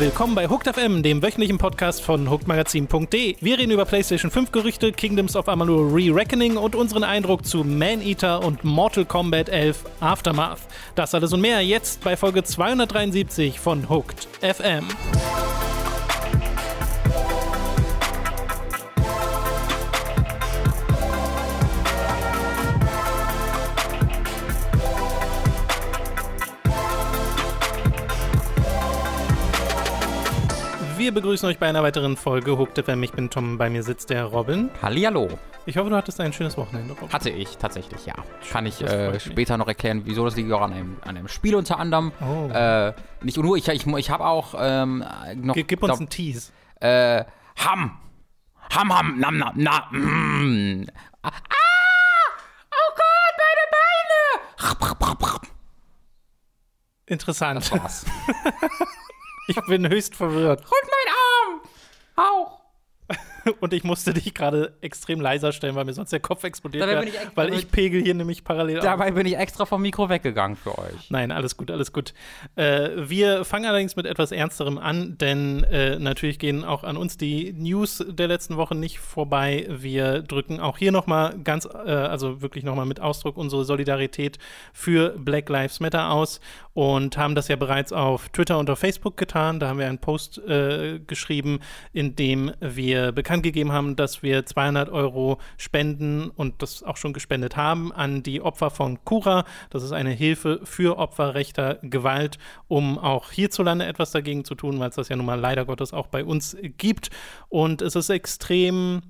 Willkommen bei Hooked FM, dem wöchentlichen Podcast von hookedmagazin.de. Wir reden über PlayStation 5 Gerüchte, Kingdoms of Amalur Re-Reckoning und unseren Eindruck zu Man-Eater und Mortal Kombat 11 Aftermath. Das alles und mehr jetzt bei Folge 273 von Hooked FM. Wir begrüßen euch bei einer weiteren Folge Hooked FM. Ich bin Tom, bei mir sitzt der Robin. Hallihallo. Ich hoffe, du hattest ein schönes Wochenende, Robin. Hatte ich, tatsächlich, ja. Kann ich äh, später noch erklären, wieso das liegt auch an einem, an einem Spiel unter anderem. Oh. Äh, nicht nur, ich, ich, ich habe auch ähm, noch... Gib, gib uns einen Tease. Äh, Ham. Ham, Ham, nam, nam, na, mm. Ah! Oh Gott, meine Beine! Interessant. Das war's. Ich bin höchst verwirrt. Und mein Arm! Auch. und ich musste dich gerade extrem leiser stellen, weil mir sonst der Kopf explodiert wäre, weil ich pegel hier nämlich parallel Dabei auf. bin ich extra vom Mikro weggegangen für euch. Nein, alles gut, alles gut. Äh, wir fangen allerdings mit etwas Ernsterem an, denn äh, natürlich gehen auch an uns die News der letzten Woche nicht vorbei. Wir drücken auch hier nochmal ganz, äh, also wirklich nochmal mit Ausdruck unsere Solidarität für Black Lives Matter aus und haben das ja bereits auf Twitter und auf Facebook getan. Da haben wir einen Post äh, geschrieben, in dem wir bekannt bekannt gegeben haben, dass wir 200 Euro spenden und das auch schon gespendet haben an die Opfer von Cura. Das ist eine Hilfe für Opfer rechter Gewalt, um auch hierzulande etwas dagegen zu tun, weil es das ja nun mal leider Gottes auch bei uns gibt. Und es ist extrem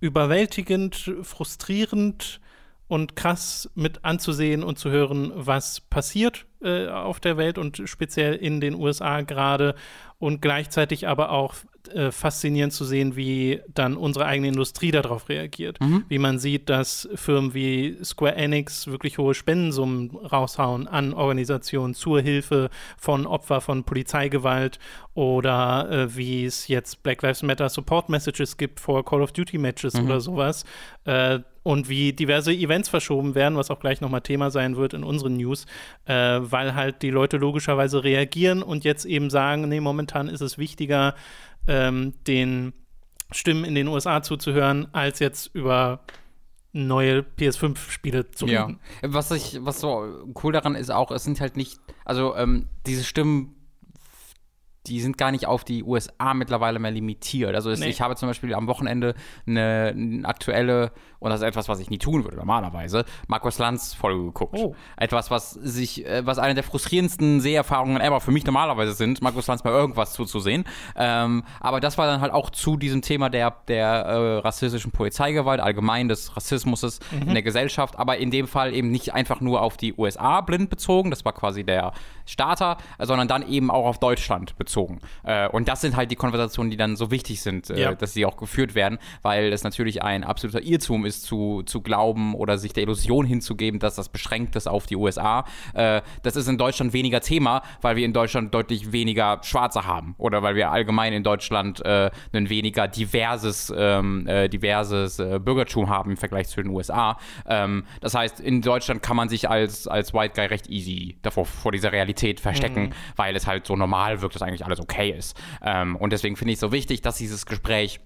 überwältigend, frustrierend und krass mit anzusehen und zu hören, was passiert äh, auf der Welt und speziell in den USA gerade und gleichzeitig aber auch äh, faszinierend zu sehen, wie dann unsere eigene Industrie darauf reagiert. Mhm. Wie man sieht, dass Firmen wie Square Enix wirklich hohe Spendensummen raushauen an Organisationen zur Hilfe von Opfern von Polizeigewalt oder äh, wie es jetzt Black Lives Matter Support Messages gibt vor Call of Duty Matches mhm. oder sowas. Äh, und wie diverse Events verschoben werden, was auch gleich nochmal Thema sein wird in unseren News, äh, weil halt die Leute logischerweise reagieren und jetzt eben sagen, nee, momentan ist es wichtiger, ähm, den Stimmen in den USA zuzuhören, als jetzt über neue PS5-Spiele zu reden. Ja. Was, ich, was so cool daran ist auch, es sind halt nicht, also ähm, diese Stimmen die sind gar nicht auf die USA mittlerweile mehr limitiert. Also nee. ich habe zum Beispiel am Wochenende eine, eine, aktuelle, und das ist etwas, was ich nie tun würde normalerweise, Markus Lanz Folge geguckt. Oh. Etwas, was sich, äh, was eine der frustrierendsten Seherfahrungen ever für mich normalerweise sind, Markus Lanz bei irgendwas zuzusehen. Ähm, aber das war dann halt auch zu diesem Thema der, der äh, rassistischen Polizeigewalt, allgemein des Rassismus mhm. in der Gesellschaft, aber in dem Fall eben nicht einfach nur auf die USA blind bezogen, das war quasi der Starter, sondern dann eben auch auf Deutschland bezogen bezogen. Äh, und das sind halt die Konversationen, die dann so wichtig sind, äh, ja. dass sie auch geführt werden, weil es natürlich ein absoluter Irrtum ist, zu, zu glauben oder sich der Illusion hinzugeben, dass das beschränkt ist auf die USA. Äh, das ist in Deutschland weniger Thema, weil wir in Deutschland deutlich weniger Schwarze haben oder weil wir allgemein in Deutschland äh, ein weniger diverses, ähm, äh, diverses äh, Bürgertum haben im Vergleich zu den USA. Ähm, das heißt, in Deutschland kann man sich als, als White Guy recht easy davor vor dieser Realität verstecken, mhm. weil es halt so normal wirkt, dass eigentlich eigentlich alles okay ist. Ähm, und deswegen finde ich es so wichtig, dass dieses Gespräch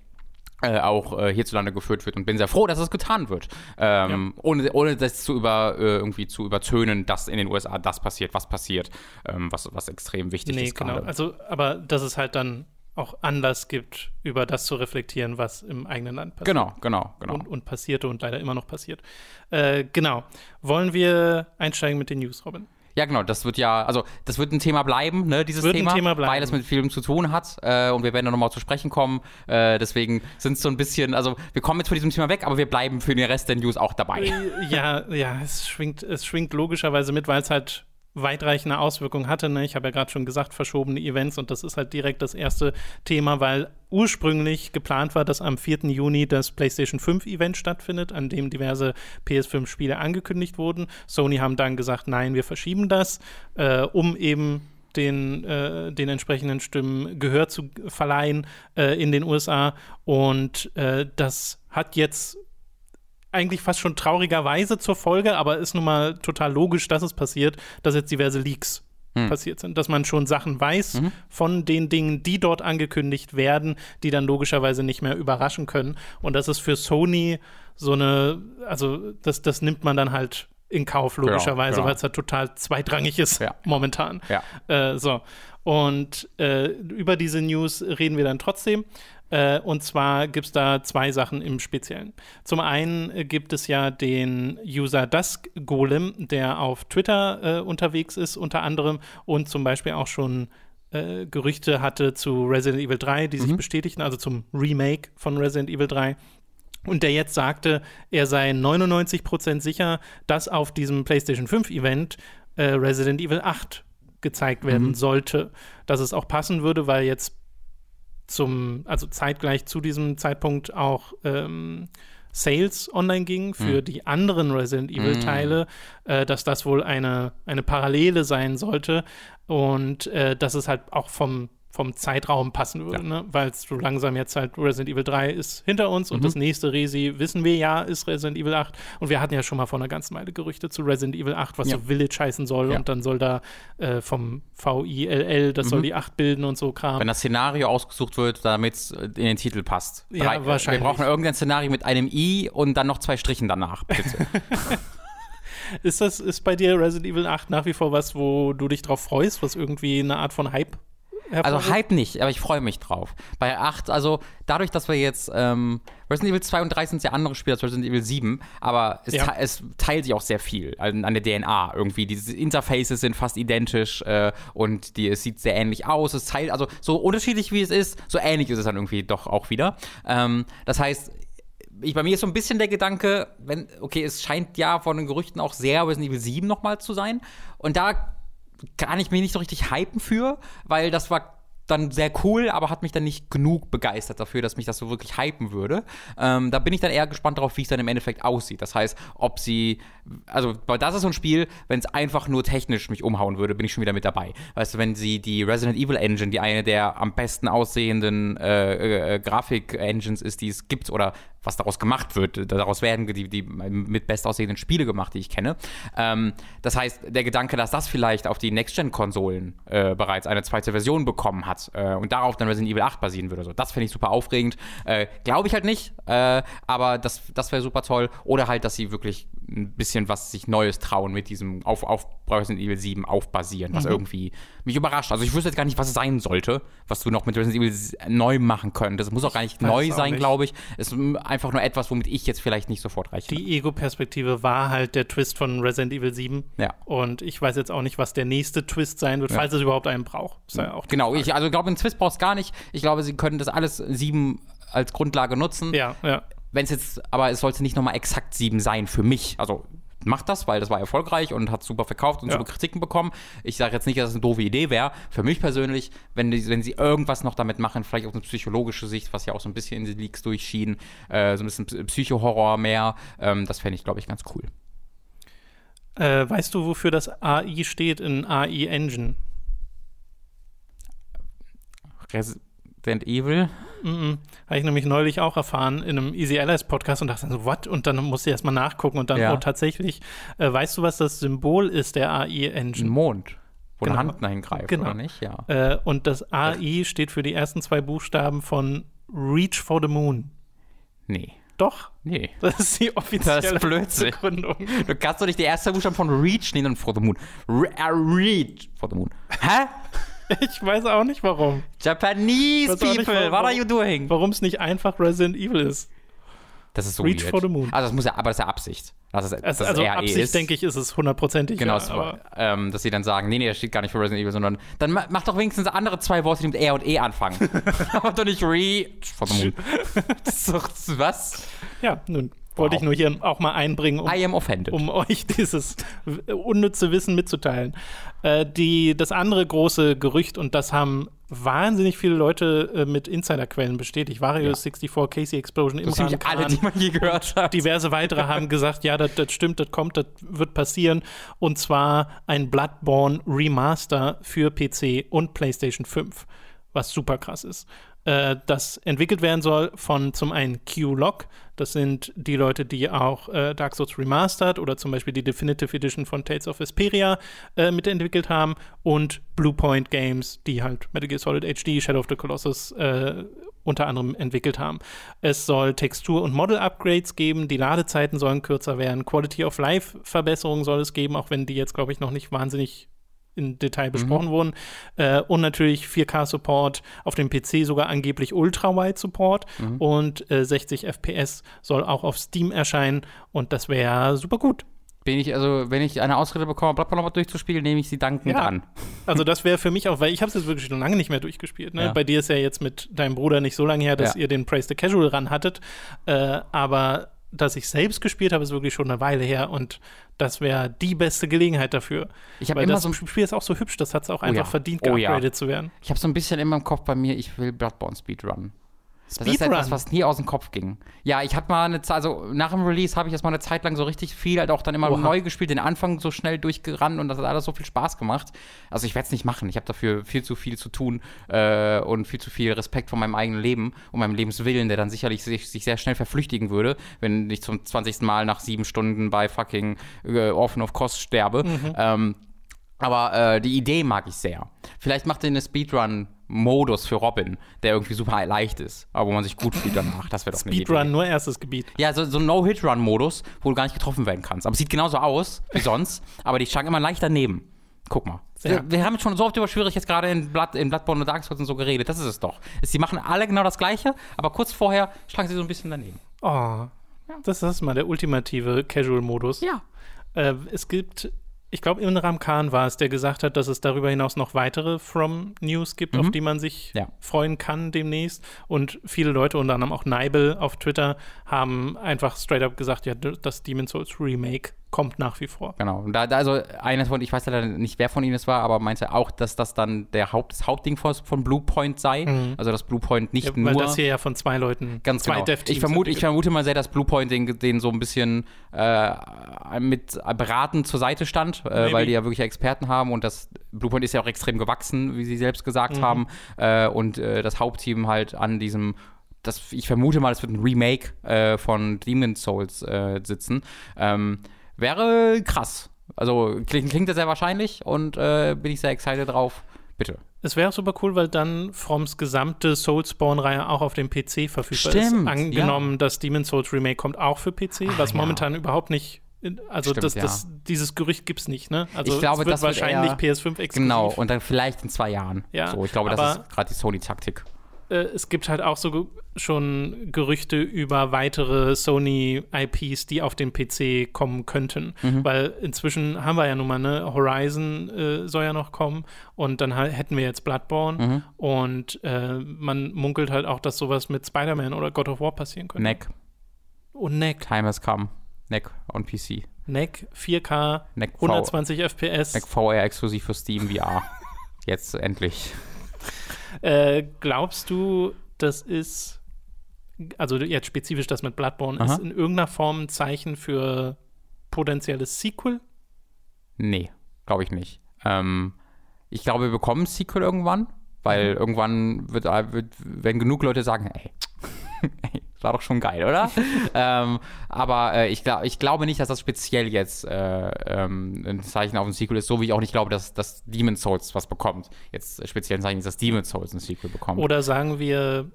äh, auch äh, hierzulande geführt wird und bin sehr froh, dass es getan wird, ähm, ja. ohne, ohne das zu über äh, irgendwie zu übertönen, dass in den USA das passiert, was passiert, ähm, was, was extrem wichtig nee, ist. Genau, grade. also aber dass es halt dann auch Anlass gibt, über das zu reflektieren, was im eigenen Land passiert. Genau, genau, genau. Und, und passierte und leider immer noch passiert. Äh, genau. Wollen wir einsteigen mit den News, Robin? Ja, genau, das wird ja, also das wird ein Thema bleiben, ne, dieses wird Thema, ein Thema bleiben. weil es mit Film zu tun hat äh, und wir werden da nochmal zu sprechen kommen. Äh, deswegen sind es so ein bisschen, also wir kommen jetzt von diesem Thema weg, aber wir bleiben für den Rest der News auch dabei. Äh, ja, ja, es schwingt, es schwingt logischerweise mit, weil es halt weitreichende Auswirkungen hatte. Ne? Ich habe ja gerade schon gesagt, verschobene Events und das ist halt direkt das erste Thema, weil ursprünglich geplant war, dass am 4. Juni das PlayStation 5 Event stattfindet, an dem diverse PS5-Spiele angekündigt wurden. Sony haben dann gesagt, nein, wir verschieben das, äh, um eben den, äh, den entsprechenden Stimmen Gehör zu verleihen äh, in den USA. Und äh, das hat jetzt eigentlich fast schon traurigerweise zur Folge, aber ist nun mal total logisch, dass es passiert, dass jetzt diverse Leaks hm. passiert sind. Dass man schon Sachen weiß mhm. von den Dingen, die dort angekündigt werden, die dann logischerweise nicht mehr überraschen können. Und das ist für Sony so eine, also das, das nimmt man dann halt in Kauf, genau, logischerweise, genau, genau. weil es halt total zweitrangig ist ja. momentan. Ja. Äh, so. Und äh, über diese News reden wir dann trotzdem. Äh, und zwar gibt es da zwei Sachen im Speziellen. Zum einen äh, gibt es ja den User Dusk Golem, der auf Twitter äh, unterwegs ist, unter anderem, und zum Beispiel auch schon äh, Gerüchte hatte zu Resident Evil 3, die mhm. sich bestätigten, also zum Remake von Resident Evil 3 und der jetzt sagte, er sei 99% sicher, dass auf diesem PlayStation 5 Event äh, Resident Evil 8 gezeigt werden mhm. sollte, dass es auch passen würde, weil jetzt zum, also zeitgleich zu diesem Zeitpunkt auch ähm, Sales online ging für mhm. die anderen Resident Evil-Teile, mhm. äh, dass das wohl eine, eine Parallele sein sollte und äh, dass es halt auch vom vom Zeitraum passen würde, ja. ne? weil es so langsam jetzt halt Resident Evil 3 ist hinter uns und mhm. das nächste Resi, wissen wir ja, ist Resident Evil 8 und wir hatten ja schon mal vor einer ganzen Weile Gerüchte zu Resident Evil 8, was ja. so Village heißen soll ja. und dann soll da äh, vom VILL, das mhm. soll die 8 bilden und so Kram. Wenn das Szenario ausgesucht wird, damit es in den Titel passt. Drei, ja, wahrscheinlich. Wir brauchen irgendein Szenario mit einem I und dann noch zwei Strichen danach, bitte. ist das, ist bei dir Resident Evil 8 nach wie vor was, wo du dich drauf freust, was irgendwie eine Art von Hype also Hype nicht, aber ich freue mich drauf. Bei 8, also dadurch, dass wir jetzt ähm, Resident Evil 2 und 3 sind ja andere Spiele als Resident Evil 7, aber es, ja. es teilt sich auch sehr viel an, an, der DNA irgendwie. Diese Interfaces sind fast identisch äh, und die, es sieht sehr ähnlich aus. Es teilt, also so unterschiedlich wie es ist, so ähnlich ist es dann irgendwie doch auch wieder. Ähm, das heißt, ich, bei mir ist so ein bisschen der Gedanke, wenn, okay, es scheint ja von den Gerüchten auch sehr Resident Evil 7 nochmal zu sein. Und da kann ich mich nicht so richtig hypen für, weil das war dann sehr cool, aber hat mich dann nicht genug begeistert dafür, dass mich das so wirklich hypen würde. Ähm, da bin ich dann eher gespannt darauf, wie es dann im Endeffekt aussieht. Das heißt, ob sie, also das ist so ein Spiel, wenn es einfach nur technisch mich umhauen würde, bin ich schon wieder mit dabei. Weißt du, wenn sie die Resident Evil Engine, die eine der am besten aussehenden äh, äh, äh Grafik-Engines ist, die es gibt, oder was daraus gemacht wird. Daraus werden die, die mit bestaussehenden Spiele gemacht, die ich kenne. Ähm, das heißt, der Gedanke, dass das vielleicht auf die Next-Gen-Konsolen äh, bereits eine zweite Version bekommen hat äh, und darauf dann Resident Evil 8 basieren würde, so, das finde ich super aufregend. Äh, Glaube ich halt nicht, äh, aber das, das wäre super toll. Oder halt, dass sie wirklich ein bisschen was sich Neues trauen mit diesem auf, auf Resident Evil 7 aufbasieren, was mhm. irgendwie mich überrascht. Also ich wüsste jetzt gar nicht, was es sein sollte, was du noch mit Resident Evil neu machen könntest. Es muss auch gar nicht neu sein, glaube ich. Es ist einfach nur etwas, womit ich jetzt vielleicht nicht sofort rechne. Die Ego-Perspektive war halt der Twist von Resident Evil 7. Ja. Und ich weiß jetzt auch nicht, was der nächste Twist sein wird, ja. falls es überhaupt einen braucht. Ja genau, ich also glaube, einen Twist brauchst gar nicht. Ich glaube, sie können das alles 7 als Grundlage nutzen. Ja, ja. Wenn es jetzt, aber es sollte nicht nochmal exakt 7 sein für mich. Also macht das, weil das war erfolgreich und hat super verkauft und ja. super Kritiken bekommen. Ich sage jetzt nicht, dass es eine doofe Idee wäre. Für mich persönlich, wenn, die, wenn sie irgendwas noch damit machen, vielleicht auf eine psychologische Sicht, was ja auch so ein bisschen in die Leaks durchschien, äh, so ein bisschen Psychohorror mehr, ähm, das fände ich, glaube ich, ganz cool. Äh, weißt du, wofür das AI steht in AI Engine? Resident Evil? Mm -mm. Habe ich nämlich neulich auch erfahren in einem Easy Allies Podcast und dachte so, what? Und dann musste ich erstmal nachgucken und dann, ja. oh, tatsächlich, äh, weißt du, was das Symbol ist der AI-Engine? Ein Mond. Wo genau. eine Hand dahin greift, genau. oder nicht? Ja. Äh, und das AI steht für die ersten zwei Buchstaben von Reach for the Moon. Nee. Doch. Nee. Das ist die offizielle das ist Blödsinn. Begründung. Du kannst doch nicht die erste Buchstaben von Reach nehmen und for the Moon. Re uh, reach for the Moon. Hä? Ich weiß auch nicht warum. Japanese people, nicht, warum, what are you doing? Warum es nicht einfach Resident Evil ist. Das ist so Reach weird. for the Moon. Also das muss ja, aber das ist ja Absicht. Das ist, das also Absicht, ist. denke ich, ist es hundertprozentig. Genau, ja, aber, ähm, dass sie dann sagen, nee, nee, das steht gar nicht für Resident Evil, sondern dann mach doch wenigstens andere zwei Worte, die mit R und E anfangen. aber doch nicht Reach for the Moon. das ist doch, was? Ja, nun. Wollte ich nur hier auch mal einbringen, um, um euch dieses unnütze Wissen mitzuteilen. Äh, die, das andere große Gerücht, und das haben wahnsinnig viele Leute äh, mit Insiderquellen bestätigt. Vario ja. 64, Casey Explosion, Imran Khan, alle, die man je gehört hat. Diverse weitere haben gesagt, ja, das, das stimmt, das kommt, das wird passieren. Und zwar ein Bloodborne Remaster für PC und PlayStation 5 was super krass ist. Äh, das entwickelt werden soll von zum einen Q-Log, das sind die Leute, die auch äh, Dark Souls Remastered oder zum Beispiel die Definitive Edition von Tales of Vesperia äh, mitentwickelt haben und Bluepoint Games, die halt Metal Gear Solid HD, Shadow of the Colossus äh, unter anderem entwickelt haben. Es soll Textur- und Model-Upgrades geben, die Ladezeiten sollen kürzer werden, Quality of Life-Verbesserungen soll es geben, auch wenn die jetzt, glaube ich, noch nicht wahnsinnig in Detail besprochen mhm. wurden. Äh, und natürlich 4K-Support auf dem PC, sogar angeblich Ultra-Wide-Support. Mhm. Und äh, 60 FPS soll auch auf Steam erscheinen. Und das wäre super gut. Bin ich, also, wenn ich eine Ausrede bekomme, Bloodborne nochmal durchzuspielen, nehme ich sie dankend ja. an. Also, das wäre für mich auch, weil ich habe es jetzt wirklich schon lange nicht mehr durchgespielt. Ne? Ja. Bei dir ist ja jetzt mit deinem Bruder nicht so lange her, dass ja. ihr den Praise the Casual ran hattet. Äh, aber dass ich selbst gespielt habe, ist wirklich schon eine Weile her und das wäre die beste Gelegenheit dafür. Ich habe immer das so Spiel ist auch so hübsch, das hat es auch einfach oh ja. verdient, geupgradet oh ja. zu werden. Ich habe so ein bisschen immer im Kopf bei mir, ich will Bloodborne Speedrun. Das ist etwas, was nie aus dem Kopf ging. Ja, ich hatte mal eine Zeit, also nach dem Release habe ich erstmal eine Zeit lang so richtig viel halt auch dann immer Oha. neu gespielt, den Anfang so schnell durchgerannt und das hat alles so viel Spaß gemacht. Also ich werde es nicht machen. Ich habe dafür viel zu viel zu tun äh, und viel zu viel Respekt vor meinem eigenen Leben und meinem Lebenswillen, der dann sicherlich sich, sich sehr schnell verflüchtigen würde, wenn ich zum 20. Mal nach sieben Stunden bei fucking äh, Orphan of Cost sterbe. Mhm. Ähm, aber äh, die Idee mag ich sehr. Vielleicht macht ihr eine Speedrun Modus für Robin, der irgendwie super leicht ist, aber wo man sich gut fühlt danach. Das wäre doch Speedrun, nur erstes Gebiet. Ja, so, so ein No-Hit-Run-Modus, wo du gar nicht getroffen werden kannst. Aber es sieht genauso aus wie sonst, aber die schlagen immer leicht daneben. Guck mal. Wir, wir, haben schon so oft über schwierig jetzt gerade in, Blood, in Bloodborne und Dark Souls und so geredet. Das ist es doch. Sie machen alle genau das Gleiche, aber kurz vorher schlagen sie so ein bisschen daneben. Oh, ja. das ist mal der ultimative Casual-Modus. Ja. Äh, es gibt ich glaube, Imran Khan war es, der gesagt hat, dass es darüber hinaus noch weitere From News gibt, mhm. auf die man sich ja. freuen kann demnächst. Und viele Leute, unter anderem auch Neibel auf Twitter, haben einfach straight up gesagt, ja, das Demon's Souls Remake kommt nach wie vor. Genau. Und da, da also einer von, ich weiß leider nicht, wer von ihnen es war, aber meinte auch, dass das dann der Haupt, das Hauptding von, von Bluepoint sei. Mhm. Also dass Bluepoint nicht ja, weil nur. Weil das hier ja von zwei Leuten, ganz zwei genau. Ich vermute, ich vermute mal sehr, dass Bluepoint den, den so ein bisschen äh, mit beraten zur Seite stand, äh, weil die ja wirklich Experten haben und das Bluepoint ist ja auch extrem gewachsen, wie sie selbst gesagt mhm. haben. Äh, und äh, das Hauptteam halt an diesem das, ich vermute mal, es wird ein Remake äh, von Demon's Souls äh, sitzen. Ähm, Wäre krass. Also klingt, klingt das sehr wahrscheinlich und äh, bin ich sehr excited drauf. Bitte. Es wäre super cool, weil dann Froms gesamte Soulspawn-Reihe auch auf dem PC verfügbar Stimmt, ist. Angenommen, ja. das Demon's Souls Remake kommt auch für PC, Ach, was ja. momentan überhaupt nicht also Stimmt, das, das, ja. dieses Gerücht gibt es nicht, ne? Also ich glaube, es wird das wahrscheinlich PS5 exklusiv. Genau, und dann vielleicht in zwei Jahren. Ja, so, ich glaube, das ist gerade die Sony-Taktik äh, es gibt halt auch so schon Gerüchte über weitere Sony-IPs, die auf den PC kommen könnten. Mhm. Weil inzwischen haben wir ja nun mal, ne, Horizon äh, soll ja noch kommen und dann hätten wir jetzt Bloodborne mhm. und äh, man munkelt halt auch, dass sowas mit Spider-Man oder God of War passieren könnte. Neck. Und Neck. Time has come. Neck on PC. Neck 4K, Neck 120 FPS. Neck VR exklusiv für Steam VR. Jetzt endlich. Äh, glaubst du, das ist, also jetzt spezifisch das mit Bloodborne, Aha. ist in irgendeiner Form ein Zeichen für potenzielles Sequel? Nee, glaube ich nicht. Ähm, ich glaube, wir bekommen ein Sequel irgendwann, weil mhm. irgendwann wird, wird, wenn genug Leute sagen, ey, ey war doch schon geil, oder? ähm, aber äh, ich, glaub, ich glaube nicht, dass das speziell jetzt äh, ähm, ein Zeichen auf ein Sequel ist, so wie ich auch nicht glaube, dass, dass Demon's Souls was bekommt. Jetzt speziell ein Zeichen ist, dass Demon's Souls ein Sequel bekommt. Oder sagen wir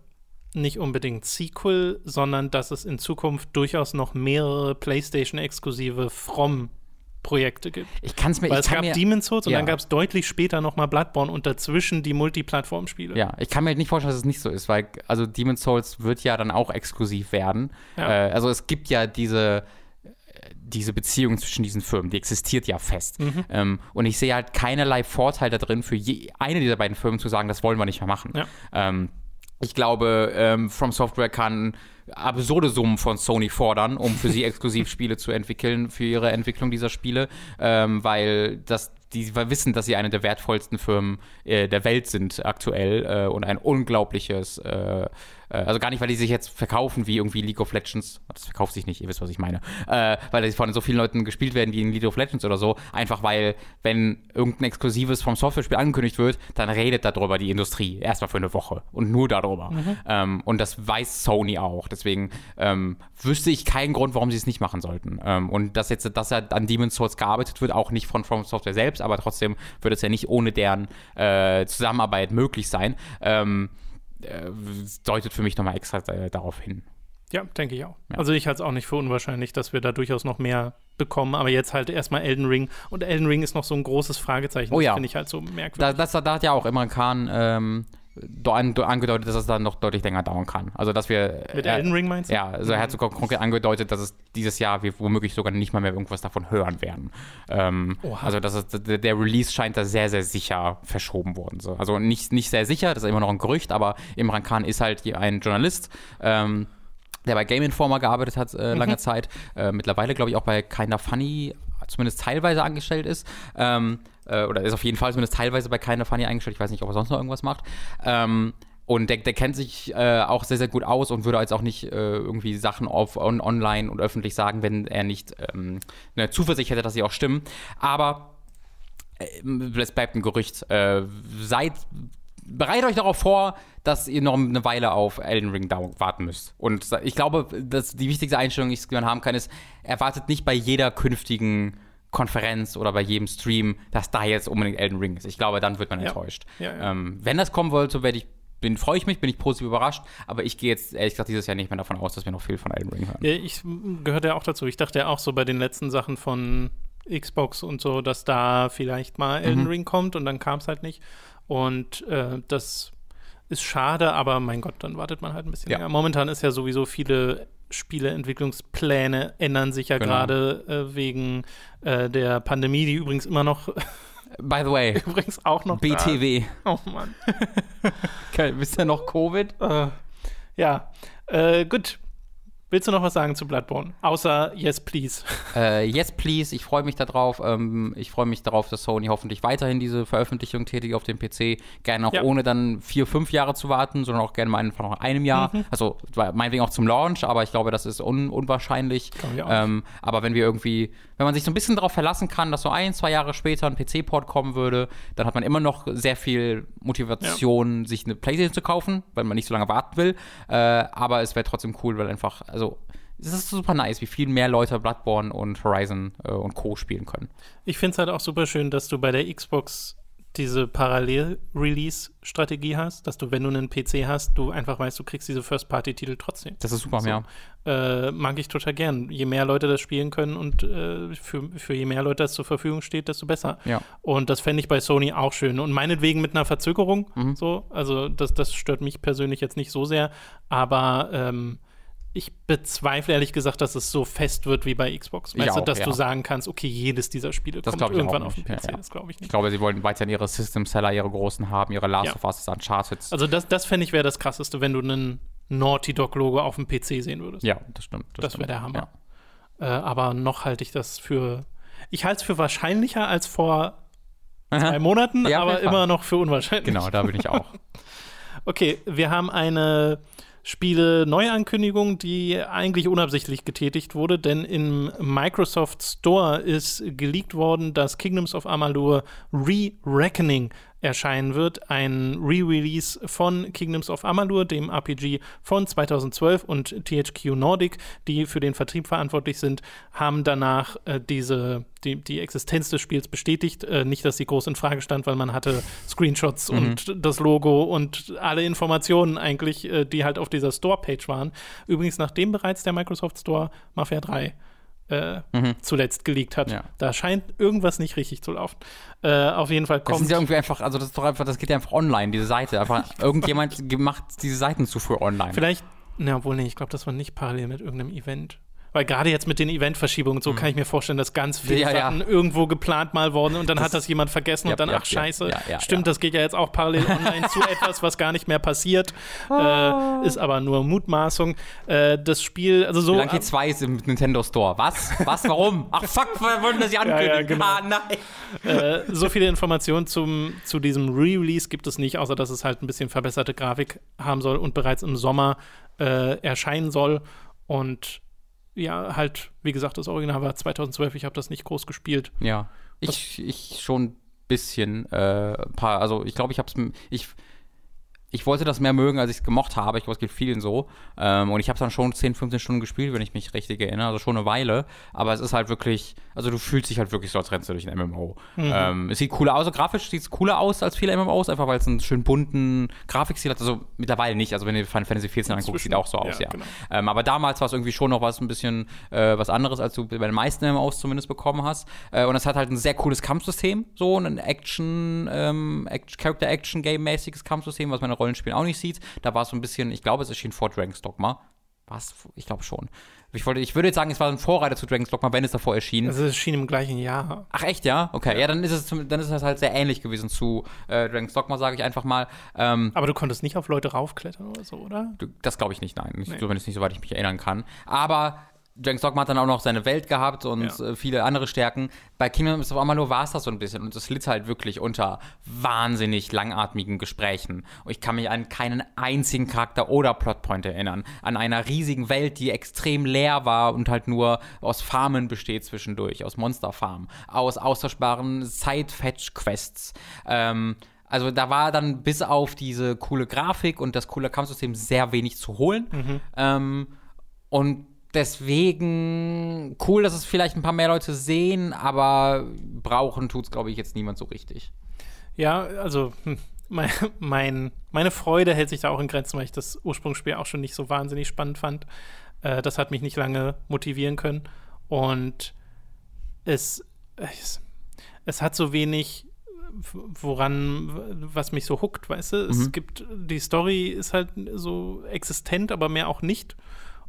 nicht unbedingt Sequel, sondern dass es in Zukunft durchaus noch mehrere PlayStation-exklusive From Projekte gibt. Ich kann es mir Weil es gab mir, Demon's Souls und dann gab es deutlich später nochmal Bloodborne und dazwischen die Multiplattform-Spiele. Ja, ich kann mir nicht vorstellen, dass es nicht so ist, weil also Demon's Souls wird ja dann auch exklusiv werden. Ja. Äh, also es gibt ja diese diese Beziehung zwischen diesen Firmen, die existiert ja fest. Mhm. Ähm, und ich sehe halt keinerlei Vorteil da drin, für je, eine dieser beiden Firmen zu sagen, das wollen wir nicht mehr machen. Ja. Ähm, ich glaube, ähm, From Software kann absurde Summen von Sony fordern, um für sie exklusiv Spiele zu entwickeln, für ihre Entwicklung dieser Spiele, ähm, weil das die wissen, dass sie eine der wertvollsten Firmen äh, der Welt sind aktuell äh, und ein unglaubliches äh, also gar nicht, weil die sich jetzt verkaufen wie irgendwie League of Legends. Das verkauft sich nicht, ihr wisst, was ich meine. Äh, weil die von so vielen Leuten gespielt werden wie in League of Legends oder so. Einfach weil, wenn irgendein Exklusives vom Software-Spiel angekündigt wird, dann redet darüber die Industrie. Erstmal für eine Woche und nur darüber. Mhm. Ähm, und das weiß Sony auch. Deswegen ähm, wüsste ich keinen Grund, warum sie es nicht machen sollten. Ähm, und dass jetzt, dass er an Demon's Souls gearbeitet wird, auch nicht von From Software selbst, aber trotzdem würde es ja nicht ohne deren äh, Zusammenarbeit möglich sein. Ähm, äh, deutet für mich nochmal extra äh, darauf hin. Ja, denke ich auch. Ja. Also ich halte es auch nicht für unwahrscheinlich, dass wir da durchaus noch mehr bekommen, aber jetzt halt erstmal Elden Ring. Und Elden Ring ist noch so ein großes Fragezeichen. Oh ja. Das finde ich halt so merkwürdig. Da, das, da hat ja auch immer Khan ähm, angedeutet, dass es dann noch deutlich länger dauern kann. Also, dass wir. Mit äh, Elden Ring meinst du? Ja, also er hat sogar konkret angedeutet, dass es dieses Jahr wir womöglich sogar nicht mal mehr irgendwas davon hören werden. Ähm, also, dass es, der Release scheint da sehr, sehr sicher verschoben worden. So. Also, nicht, nicht sehr sicher, das ist immer noch ein Gerücht, aber Imran Khan ist halt ein Journalist. Ähm, der bei Game Informer gearbeitet hat äh, lange mhm. Zeit, äh, mittlerweile glaube ich auch bei Kinda Funny zumindest teilweise angestellt ist. Ähm, äh, oder ist auf jeden Fall zumindest teilweise bei Kinda Funny eingestellt. Ich weiß nicht, ob er sonst noch irgendwas macht. Ähm, und der, der, kennt sich äh, auch sehr, sehr gut aus und würde jetzt auch nicht äh, irgendwie Sachen auf on, online und öffentlich sagen, wenn er nicht ähm, eine Zuversicht hätte, dass sie auch stimmen. Aber äh, es bleibt ein Gerücht. Äh, seid bereitet euch darauf vor, dass ihr noch eine Weile auf Elden Ring warten müsst. Und ich glaube, dass die wichtigste Einstellung, die man haben kann, ist, erwartet nicht bei jeder künftigen Konferenz oder bei jedem Stream, dass da jetzt unbedingt Elden Ring ist. Ich glaube, dann wird man ja. enttäuscht. Ja, ja. Ähm, wenn das kommen wollte, werde ich bin, freue ich mich, bin ich positiv überrascht, aber ich gehe jetzt ehrlich gesagt dieses Jahr nicht mehr davon aus, dass wir noch viel von Elden Ring hören. Ich gehörte ja auch dazu. Ich dachte ja auch so bei den letzten Sachen von Xbox und so, dass da vielleicht mal Elden mhm. Ring kommt und dann kam es halt nicht. Und äh, das ist schade, aber mein Gott, dann wartet man halt ein bisschen ja. länger. Momentan ist ja sowieso viele Spieleentwicklungspläne ändern sich ja genau. gerade äh, wegen äh, der Pandemie, die übrigens immer noch By the way. Übrigens auch noch. BTW. Da. Oh Mann. Bist du noch Covid? Uh, ja. Äh, gut. Willst du noch was sagen zu Bloodborne? Außer Yes, please. Äh, yes, please. Ich freue mich darauf. Ähm, ich freue mich darauf, dass Sony hoffentlich weiterhin diese Veröffentlichung tätigt auf dem PC. Gerne auch ja. ohne dann vier, fünf Jahre zu warten, sondern auch gerne mal einfach noch einem Jahr. Mhm. Also meinetwegen auch zum Launch, aber ich glaube, das ist un unwahrscheinlich. Ähm, aber wenn wir irgendwie, wenn man sich so ein bisschen darauf verlassen kann, dass so ein, zwei Jahre später ein PC-Port kommen würde, dann hat man immer noch sehr viel Motivation, ja. sich eine Playstation zu kaufen, weil man nicht so lange warten will. Äh, aber es wäre trotzdem cool, weil einfach, also also es ist super nice, wie viel mehr Leute Bloodborne und Horizon äh, und Co. spielen können. Ich finde es halt auch super schön, dass du bei der Xbox diese Parallel-Release-Strategie hast, dass du, wenn du einen PC hast, du einfach weißt, du kriegst diese First-Party-Titel trotzdem. Das ist super, so, ja. Äh, mag ich total gern. Je mehr Leute das spielen können und äh, für, für je mehr Leute das zur Verfügung steht, desto besser. Ja. Und das fände ich bei Sony auch schön. Und meinetwegen mit einer Verzögerung, mhm. so. Also, das, das stört mich persönlich jetzt nicht so sehr, aber ähm, ich bezweifle ehrlich gesagt, dass es so fest wird wie bei Xbox. Weißt du, dass ja. du sagen kannst, okay, jedes dieser Spiele das kommt irgendwann auf den PC. Ja, ja. Das glaube ich nicht. Ich glaube, sie wollen weiterhin ihre System-Seller, ihre großen haben, ihre Last of Us, Uncharted. Also das, das fände ich wäre das Krasseste, wenn du einen Naughty Dog-Logo auf dem PC sehen würdest. Ja, das stimmt. Das, das wäre der Hammer. Äh, aber noch halte ich das für, ich halte es für wahrscheinlicher als vor zwei Monaten, aber immer noch für unwahrscheinlich. Genau, da bin ich auch. okay, wir haben eine Spiele Neuankündigung, die eigentlich unabsichtlich getätigt wurde, denn im Microsoft Store ist geleakt worden, dass Kingdoms of Amalur Re-Reckoning erscheinen wird. Ein Re-Release von Kingdoms of Amalur, dem RPG von 2012 und THQ Nordic, die für den Vertrieb verantwortlich sind, haben danach äh, diese, die, die Existenz des Spiels bestätigt. Äh, nicht, dass sie groß in Frage stand, weil man hatte Screenshots mhm. und das Logo und alle Informationen eigentlich, äh, die halt auf dieser Store-Page waren. Übrigens, nachdem bereits der Microsoft Store Mafia 3 äh, mhm. zuletzt geleakt hat. Ja. Da scheint irgendwas nicht richtig zu laufen. Äh, auf jeden Fall kommt. Das ist ja irgendwie einfach, also das ist doch einfach, das geht ja einfach online, diese Seite. Einfach irgendjemand macht diese Seiten zu früh online. Vielleicht, na wohl nee, ich glaube, das war nicht parallel mit irgendeinem Event. Weil gerade jetzt mit den Eventverschiebungen, so mhm. kann ich mir vorstellen, dass ganz viele ja, Sachen ja. irgendwo geplant mal worden und dann das, hat das jemand vergessen ja, und dann, ach scheiße, stimmt, das geht ja jetzt auch parallel online zu etwas, was gar nicht mehr passiert. Äh, ist aber nur Mutmaßung. Äh, das Spiel, also so. Lanky 2 ist im Nintendo Store. Was? Was? Warum? ach fuck, wir wollten das ja ankündigen. Genau. Ah, nein. Äh, so viele Informationen zum, zu diesem Re-Release gibt es nicht, außer dass es halt ein bisschen verbesserte Grafik haben soll und bereits im Sommer äh, erscheinen soll. Und ja, halt, wie gesagt, das Original war 2012, ich habe das nicht groß gespielt. Ja, ich, ich schon ein bisschen, äh, paar, also ich glaube, ich habe es, ich ich wollte das mehr mögen, als ich es gemocht habe. Ich glaube, es geht vielen so. Ähm, und ich habe dann schon 10, 15 Stunden gespielt, wenn ich mich richtig erinnere. Also schon eine Weile. Aber es ist halt wirklich, also du fühlst dich halt wirklich so, als rennst du durch ein MMO. Mhm. Ähm, es sieht cooler aus, also grafisch sieht es cooler aus als viele MMOs, einfach weil es einen schön bunten Grafikstil hat. Also mittlerweile nicht. Also wenn du Final Fantasy 14 anguckst, sieht auch so aus, ja. ja. Genau. Ähm, aber damals war es irgendwie schon noch was ein bisschen äh, was anderes, als du bei den meisten MMOs zumindest bekommen hast. Äh, und es hat halt ein sehr cooles Kampfsystem, so ein Action, ähm, Act Character-Action-Game-mäßiges Kampfsystem, was meine Rollenspielen auch nicht sieht. Da war es so ein bisschen, ich glaube, es erschien vor Dragon's Dogma. Was? Ich glaube schon. Ich, wollte, ich würde jetzt sagen, es war ein Vorreiter zu Dragon's Dogma, wenn es davor erschien. Also es erschien im gleichen Jahr. Ach echt, ja? Okay, ja, ja dann ist es dann ist es halt sehr ähnlich gewesen zu äh, Dragon's Dogma, sage ich einfach mal. Ähm, Aber du konntest nicht auf Leute raufklettern oder so, oder? Das glaube ich nicht, nein. Nee. Zumindest nicht, soweit ich mich erinnern kann. Aber Dragon's Dogma hat dann auch noch seine Welt gehabt und ja. Äh, viele andere Stärken. Bei Kingdom of Amalur war es das so ein bisschen und es litt halt wirklich unter wahnsinnig langatmigen Gesprächen. Und ich kann mich an keinen einzigen Charakter oder Plotpoint erinnern. An einer riesigen Welt, die extrem leer war und halt nur aus Farmen besteht zwischendurch, aus Monsterfarmen, aus austauschbaren Side-Fetch-Quests. Ähm, also da war dann bis auf diese coole Grafik und das coole Kampfsystem sehr wenig zu holen. Mhm. Ähm, und deswegen cool, dass es vielleicht ein paar mehr Leute sehen, aber brauchen tut es, glaube ich, jetzt niemand so richtig. Ja, also hm, mein, mein, meine Freude hält sich da auch in Grenzen, weil ich das Ursprungsspiel auch schon nicht so wahnsinnig spannend fand. Äh, das hat mich nicht lange motivieren können. Und es, es, es hat so wenig woran, was mich so huckt, weißt du? Es mhm. gibt, die Story ist halt so existent, aber mehr auch nicht.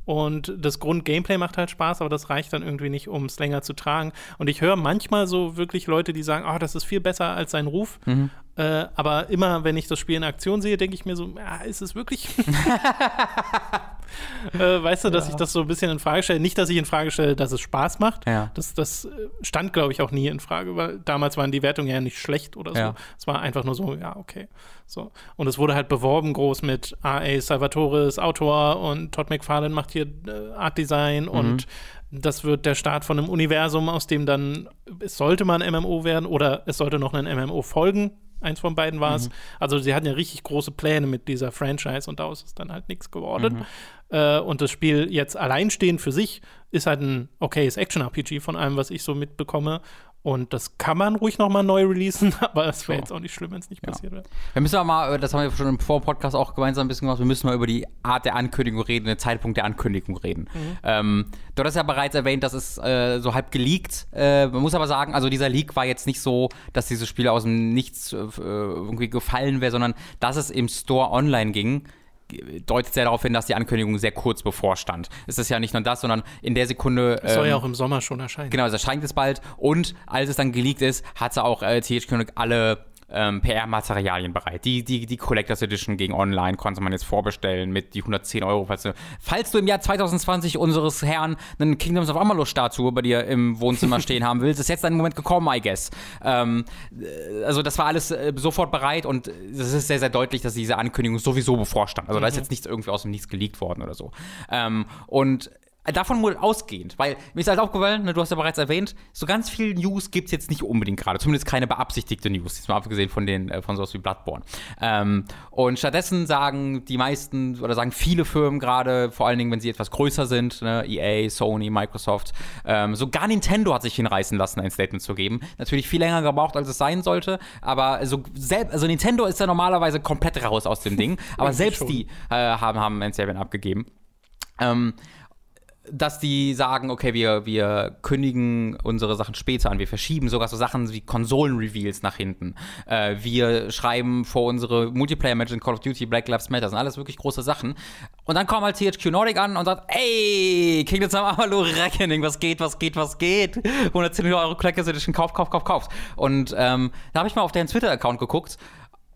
Und das Grund-Gameplay macht halt Spaß, aber das reicht dann irgendwie nicht, um es länger zu tragen. Und ich höre manchmal so wirklich Leute, die sagen, oh, das ist viel besser als sein Ruf. Mhm. Äh, aber immer, wenn ich das Spiel in Aktion sehe, denke ich mir so, ja, ist es wirklich? äh, weißt du, dass ja. ich das so ein bisschen in Frage stelle. Nicht, dass ich in Frage stelle, dass es Spaß macht. Ja. Das, das stand, glaube ich, auch nie in Frage, weil damals waren die Wertungen ja nicht schlecht oder so. Ja. Es war einfach nur so, ja, okay. So. Und es wurde halt beworben groß mit A.A. Salvatore ist Autor und Todd McFarlane macht hier äh, Art Design mhm. und das wird der Start von einem Universum, aus dem dann, es sollte mal ein MMO werden oder es sollte noch ein MMO folgen. Eins von beiden war es. Mhm. Also sie hatten ja richtig große Pläne mit dieser Franchise und daraus ist dann halt nichts geworden. Mhm. Äh, und das Spiel jetzt alleinstehend für sich ist halt ein okayes Action-RPG von allem, was ich so mitbekomme. Und das kann man ruhig nochmal neu releasen, aber es wäre so. jetzt auch nicht schlimm, wenn es nicht ja. passiert wäre. Wir müssen aber mal, das haben wir schon im Vor-Podcast auch gemeinsam ein bisschen gemacht, wir müssen mal über die Art der Ankündigung reden, den Zeitpunkt der Ankündigung reden. Mhm. Ähm, du hast ja bereits erwähnt, dass es äh, so halb geleakt. Äh, man muss aber sagen, also dieser Leak war jetzt nicht so, dass dieses Spiel aus dem Nichts äh, irgendwie gefallen wäre, sondern dass es im Store online ging deutet sehr darauf hin, dass die Ankündigung sehr kurz bevorstand. Es ist ja nicht nur das, sondern in der Sekunde. Es soll ähm, ja auch im Sommer schon erscheinen. Genau, es erscheint es bald. Und als es dann geleakt ist, hat sie auch äh, THQ alle ähm, PR-Materialien bereit. Die, die, die Collectors Edition gegen Online konnte man jetzt vorbestellen mit die 110 Euro. Falls du, falls du im Jahr 2020 unseres Herrn einen Kingdoms of Amalur-Statue bei dir im Wohnzimmer stehen haben willst, ist jetzt dein Moment gekommen, I guess. Ähm, äh, also das war alles äh, sofort bereit und es ist sehr, sehr deutlich, dass diese Ankündigung sowieso bevorstand. Also mhm. da ist mhm. jetzt nichts irgendwie aus dem Nichts geleakt worden oder so. Ähm, und Davon wohl ausgehend, weil mir ist halt aufgefallen, ne, du hast ja bereits erwähnt, so ganz viel News gibt es jetzt nicht unbedingt gerade, zumindest keine beabsichtigte News, jetzt mal abgesehen von den äh, von sowas wie Bloodborne. Ähm, und stattdessen sagen die meisten oder sagen viele Firmen gerade, vor allen Dingen, wenn sie etwas größer sind, ne, EA, Sony, Microsoft, ähm, sogar Nintendo hat sich hinreißen lassen, ein Statement zu geben. Natürlich viel länger gebraucht, als es sein sollte, aber so selbst, also Nintendo ist ja normalerweise komplett raus aus dem Ding, aber selbst schon. die äh, haben, haben ein Statement abgegeben. Ähm, dass die sagen, okay, wir, wir kündigen unsere Sachen später an, wir verschieben sogar so Sachen wie Konsolen-Reveals nach hinten. Äh, wir schreiben vor unsere Multiplayer-Matches in Call of Duty, Black Lives Matter, das sind alles wirklich große Sachen. Und dann kommt halt THQ Nordic an und sagt, ey, Kingdom Come Amalur Reckoning, was geht, was geht, was geht? 110 Euro Collectors Edition, kauf, kauf, kauf, kauf. Und ähm, da habe ich mal auf deren Twitter-Account geguckt.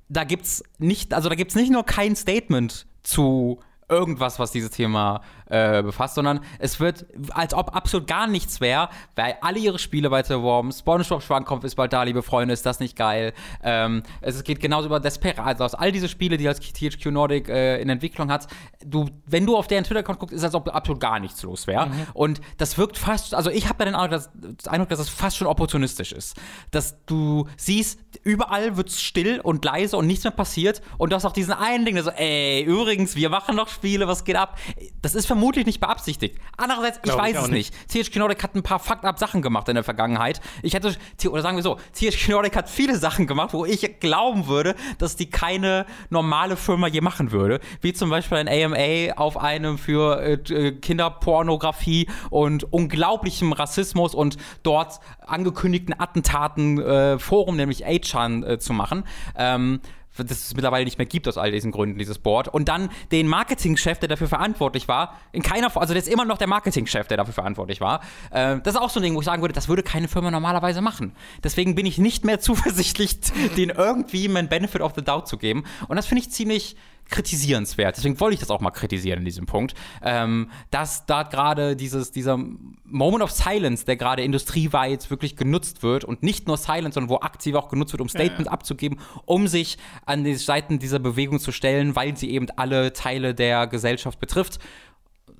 Da gibt's nicht, also da gibt's nicht nur kein Statement zu irgendwas, was dieses Thema äh, befasst, sondern es wird, als ob absolut gar nichts wäre, weil alle ihre Spiele weiterworben. SpongeBob Schwankopf ist bald da, liebe Freunde, ist das nicht geil? Ähm, es geht genauso über Desperados. Also all diese Spiele, die als THQ Nordic äh, in Entwicklung hat, du, wenn du auf deren Twitter-Account guckst, ist es, als ob absolut gar nichts los wäre. Mhm. Und das wirkt fast, also ich habe da den Eindruck dass, Eindruck, dass es fast schon opportunistisch ist. Dass du siehst, überall wird es still und leise und nichts mehr passiert und du hast auch diesen einen Ding, der so, ey, übrigens, wir machen noch Spiele, was geht ab? Das ist vermutlich nicht beabsichtigt. Andererseits, Glaube ich weiß ich es nicht. nicht. THQ Nordic hat ein paar Fucked-up-Sachen gemacht in der Vergangenheit. Ich hätte, oder sagen wir so, THQ Nordic hat viele Sachen gemacht, wo ich glauben würde, dass die keine normale Firma je machen würde. Wie zum Beispiel ein AMA auf einem für äh, Kinderpornografie und unglaublichem Rassismus und dort angekündigten Attentaten äh, Forum, nämlich 8chan, äh, zu machen. Ähm, das es mittlerweile nicht mehr gibt aus all diesen Gründen, dieses Board. Und dann den Marketingchef, der dafür verantwortlich war, in keiner Form, also der ist immer noch der Marketingchef, der dafür verantwortlich war. Äh, das ist auch so ein Ding, wo ich sagen würde, das würde keine Firma normalerweise machen. Deswegen bin ich nicht mehr zuversichtlich, den irgendwie einen Benefit of the Doubt zu geben. Und das finde ich ziemlich kritisierenswert. Deswegen wollte ich das auch mal kritisieren in diesem Punkt, ähm, dass da gerade dieses dieser Moment of Silence, der gerade industrieweit wirklich genutzt wird und nicht nur Silence, sondern wo aktiv auch genutzt wird, um Statements ja, ja. abzugeben, um sich an die Seiten dieser Bewegung zu stellen, weil sie eben alle Teile der Gesellschaft betrifft.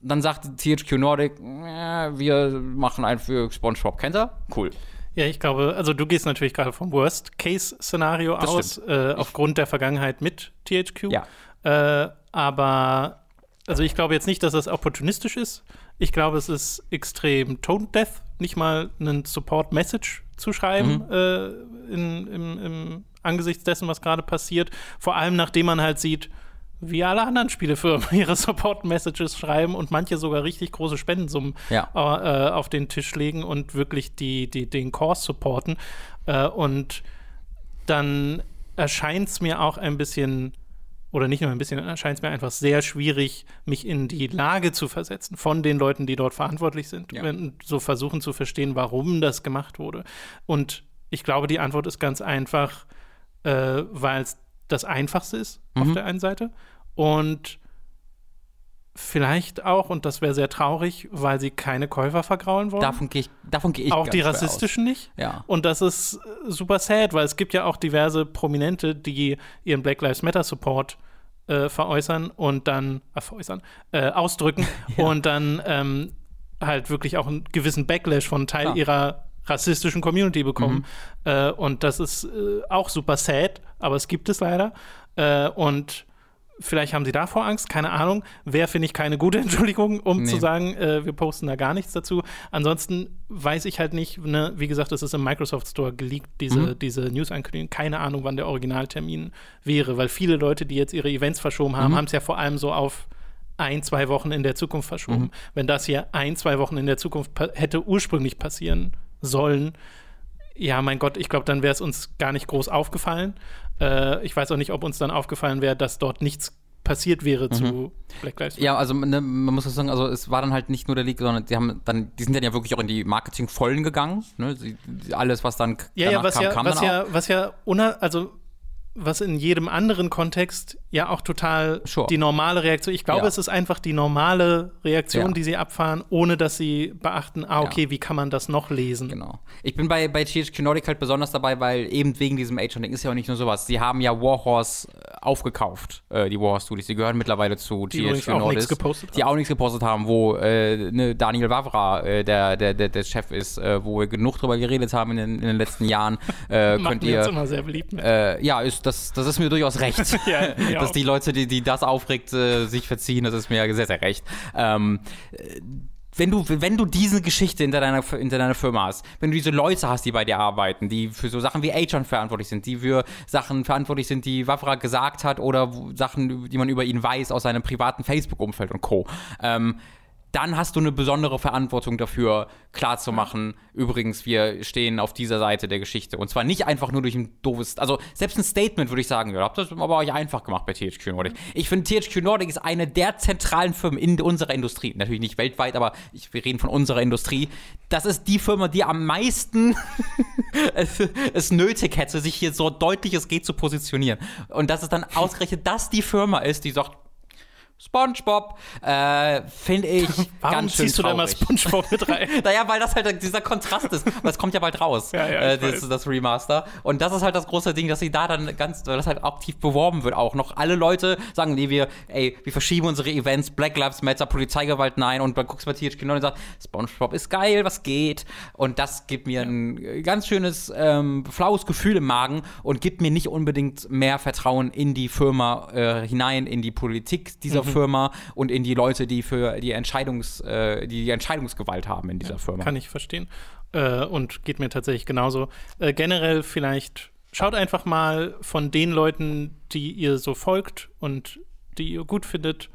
Dann sagt THQ Nordic, wir machen einen für SpongeBob. Kennt er? Cool. Ja, ich glaube, also du gehst natürlich gerade vom Worst-Case-Szenario aus, äh, aufgrund der Vergangenheit mit THQ. Ja. Äh, aber, also ich glaube jetzt nicht, dass das opportunistisch ist. Ich glaube, es ist extrem tone-death, nicht mal einen Support-Message zu schreiben mhm. äh, in, im, im angesichts dessen, was gerade passiert. Vor allem, nachdem man halt sieht, wie alle anderen Spielefirmen ihre Support-Messages schreiben und manche sogar richtig große Spendensummen ja. äh, auf den Tisch legen und wirklich die, die, den Kurs supporten. Äh, und dann erscheint es mir auch ein bisschen oder nicht nur ein bisschen, erscheint es mir einfach sehr schwierig, mich in die Lage zu versetzen von den Leuten, die dort verantwortlich sind, ja. und so versuchen zu verstehen, warum das gemacht wurde. Und ich glaube, die Antwort ist ganz einfach, äh, weil es das Einfachste ist mhm. auf der einen Seite und Vielleicht auch, und das wäre sehr traurig, weil sie keine Käufer vergraulen wollen. Davon gehe ich, davon gehe ich Auch die rassistischen nicht. Ja. Und das ist äh, super sad, weil es gibt ja auch diverse Prominente, die ihren Black Lives Matter Support äh, veräußern und dann, äh, veräußern, äh, ausdrücken ja. und dann ähm, halt wirklich auch einen gewissen Backlash von Teil Klar. ihrer rassistischen Community bekommen. Mhm. Äh, und das ist äh, auch super sad, aber es gibt es leider. und Vielleicht haben sie davor Angst, keine Ahnung. Wäre, finde ich, keine gute Entschuldigung, um nee. zu sagen, äh, wir posten da gar nichts dazu. Ansonsten weiß ich halt nicht, ne, wie gesagt, es ist im Microsoft Store geleakt, diese, mhm. diese News-Ankündigung. Keine Ahnung, wann der Originaltermin wäre, weil viele Leute, die jetzt ihre Events verschoben haben, mhm. haben es ja vor allem so auf ein, zwei Wochen in der Zukunft verschoben. Mhm. Wenn das hier ein, zwei Wochen in der Zukunft hätte ursprünglich passieren sollen, ja, mein Gott, ich glaube, dann wäre es uns gar nicht groß aufgefallen. Äh, ich weiß auch nicht, ob uns dann aufgefallen wäre, dass dort nichts passiert wäre mhm. zu Black Lives Matter. Ja, also ne, man muss sagen, also es war dann halt nicht nur der League, sondern die haben dann, die sind dann ja wirklich auch in die Marketing-Vollen gegangen. Ne? Sie, alles, was dann ja, ja, was kam, ja, kam was ja, auch. Was ja, also was in jedem anderen Kontext ja auch total sure. die normale Reaktion. Ich glaube, ja. es ist einfach die normale Reaktion, ja. die sie abfahren, ohne dass sie beachten, ah, okay, ja. wie kann man das noch lesen? Genau. Ich bin bei, bei THQ Nordic halt besonders dabei, weil eben wegen diesem Age-Ding ist ja auch nicht nur sowas. Sie haben ja Warhorse äh, aufgekauft, äh, die Warhorse Studios. Die gehören mittlerweile zu die THQ auch Nordic. Die auch nichts gepostet haben, wo äh, ne Daniel Wavra äh, der, der, der, der Chef ist, äh, wo wir genug drüber geredet haben in den, in den letzten Jahren. Äh, könnt ihr. Jetzt immer sehr beliebt mit. ja, ist das, das ist mir durchaus recht. ja, dass die Leute, die, die das aufregt, äh, sich verziehen, das ist mir sehr, sehr recht. Ähm, wenn du, wenn du diese Geschichte hinter deiner, hinter deiner Firma hast, wenn du diese Leute hast, die bei dir arbeiten, die für so Sachen wie Agent verantwortlich sind, die für Sachen verantwortlich sind, die Wafra gesagt hat oder Sachen, die man über ihn weiß aus seinem privaten Facebook-Umfeld und Co., ähm, dann hast du eine besondere Verantwortung dafür, klarzumachen, übrigens, wir stehen auf dieser Seite der Geschichte. Und zwar nicht einfach nur durch ein doofes, also selbst ein Statement würde ich sagen, ja, habt das aber euch einfach gemacht bei THQ Nordic. Ich finde, THQ Nordic ist eine der zentralen Firmen in unserer Industrie. Natürlich nicht weltweit, aber ich, wir reden von unserer Industrie. Das ist die Firma, die am meisten es, es nötig hätte, sich hier so deutlich es geht zu positionieren. Und das ist dann ausgerechnet das die Firma ist, die sagt, SpongeBob, äh, finde ich Warum ganz schön ziehst du da mal traurig. SpongeBob mit rein? Naja, weil das halt dieser Kontrast ist. Es kommt ja bald raus, Ja, ja, äh, das, das Remaster. Und das ist halt das große Ding, dass sie da dann ganz, weil das halt aktiv beworben wird auch noch. Alle Leute sagen, nee, wir, ey, wir verschieben unsere Events, Black Lives Matter, Polizeigewalt, nein. Und dann guckst du bei THQ und sagt, SpongeBob ist geil, was geht? Und das gibt mir ein ganz schönes, ähm, flaues Gefühl im Magen und gibt mir nicht unbedingt mehr Vertrauen in die Firma äh, hinein, in die Politik dieser Mhm. Firma und in die Leute, die für die Entscheidungs, äh, die, die Entscheidungsgewalt haben in dieser Firma. Kann ich verstehen. Äh, und geht mir tatsächlich genauso. Äh, generell vielleicht schaut einfach mal von den Leuten, die ihr so folgt und die ihr gut findet,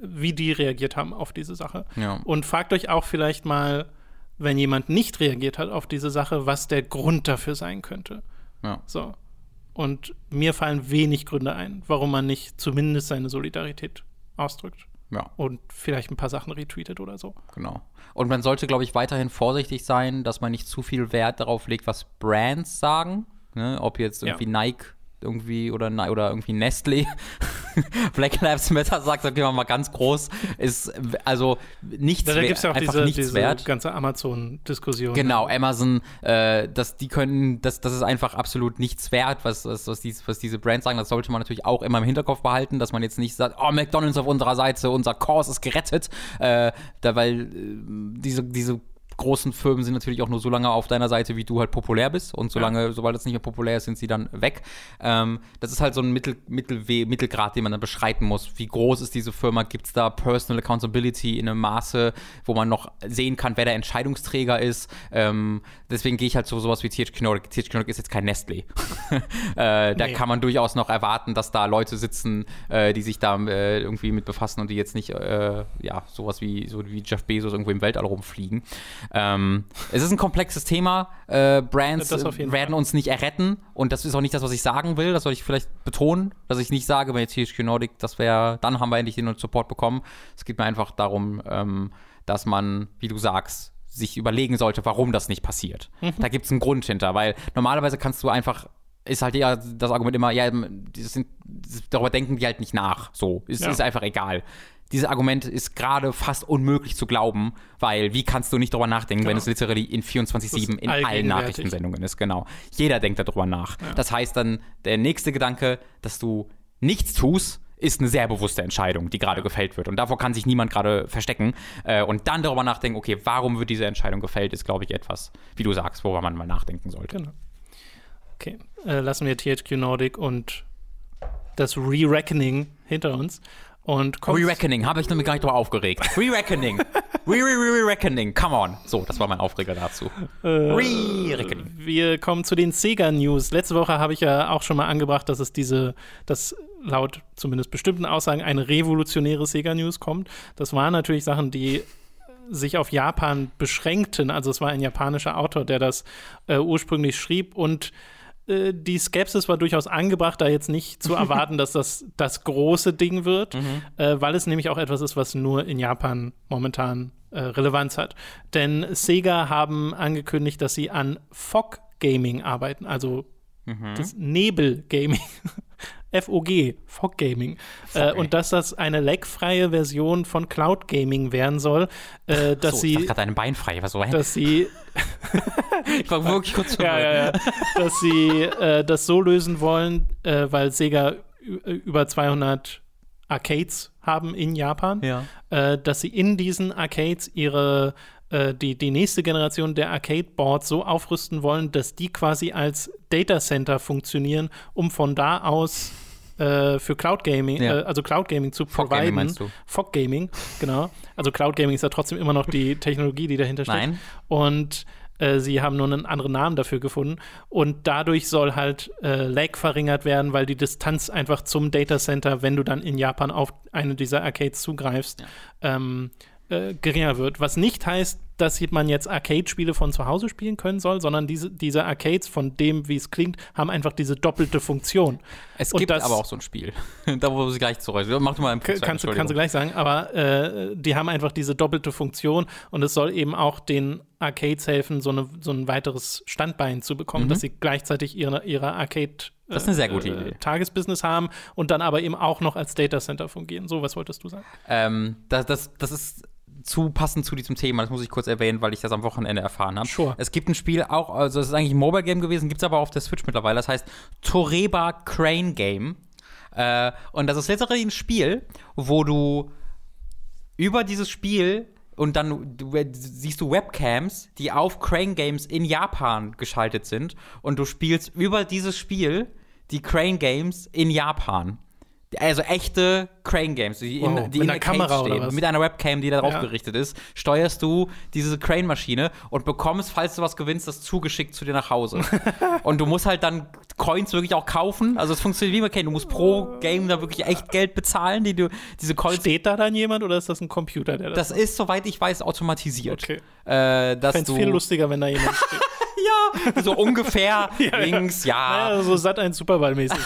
wie die reagiert haben auf diese Sache. Ja. Und fragt euch auch vielleicht mal, wenn jemand nicht reagiert hat auf diese Sache, was der Grund dafür sein könnte. Ja. So. Und mir fallen wenig Gründe ein, warum man nicht zumindest seine Solidarität ausdrückt Ja, und vielleicht ein paar Sachen retweetet oder so. genau. Und man sollte, glaube ich, weiterhin vorsichtig sein, dass man nicht zu viel Wert darauf legt, was Brands sagen. Ne? Ob jetzt irgendwie Ja. Nike irgendwie oder, oder irgendwie Nestle Black Lives Matter sagt, sagen wir mal ganz groß, ist also nichts Da, da wert, gibt es ja auch einfach diese, nichts diese wert. ganze Amazon-Diskussion. Genau, Amazon, äh, das, die können, das, das ist einfach absolut nichts wert, was, was, was, dies, was diese Brands sagen. Das sollte man natürlich auch immer im Hinterkopf behalten, dass man jetzt nicht sagt, oh, McDonalds auf unserer Seite, unser Cause ist gerettet, äh, da, weil äh, diese, diese großen Firmen sind natürlich auch nur so lange auf deiner Seite, wie du halt populär bist. Und solange, sobald es nicht mehr populär ist, sind sie dann weg. Ähm, das ist halt so ein Mittel, Mittelwe Mittelgrad, den man dann beschreiten muss. Wie groß ist diese Firma? Gibt es da Personal Accountability in einem Maße, wo man noch sehen kann, wer der Entscheidungsträger ist? Ähm, deswegen gehe ich halt zu sowas wie THQ Nordic. THQ Nordic ist jetzt kein Nestle. äh, da Nee. kann man durchaus noch erwarten, dass da Leute sitzen, äh, die sich da äh, irgendwie mit befassen und die jetzt nicht, äh, ja, sowas wie, so wie Jeff Bezos irgendwo im Weltall rumfliegen. Ähm, es ist ein komplexes Thema. Äh, Brands Das werden Fall. uns nicht erretten und das ist auch nicht das, was ich sagen will. Das soll ich vielleicht betonen, dass ich nicht sage bei THQ Nordic, das wäre, dann haben wir endlich den Support bekommen. Es geht mir einfach darum, ähm, dass man, wie du sagst, sich überlegen sollte, warum das nicht passiert. Mhm. Da gibt es einen Grund hinter, weil normalerweise kannst du einfach ist halt ja das Argument immer, ja, die sind, darüber denken die halt nicht nach. So, es Ja. ist einfach egal. Dieses Argument ist gerade fast unmöglich zu glauben, weil wie kannst du nicht darüber nachdenken, wenn Genau. es literally in 24-7 in allen. Nachrichtensendungen ist, genau. Jeder denkt darüber nach. Das heißt dann, der nächste Gedanke, dass du nichts tust, ist eine sehr bewusste Entscheidung, die gerade gefällt wird. Und davor kann sich niemand gerade verstecken. Äh, Und dann darüber nachdenken, okay, warum wird diese Entscheidung gefällt, ist, glaube ich, etwas, wie du sagst, worüber man mal nachdenken sollte. Genau. Okay, äh, lassen wir THQ Nordic und das Re-Reckoning hinter uns. Und Re-Reckoning, habe ich nämlich gar nicht drüber aufgeregt. Re-Reckoning. Re-Re-Re-Reckoning, come on. So, das war mein Aufreger dazu. Re-Reckoning. Wir kommen zu den Sega News. Letzte Woche habe ich ja auch schon mal angebracht, dass es diese, dass laut zumindest bestimmten Aussagen eine revolutionäre Sega News kommt. Das waren natürlich Sachen, die sich auf Japan beschränkten. Also es war ein japanischer Autor, der das äh, ursprünglich schrieb und äh, die Skepsis war durchaus angebracht, da jetzt nicht zu erwarten, dass das das große Ding wird, äh, weil es nämlich auch etwas ist, was nur in Japan momentan äh, Relevanz hat. Denn Sega haben angekündigt, dass sie an Fog Gaming arbeiten, also das Nebel Gaming. FOG, Fog Gaming. Äh, und dass das eine lagfreie Version von Cloud Gaming werden soll, äh, dass so, ich dachte sie gerade deine Beinfrei. Was so, hä? dass sie ich war wirklich kurz ja, ja, ja, dass sie äh, das so lösen wollen, äh, weil Sega äh, über 200 Arcades haben in Japan, Ja. dass sie in diesen Arcades ihre äh, die, die nächste Generation der Arcade-Boards so aufrüsten wollen, dass die quasi als Data Center funktionieren, um von da aus äh, für Cloud Gaming, Ja. äh, also Cloud Gaming zu Fog Gaming providen. meinst du? Fog Gaming, genau. Also Cloud Gaming ist ja trotzdem immer noch die Technologie, die dahinter steckt. Nein. Und äh, sie haben nur einen anderen Namen dafür gefunden. Und dadurch soll halt äh, Lag verringert werden, weil die Distanz einfach zum Datacenter, wenn du dann in Japan auf eine dieser Arcades zugreifst, ähm, äh, geringer wird. Was nicht heißt, dass man jetzt Arcade-Spiele von zu Hause spielen können soll, sondern diese, diese Arcades, von dem, wie es klingt, haben einfach diese doppelte Funktion. Es gibt das, aber auch so ein Spiel. da wo sie gleich zurück. Mach du mal im Kannst, kannst du gleich sagen, aber äh, die haben einfach diese doppelte Funktion und es soll eben auch den Arcades helfen, so, eine, so ein weiteres Standbein zu bekommen, mhm. dass sie gleichzeitig ihre, ihre Arcade das ist eine sehr gute äh, Idee. Tagesbusiness haben und dann aber eben auch noch als Data Center fungieren. So, was wolltest du sagen? Ähm, das, das, das ist zu passend zu diesem Thema, das muss ich kurz erwähnen, weil ich das am Wochenende erfahren habe. Sure. Es gibt ein Spiel auch, also es ist eigentlich ein Mobile Game gewesen, gibt es aber auf der Switch mittlerweile, das heißt Toreba Crane Game. Äh, und das ist letztendlich ein Spiel, wo du über dieses Spiel und dann du, siehst du Webcams, die auf Crane Games in Japan geschaltet sind und du spielst über dieses Spiel die Crane Games in Japan. Also echte Crane Games, die, in, wow, die in der Kamera stehen, mit einer Webcam, die darauf ja. gerichtet ist, steuerst du diese Crane-Maschine und bekommst, falls du was gewinnst, das zugeschickt zu dir nach Hause. und du musst halt dann Coins wirklich auch kaufen. Also es funktioniert wie man kennt. Du musst pro Game da wirklich echt Geld bezahlen, die du diese Coins. Steht da dann jemand oder ist das ein Computer, der das? Das ist, soweit ich weiß, automatisiert. Okay. Äh, dass ich viel lustiger, wenn da jemand steht. ja, so ungefähr ja, links, ja. ja. so satt ein Superball-mäßig.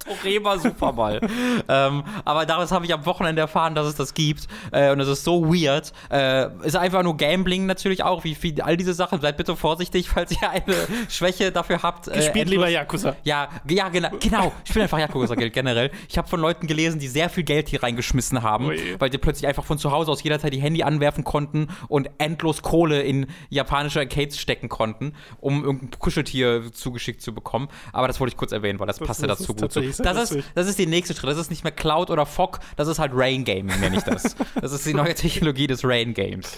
Toreba Superball. ähm, aber daraus habe ich am Wochenende erfahren, dass es das gibt. Äh, und das ist so weird. Äh, ist einfach nur Gambling natürlich auch, wie, wie all diese Sachen. Seid bitte vorsichtig, falls ihr eine Schwäche dafür habt. Äh, Spielt lieber Yakuza. Ja, ja genau, genau. Ich spiele einfach Yakuza generell. Ich habe von Leuten gelesen, die sehr viel Geld hier reingeschmissen haben, Ui. weil die plötzlich einfach von zu Hause aus jederzeit die Handy anwerfen konnten und endlos Kohle in japanische Arcades stecken konnten, um irgendein Kuscheltier zugeschickt zu bekommen. Aber das wollte ich kurz erwähnen, weil das, das passte dazu gut. So, das ist, das ist die nächste Schritt. Das ist nicht mehr Cloud oder Fog, das ist halt Rain Gaming, nenne ich das. das ist die neue Technologie des Rain Games.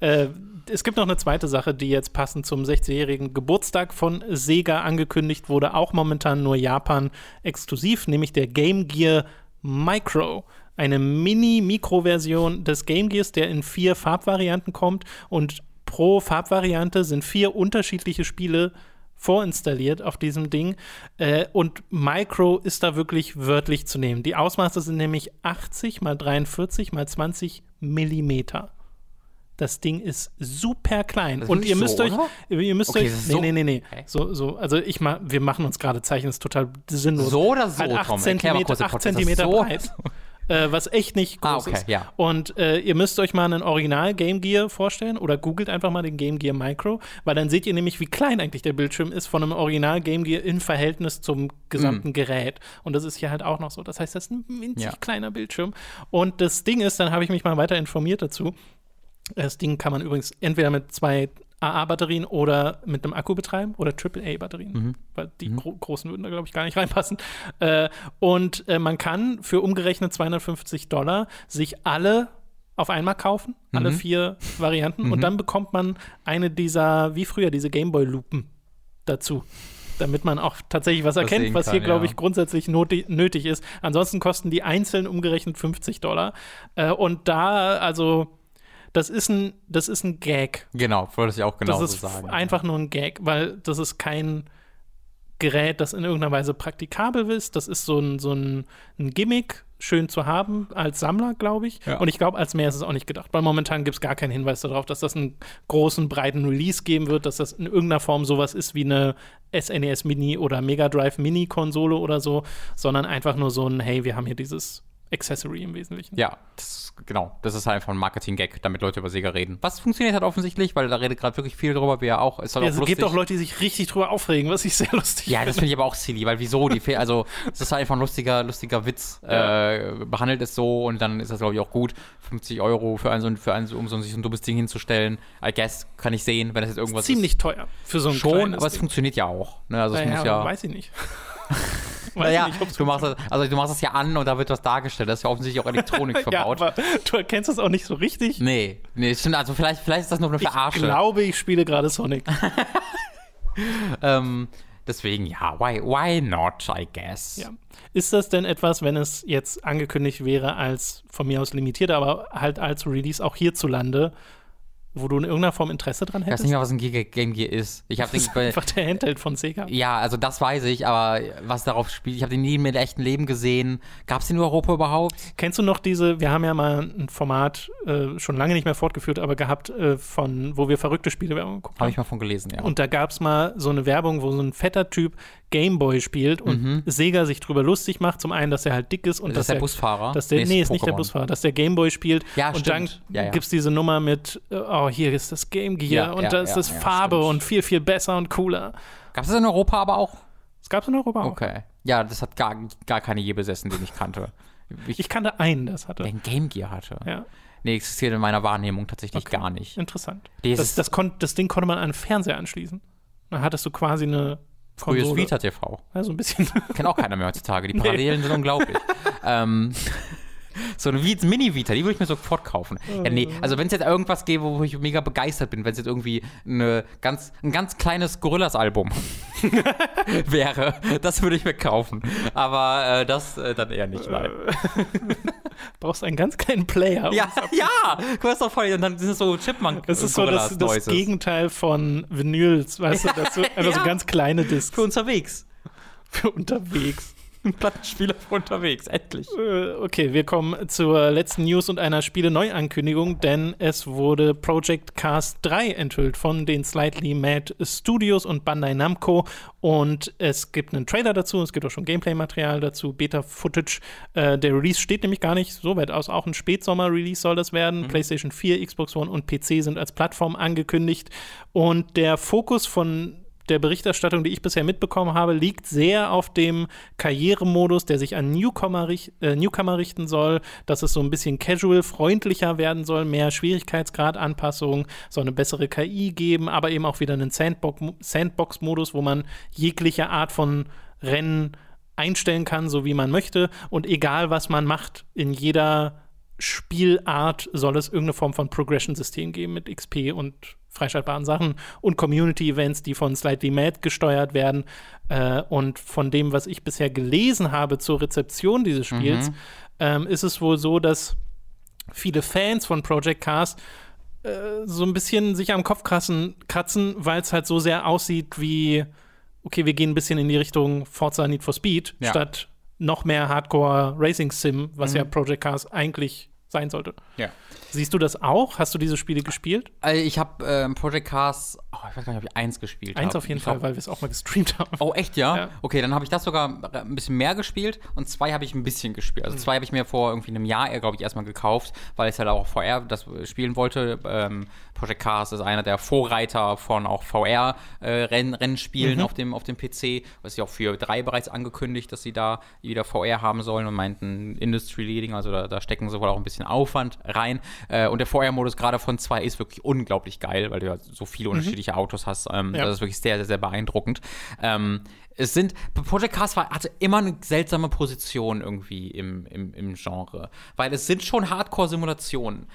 Äh, es gibt noch eine zweite Sache, die jetzt passend zum 60-jährigen Geburtstag von Sega angekündigt wurde, auch momentan nur Japan exklusiv, nämlich der Game Gear Micro. Eine Mini-Mikro-Version des Game Gears, der in vier Farbvarianten kommt und pro Farbvariante sind vier unterschiedliche Spiele vorinstalliert auf diesem Ding. Äh, und Micro ist da wirklich wörtlich zu nehmen. Die Ausmaße sind nämlich 80 mal 43 mal 20 Millimeter. Das Ding ist super klein. und ihr müsst so, euch, oder? ihr müsst okay, euch, nee, so, nee, nee, nee. Okay. So, so, also ich mach, wir machen uns gerade Zeichen, das ist total sinnlos. So oder so, halt 8 Zentimeter, 8 Zentimeter breit äh, was echt nicht ah, groß ah, okay, ist. Ja. Und äh, ihr müsst euch mal einen Original Game Gear vorstellen oder googelt einfach mal den Game Gear Micro, weil dann seht ihr nämlich, wie klein eigentlich der Bildschirm ist von einem Original Game Gear im Verhältnis zum gesamten mm. Gerät. Und das ist hier halt auch noch so. Das heißt, das ist ein winzig ja. kleiner Bildschirm. Und das Ding ist, dann habe ich mich mal weiter informiert dazu. Das Ding kann man übrigens entweder mit zwei AA-Batterien oder mit einem Akku betreiben oder AAA-Batterien, mhm. weil die mhm. gro großen würden da, glaube ich, gar nicht reinpassen. Äh, und äh, man kann für umgerechnet 250 Dollar sich alle auf einmal kaufen, mhm. alle vier Varianten, und mhm. dann bekommt man eine dieser, wie früher, diese Gameboy-Lupen dazu damit man auch tatsächlich was erkennt, was hier, glaube ich, grundsätzlich nötig ist. Ansonsten kosten die einzeln umgerechnet 50 Dollar. Äh, und da, also das ist ein, das ist ein Gag. Genau, wollte ich auch genau das ist so sagen. Einfach nur ein Gag, weil das ist kein Gerät, das in irgendeiner Weise praktikabel ist. Das ist so ein, so ein, ein Gimmick, schön zu haben als Sammler, glaube ich. Ja. Und ich glaube, als mehr ist es auch nicht gedacht, weil momentan gibt es gar keinen Hinweis darauf, dass das einen großen, breiten Release geben wird, dass das in irgendeiner Form sowas ist wie eine SNES e Mini oder Mega Drive Mini Konsole oder so, sondern einfach nur so ein, hey, wir haben hier dieses Accessory im Wesentlichen. Ja, das, genau. Das ist halt einfach ein Marketing-Gag, damit Leute über Sega reden. Was funktioniert halt offensichtlich, weil da redet gerade wirklich viel drüber, wie er auch. Ist halt ja, auch es gibt auch Leute, die sich richtig drüber aufregen, was ich sehr lustig Ja, das finde ich aber auch silly, weil wieso? Die also, es ist halt einfach ein lustiger, lustiger Witz. Ja. Äh, behandelt es so und dann ist das, glaube ich, auch gut. 50 Euro für ein, für ein, um so, sich so ein dummes Ding hinzustellen. I guess, kann ich sehen, wenn das jetzt irgendwas Ziemlich ist. teuer für so ein Schon, aber es Ding. funktioniert ja auch. Ne? Also, naja, muss ja. Weiß ich nicht. naja, nicht, du machst das, also du machst das ja an und da wird was dargestellt. Da ist ja offensichtlich auch Elektronik verbaut. ja, aber du erkennst das auch nicht so richtig. Nee, nee, stimmt. Also vielleicht, vielleicht ist das nur eine Verarsche. Ich glaube, ich spiele gerade Sonic. ähm, deswegen, ja, why, why not, I guess. Ja. Ist das denn etwas, wenn es jetzt angekündigt wäre als von mir aus limitiert, aber halt als Release auch hierzulande, wo du in irgendeiner Form Interesse dran Ich weiß hättest? nicht mehr, was ein Giga Game Gear ist. Ich habe das ist einfach der Handheld von Sega. ja, also das weiß ich, aber was darauf spielt, ich habe den nie im echten Leben gesehen. Gab es den in Europa überhaupt? Kennst du noch diese, wir haben ja mal ein Format äh, schon lange nicht mehr fortgeführt, aber gehabt, äh, von, wo wir verrückte Spielewerbung geguckt Habe haben. ich mal von gelesen, ja. Und da gab es mal so eine Werbung, wo so ein fetter Typ Gameboy spielt und Sega sich drüber lustig macht. Zum einen, dass er halt dick ist und Mhm. das dass der Busfahrer? Dass der, nee, ist nicht der. Busfahrer, dass der Gameboy spielt. Ja, und stimmt. dann Ja, ja. gibt es diese Nummer mit, äh, oh, hier ist das Game Gear Ja, und ja, da ist das Farbe stimmt. und viel, viel besser und cooler. Gab es das in Europa aber auch? Das gab es in Europa auch. Okay. Ja, das hat gar, gar keine je besessen, den ich kannte. Ich, Ich kannte einen, das hatte. der ein Game Gear hatte. Ja, Nee, existiert in meiner Wahrnehmung tatsächlich Okay. gar nicht. interessant. Das, das, kon das Ding konnte man an einen Fernseher anschließen. Dann hattest du quasi eine Frühes. Vita TV. Ja, so ein bisschen. Kennt auch keiner mehr heutzutage. Die Parallelen sind unglaublich. ähm, so eine Vi- Mini-Vita, die würde ich mir sofort kaufen. Ja, nee, also wenn es jetzt irgendwas gäbe, wo ich mega begeistert bin, wenn es jetzt irgendwie eine ganz, ein ganz kleines Gorillas-Album wäre, das würde ich mir kaufen. Aber äh, das äh, dann eher nicht, nein. brauchst einen ganz kleinen Player. Ja, ja, du hast doch voll, und dann sind es so chipmunk Das ist so das, das. Gegenteil von Vinyls, weißt du, dass du einfach so ja. ganz kleine Discs Für unterwegs. für unterwegs. Ein Plattenspieler unterwegs, endlich. Äh, Okay, wir kommen zur letzten News und einer Spiele-Neuankündigung, denn es wurde Project Cars 3 enthüllt von den Slightly Mad Studios und Bandai Namco und es gibt einen Trailer dazu, es gibt auch schon Gameplay-Material dazu, Beta-Footage. Äh, der Release steht nämlich gar nicht so weit aus, auch ein Spätsommer-Release soll das werden. PlayStation 4, Xbox One und PC sind als Plattform angekündigt und der Fokus von der Berichterstattung, die ich bisher mitbekommen habe, liegt sehr auf dem Karrieremodus, der sich an Newcomer, rich äh, Newcomer richten soll, dass es so ein bisschen casual, freundlicher werden soll, mehr Schwierigkeitsgrad-Anpassung, soll eine bessere KI geben, aber eben auch wieder einen Sandbox- Sandbox-Modus, wo man jegliche Art von Rennen einstellen kann, so wie man möchte. Und egal, was man macht, in jeder Spielart soll es irgendeine Form von Progression-System geben mit XP und freischaltbaren Sachen und Community-Events, die von Slightly Mad gesteuert werden. Äh, und von dem, was ich bisher gelesen habe zur Rezeption dieses Spiels, ähm, ist es wohl so, dass viele Fans von Project Cars äh, so ein bisschen sich am Kopf kratzen, kratzen weil es halt so sehr aussieht wie, okay, wir gehen ein bisschen in die Richtung Forza Need for Speed, Ja. statt noch mehr Hardcore Racing Sim, was ja Project Cars eigentlich sein sollte. Ja. Siehst du das auch? Hast du diese Spiele gespielt? Also ich habe ähm, Project Cars, oh, ich weiß gar nicht, ob ich eins gespielt habe. Eins auf jeden ich Fall, glaub- weil wir es auch mal gestreamt haben. Oh, echt, ja? Ja. Okay, dann habe ich das sogar ein bisschen mehr gespielt und zwei habe ich ein bisschen gespielt. Also zwei habe ich mir vor irgendwie einem Jahr, glaube ich, erstmal gekauft, weil ich halt auch VR das spielen wollte. Ähm, Project Cars ist einer der Vorreiter von auch VR-Rennspielen Mhm. auf, dem, auf dem PC. Was sie auch für drei bereits angekündigt, dass sie da wieder VR haben sollen und meinten Industry Leading, also da, da stecken sie wohl auch ein bisschen Aufwand rein. Äh, und der VR-Modus gerade von zwei ist wirklich unglaublich geil, weil du ja so viele unterschiedliche Autos hast. Ähm, Ja. Das ist wirklich sehr, sehr, sehr beeindruckend. Ähm, es sind, Project Cars war, hatte immer eine seltsame Position irgendwie im, im, im Genre, weil es sind schon Hardcore-Simulationen,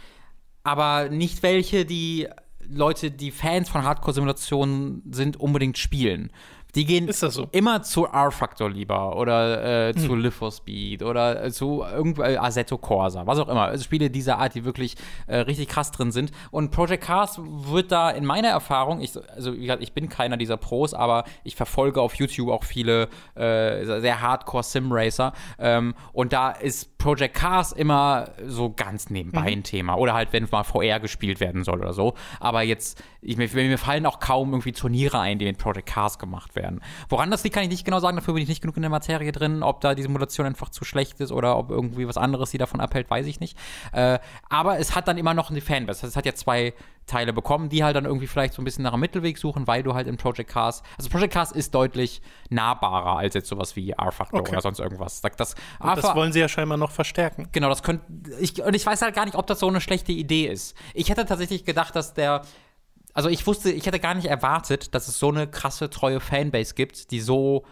aber nicht welche, die Leute, die Fans von Hardcore-Simulationen sind, unbedingt spielen. Die gehen Ist das so? immer zu R-Factor lieber oder äh, zu Live for Speed oder äh, zu äh, Assetto Corsa, was auch immer. Also Spiele dieser Art, die wirklich äh, richtig krass drin sind. Und Project Cars wird da in meiner Erfahrung, ich, also wie gesagt, ich bin keiner dieser Pros, aber ich verfolge auf YouTube auch viele äh, sehr Hardcore Sim-Racer. Ähm, und da ist Project Cars immer so ganz nebenbei ein Thema. Oder halt, wenn mal VR gespielt werden soll oder so. Aber jetzt, ich, mir, mir fallen auch kaum irgendwie Turniere ein, die mit Project Cars gemacht werden. Woran das liegt, kann ich nicht genau sagen. Dafür bin ich nicht genug in der Materie drin. Ob da die Simulation einfach zu schlecht ist oder ob irgendwie was anderes sie davon abhält, weiß ich nicht. Äh, aber es hat dann immer noch eine Fanbase. Es hat ja zwei Teile bekommen, die halt dann irgendwie vielleicht so ein bisschen nach einem Mittelweg suchen, weil du halt in Project Cars, also Project Cars ist deutlich nahbarer als jetzt sowas wie R-Factor Okay. oder sonst irgendwas. Das, das, Und das wollen sie ja scheinbar noch verstärken. Genau, das könnte. Ich, und ich weiß halt gar nicht, ob das so eine schlechte Idee ist. Ich hätte tatsächlich gedacht, dass der. Also ich wusste, ich hätte gar nicht erwartet, dass es so eine krasse, treue Fanbase gibt, die so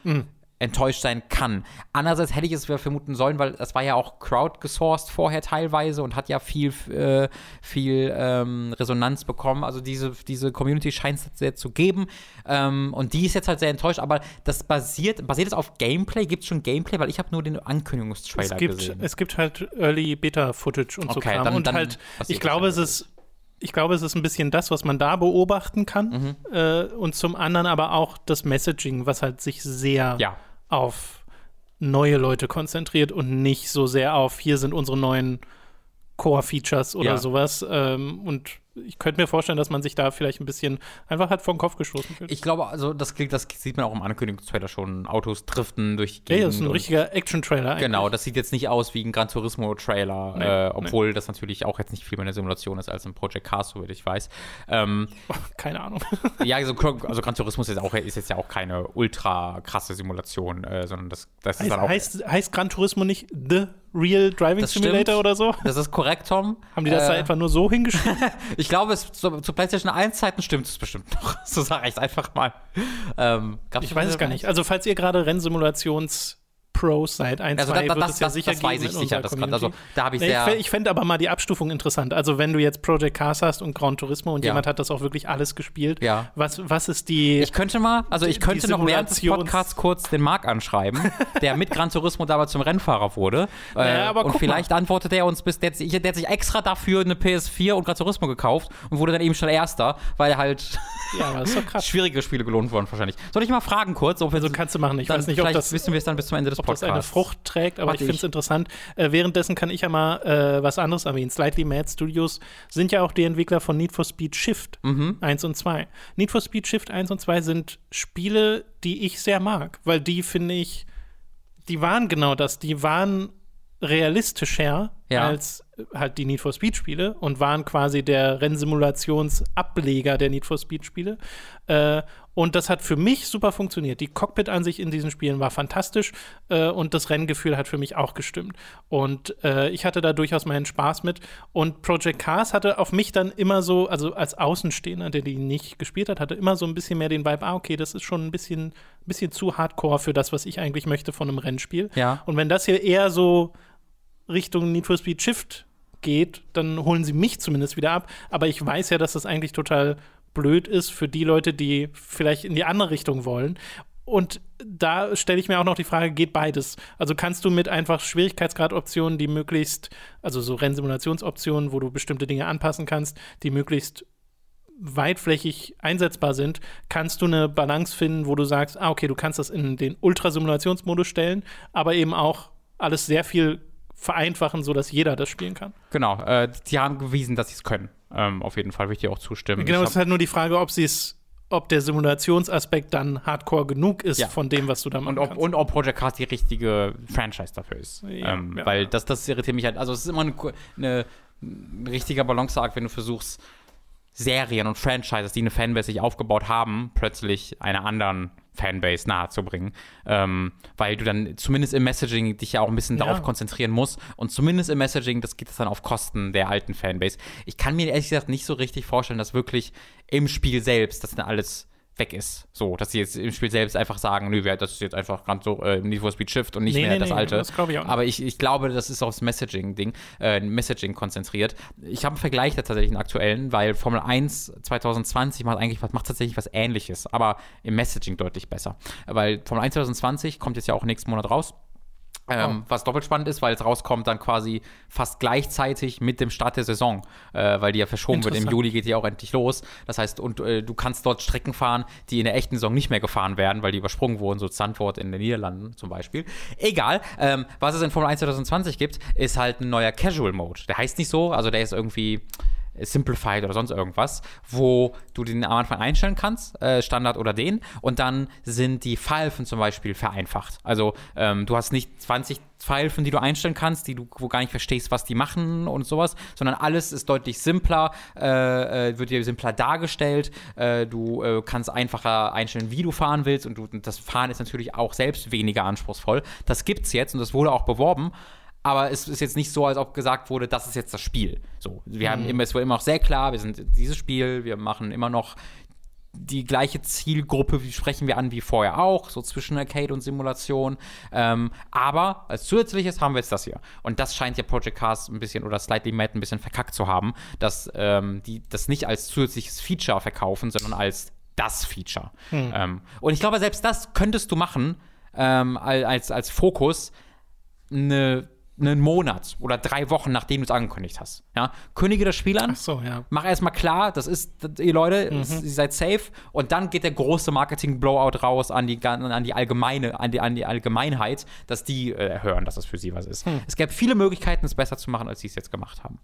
enttäuscht sein kann. Andererseits hätte ich es vermuten sollen, weil das war ja auch crowdgesourced vorher teilweise und hat ja viel, äh, viel ähm, Resonanz bekommen. Also diese, diese Community scheint es sehr zu geben. Ähm, und die ist jetzt halt sehr enttäuscht, aber das basiert, basiert es auf Gameplay? Gibt es schon Gameplay? Weil ich habe nur den Ankündigungstrailer Es gibt, gesehen. es gibt halt Early Beta Footage und so Okay, Kram. dann- und dann halt, ich glaube, es ist ich glaube, es ist ein bisschen das, was man da beobachten kann. Mhm. Äh, und zum anderen aber auch das Messaging, was halt sich sehr ja. auf neue Leute konzentriert und nicht so sehr auf, hier sind unsere neuen Core-Features oder ja. sowas. Ähm, und ich könnte mir vorstellen, dass man sich da vielleicht ein bisschen einfach halt vor den Kopf gestoßen fühlt. Ich glaube, also das klingt, das sieht man auch im Ankündigungstrailer schon. Autos driften durch die Gegend. Ja, das ist ein richtiger Action-Trailer Genau, das sieht jetzt nicht aus wie ein Gran Turismo-Trailer, nee, äh, obwohl nee. das natürlich auch jetzt nicht viel mehr eine Simulation ist als ein Project Cars, soweit ich weiß. Ähm, oh, keine Ahnung. ja, also, also Gran Turismo ist jetzt, auch, ist jetzt ja auch keine ultra krasse Simulation, äh, sondern das, das heißt, ist dann auch. Heißt, heißt Gran Turismo nicht The Real Driving das Simulator stimmt. oder so? Das ist korrekt, Tom. Haben die das äh, da etwa nur so hingeschrieben? ich glaube, es, zu, zu PlayStation 1 Zeiten stimmt es bestimmt noch. so sage ich es einfach mal. Ähm, ich weiß es gar nicht. Also, falls ihr gerade Rennsimulations- Pros seit 1, also 2 da, da, wird das, es ja das, sicher das weiß ich sicher. Das grad, also, da ich sehr Ich, ich fände aber mal die Abstufung interessant. Also wenn du jetzt Project Cars hast und Gran Turismo und ja. jemand hat das auch wirklich alles gespielt, ja. was, was ist die Ich könnte mal, also ich könnte noch während des Podcasts kurz den Marc anschreiben, der mit Gran Turismo damals zum Rennfahrer wurde. Naja, äh, und vielleicht mal. antwortet er uns bis, der, der, hat sich extra dafür eine PS4 und Gran Turismo gekauft und wurde dann eben schon Erster, weil er halt ja, schwierige Spiele gelohnt wurden wahrscheinlich. Soll ich mal fragen kurz? Ob wir so kannst du machen. Ich weiß nicht, ob das wissen wir es dann bis zum Ende des Podcasts. Das eine Frucht trägt, aber Warte ich finde es interessant. Äh, währenddessen kann ich ja mal äh, was anderes erwähnen. Slightly Mad Studios sind ja auch die Entwickler von Need for Speed Shift mhm. 1 und 2. Need for Speed Shift 1 und 2 sind Spiele, die ich sehr mag, weil die finde ich, die waren genau das. Die waren realistischer ja. als halt die Need for Speed Spiele und waren quasi der Rennsimulationsableger der Need for Speed Spiele. Äh, und das hat für mich super funktioniert. Die Cockpit-Ansicht in diesen Spielen war fantastisch äh, und das Renngefühl hat für mich auch gestimmt. Und äh, ich hatte da durchaus meinen Spaß mit. Und Project Cars hatte auf mich dann immer so, also als Außenstehender, der die nicht gespielt hat, hatte immer so ein bisschen mehr den Vibe, ah, okay, das ist schon ein bisschen, bisschen zu hardcore für das, was ich eigentlich möchte von einem Rennspiel. Ja. Und wenn das hier eher so Richtung Need for Speed Shift geht, dann holen sie mich zumindest wieder ab. Aber ich weiß ja, dass das eigentlich total blöd ist für die Leute, die vielleicht in die andere Richtung wollen. Und da stelle ich mir auch noch die Frage, geht beides? Also kannst du mit einfach Schwierigkeitsgradoptionen, die möglichst, also so Rennsimulationsoptionen, wo du bestimmte Dinge anpassen kannst, die möglichst weitflächig einsetzbar sind, kannst du eine Balance finden, wo du sagst, ah, okay, du kannst das in den Ultrasimulationsmodus stellen, aber eben auch alles sehr viel vereinfachen, sodass jeder das spielen kann. Genau, äh, die haben bewiesen, dass sie es können. Ähm, auf jeden Fall würde ich dir auch zustimmen. Genau, es ist halt nur die Frage, ob sie es ob der Simulationsaspekt dann hardcore genug ist ja. von dem, was du da machen und ob, kannst. Und ob Project Cars die richtige Franchise dafür ist. Ja, ähm, ja. Weil das, das irritiert mich halt. Also es ist immer eine, eine, ein richtiger Balanceakt, wenn du versuchst, Serien und Franchises, die eine Fanbase sich aufgebaut haben, plötzlich einer anderen Fanbase nahezubringen, ähm, weil du dann zumindest im Messaging dich ja auch ein bisschen ja. darauf konzentrieren musst und zumindest im Messaging, das geht es dann auf Kosten der alten Fanbase. Ich kann mir ehrlich gesagt nicht so richtig vorstellen, dass wirklich im Spiel selbst das dann alles weg ist. So, dass sie jetzt im Spiel selbst einfach sagen, nö, das ist jetzt einfach ganz so äh, Need for Speed Shift und nicht nee, mehr nee, das nee, alte. Das ich auch. Aber ich, ich glaube, das ist aufs Messaging-Ding, äh, Messaging konzentriert. Ich habe einen Vergleich da tatsächlich einen aktuellen, weil Formel 1 2020 macht eigentlich was, macht tatsächlich was ähnliches, aber im Messaging deutlich besser. Weil Formel 1 2020 kommt jetzt ja auch nächsten Monat raus. Ähm, oh. Was doppelt spannend ist, weil es rauskommt dann quasi fast gleichzeitig mit dem Start der Saison, äh, weil die ja verschoben wird. Im Juli geht die auch endlich los. Das heißt, und äh, du kannst dort Strecken fahren, die in der echten Saison nicht mehr gefahren werden, weil die übersprungen wurden, so Zandvoort in den Niederlanden zum Beispiel. Egal, ähm, was es in Formel 1 2020 gibt, ist halt ein neuer Casual Mode. Der heißt nicht so, also der ist irgendwie Simplified oder sonst irgendwas, wo du den am Anfang einstellen kannst, äh, Standard oder den, und dann sind die Pfeifen zum Beispiel vereinfacht. Also ähm, du hast nicht 20 Pfeifen, die du einstellen kannst, die du wo gar nicht verstehst, was die machen und sowas, sondern alles ist deutlich simpler, äh, äh, wird dir simpler dargestellt. Äh, du äh, kannst einfacher einstellen, wie du fahren willst, und, du, und das Fahren ist natürlich auch selbst weniger anspruchsvoll. Das gibt's jetzt und das wurde auch beworben aber es ist jetzt nicht so, als ob gesagt wurde, das ist jetzt das Spiel. So, wir mhm. haben immer, es war immer noch sehr klar, wir sind dieses Spiel, wir machen immer noch die gleiche Zielgruppe, wie sprechen wir an wie vorher auch, so zwischen Arcade und Simulation. Ähm, aber als zusätzliches haben wir jetzt das hier. Und das scheint ja Project Cars ein bisschen oder Slightly Mad ein bisschen verkackt zu haben, dass ähm, die das nicht als zusätzliches Feature verkaufen, sondern als das Feature. Hm. Ähm, und ich glaube, selbst das könntest du machen ähm, als, als Fokus, eine einen Monat oder drei Wochen, nachdem du es angekündigt hast. Ja? Kündige das Spiel an. Ach so, ja. Mach erstmal klar, das ist, ihr Leute, mhm. ihr seid safe. Und dann geht der große Marketing-Blowout raus an die, an die allgemeine, an die, an die Allgemeinheit, dass die äh, hören, dass das für sie was ist. Hm. Es gäbe viele Möglichkeiten, es besser zu machen, als sie es jetzt gemacht haben.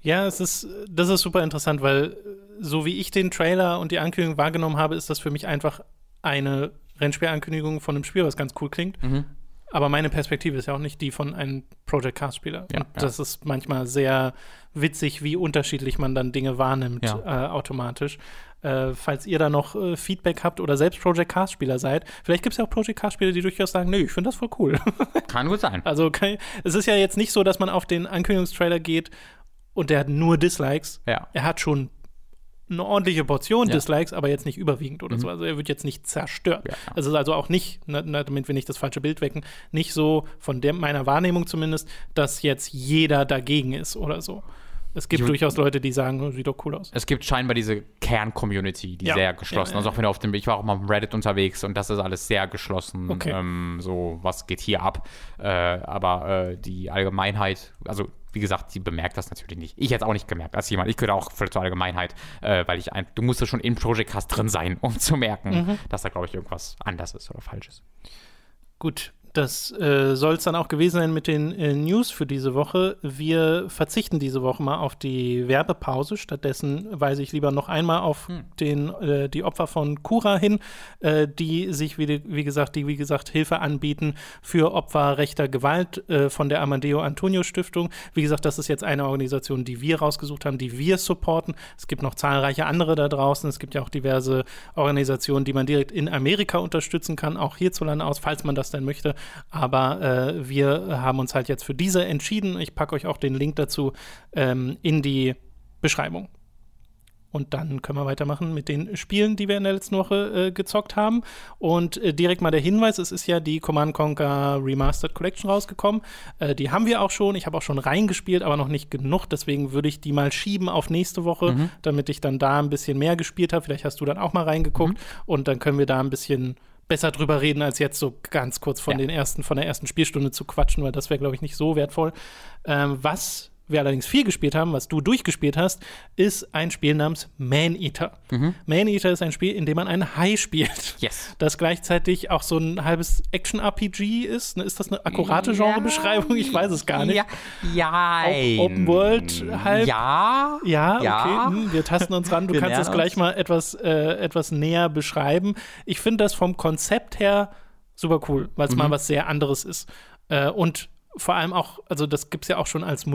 Ja, es ist, das ist super interessant, weil so wie ich den Trailer und die Ankündigung wahrgenommen habe, ist das für mich einfach eine Rennspielankündigung von einem Spiel, was ganz cool klingt. Mhm. Aber meine Perspektive ist ja auch nicht die von einem Project Cast-Spieler. Ja, und ja. das ist manchmal sehr witzig, wie unterschiedlich man dann Dinge wahrnimmt ja. äh, automatisch. Äh, falls ihr da noch äh, Feedback habt oder selbst Project Cast-Spieler seid, vielleicht gibt es ja auch Project Cast-Spieler, die durchaus sagen, nö, ich finde das voll cool. Kann gut sein. Also kann, es ist ja jetzt nicht so, dass man auf den Ankündigungstrailer geht und der hat nur Dislikes. Ja. Er hat schon eine ordentliche Portion ja. Dislikes, aber jetzt nicht überwiegend oder mhm. so. Also er wird jetzt nicht zerstört. Ja. Es ist also auch nicht, na, damit wir nicht das falsche Bild wecken, nicht so von der, meiner Wahrnehmung zumindest, dass jetzt jeder dagegen ist oder so. Es gibt ich, durchaus Leute, die sagen, oh, sieht doch cool aus. Es gibt scheinbar diese Kern-Community, die ja. sehr geschlossen ist. Also auch wenn du auf dem, ich war auch mal auf Reddit unterwegs und das ist alles sehr geschlossen. Okay. Ähm, so, was geht hier ab? Äh, aber äh, die Allgemeinheit, also wie gesagt, sie bemerkt das natürlich nicht. Ich hätte es auch nicht gemerkt als jemand. Ich gehöre auch für zur Allgemeinheit, äh, weil ich ein, du musst schon im Project Cast drin sein, um zu merken, mhm. dass da, glaube ich, irgendwas anders ist oder falsch ist. Gut, das äh, soll es dann auch gewesen sein mit den äh, News für diese Woche. Wir verzichten diese Woche mal auf die Werbepause. Stattdessen weise ich lieber noch einmal auf hm. den, äh, die Opfer von Cura hin, äh, die sich, wie, wie, gesagt, die wie gesagt Hilfe anbieten für Opfer rechter Gewalt äh, von der Amadeo Antonio Stiftung. Wie gesagt, das ist jetzt eine Organisation, die wir rausgesucht haben, die wir supporten. Es gibt noch zahlreiche andere da draußen. Es gibt ja auch diverse Organisationen, die man direkt in Amerika unterstützen kann, auch hierzulande aus, falls man das denn möchte. Aber äh, wir haben uns halt jetzt für diese entschieden. Ich packe euch auch den Link dazu ähm, in die Beschreibung. Und dann können wir weitermachen mit den Spielen, die wir in der letzten Woche äh, gezockt haben. Und äh, direkt mal der Hinweis: Es ist ja die Command Conquer Remastered Collection rausgekommen. Äh, die haben wir auch schon. Ich habe auch schon reingespielt, aber noch nicht genug. Deswegen würde ich die mal schieben auf nächste Woche, mhm. damit ich dann da ein bisschen mehr gespielt habe. Vielleicht hast du dann auch mal reingeguckt. Mhm. Und dann können wir da ein bisschen besser drüber reden, als jetzt so ganz kurz von ja. den ersten, von der ersten Spielstunde zu quatschen, weil das wäre, glaube ich, nicht so wertvoll. Ähm, was wir allerdings viel gespielt haben, was du durchgespielt hast, ist ein Spiel namens Man Eater. Mhm. Man Eater ist ein Spiel, in dem man einen Hai spielt. Yes. Das gleichzeitig auch so ein halbes Action-RPG ist. Ne, ist das eine akkurate Genrebeschreibung? Ich weiß es gar nicht. Ja. ja. Open World halb. Ja. Ja, okay. Ja. Hm, wir tasten uns ran. Du wir kannst es gleich mal etwas, äh, etwas näher beschreiben. Ich finde das vom Konzept her super cool, weil es mhm. mal was sehr anderes ist. Äh, und vor allem auch, also das gibt es ja auch schon als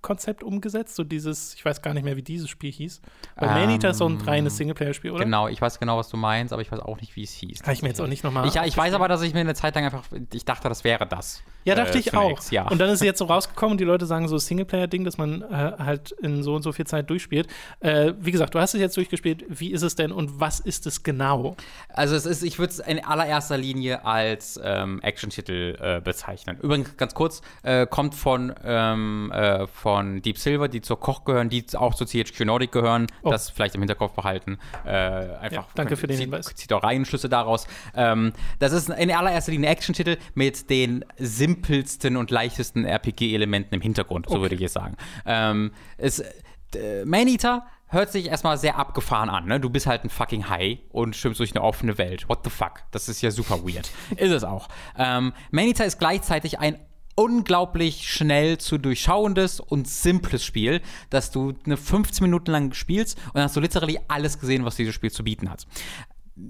Multiplayer-Konzept umgesetzt, so dieses, ich weiß gar nicht mehr, wie dieses Spiel hieß. Weil ähm, Maneater ist so ein reines Singleplayer-Spiel, oder? Genau, ich weiß genau, was du meinst, aber ich weiß auch nicht, wie es hieß. Kann ich mir jetzt auch nicht nochmal. Ich, ich weiß aber, dass ich mir eine Zeit lang einfach, ich dachte, das wäre das. Ja, dachte äh, ich auch. Ja. Und dann ist es jetzt so rausgekommen und die Leute sagen so Singleplayer-Ding, dass man äh, halt in so und so viel Zeit durchspielt. Äh, wie gesagt, du hast es jetzt durchgespielt. Wie ist es denn und was ist es genau? Also es ist, ich würde es in allererster Linie als ähm, Action-Titel äh, bezeichnen. Übrigens ganz kurz, äh, kommt von, ähm, äh, von Deep Silver, die zur Koch gehören, die auch zu THQ Nordic gehören. Oh. Das vielleicht im Hinterkopf behalten. einfach ja, danke für den zieht, Hinweis. Zieht auch Reihenschlüsse daraus. Ähm, das ist in allererster Linie ein Action-Titel mit den Sim simpelsten und leichtesten RPG-Elementen im Hintergrund, so okay. würde ich es sagen. Ähm, es, äh, Maneater hört sich erstmal sehr abgefahren an, ne? Du bist halt ein fucking Hai und schwimmst durch eine offene Welt. What the fuck? Das ist ja super weird. ist es auch. Ähm, Maneater ist gleichzeitig ein unglaublich schnell zu durchschauendes und simples Spiel, dass du eine 15 Minuten lang spielst und dann hast du literally alles gesehen, was dieses Spiel zu bieten hat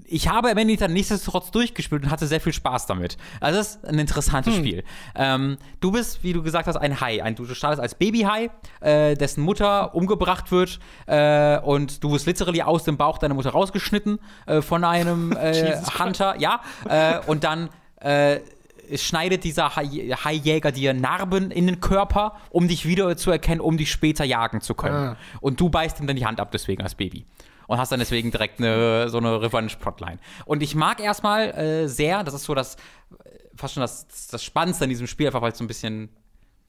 ich habe Amenita nichtsdestotrotz durchgespielt und hatte sehr viel Spaß damit. Also das ist ein interessantes hm. Spiel. Ähm, du bist, wie du gesagt hast, ein Hai. Ein, du startest als Babyhai, äh, dessen Mutter umgebracht wird äh, und du wirst literally aus dem Bauch deiner Mutter rausgeschnitten äh, von einem äh, Hunter. Ja, äh, und dann äh, schneidet dieser Haijäger dir Narben in den Körper, um dich wieder zu erkennen, um dich später jagen zu können. Ah. Und du beißt ihm dann die Hand ab, deswegen als Baby und hast dann deswegen direkt eine, so eine Revenge-Plotline. Und ich mag erstmal äh, sehr, das ist so das, fast schon das, das Spannendste an diesem Spiel, einfach weil es so ein bisschen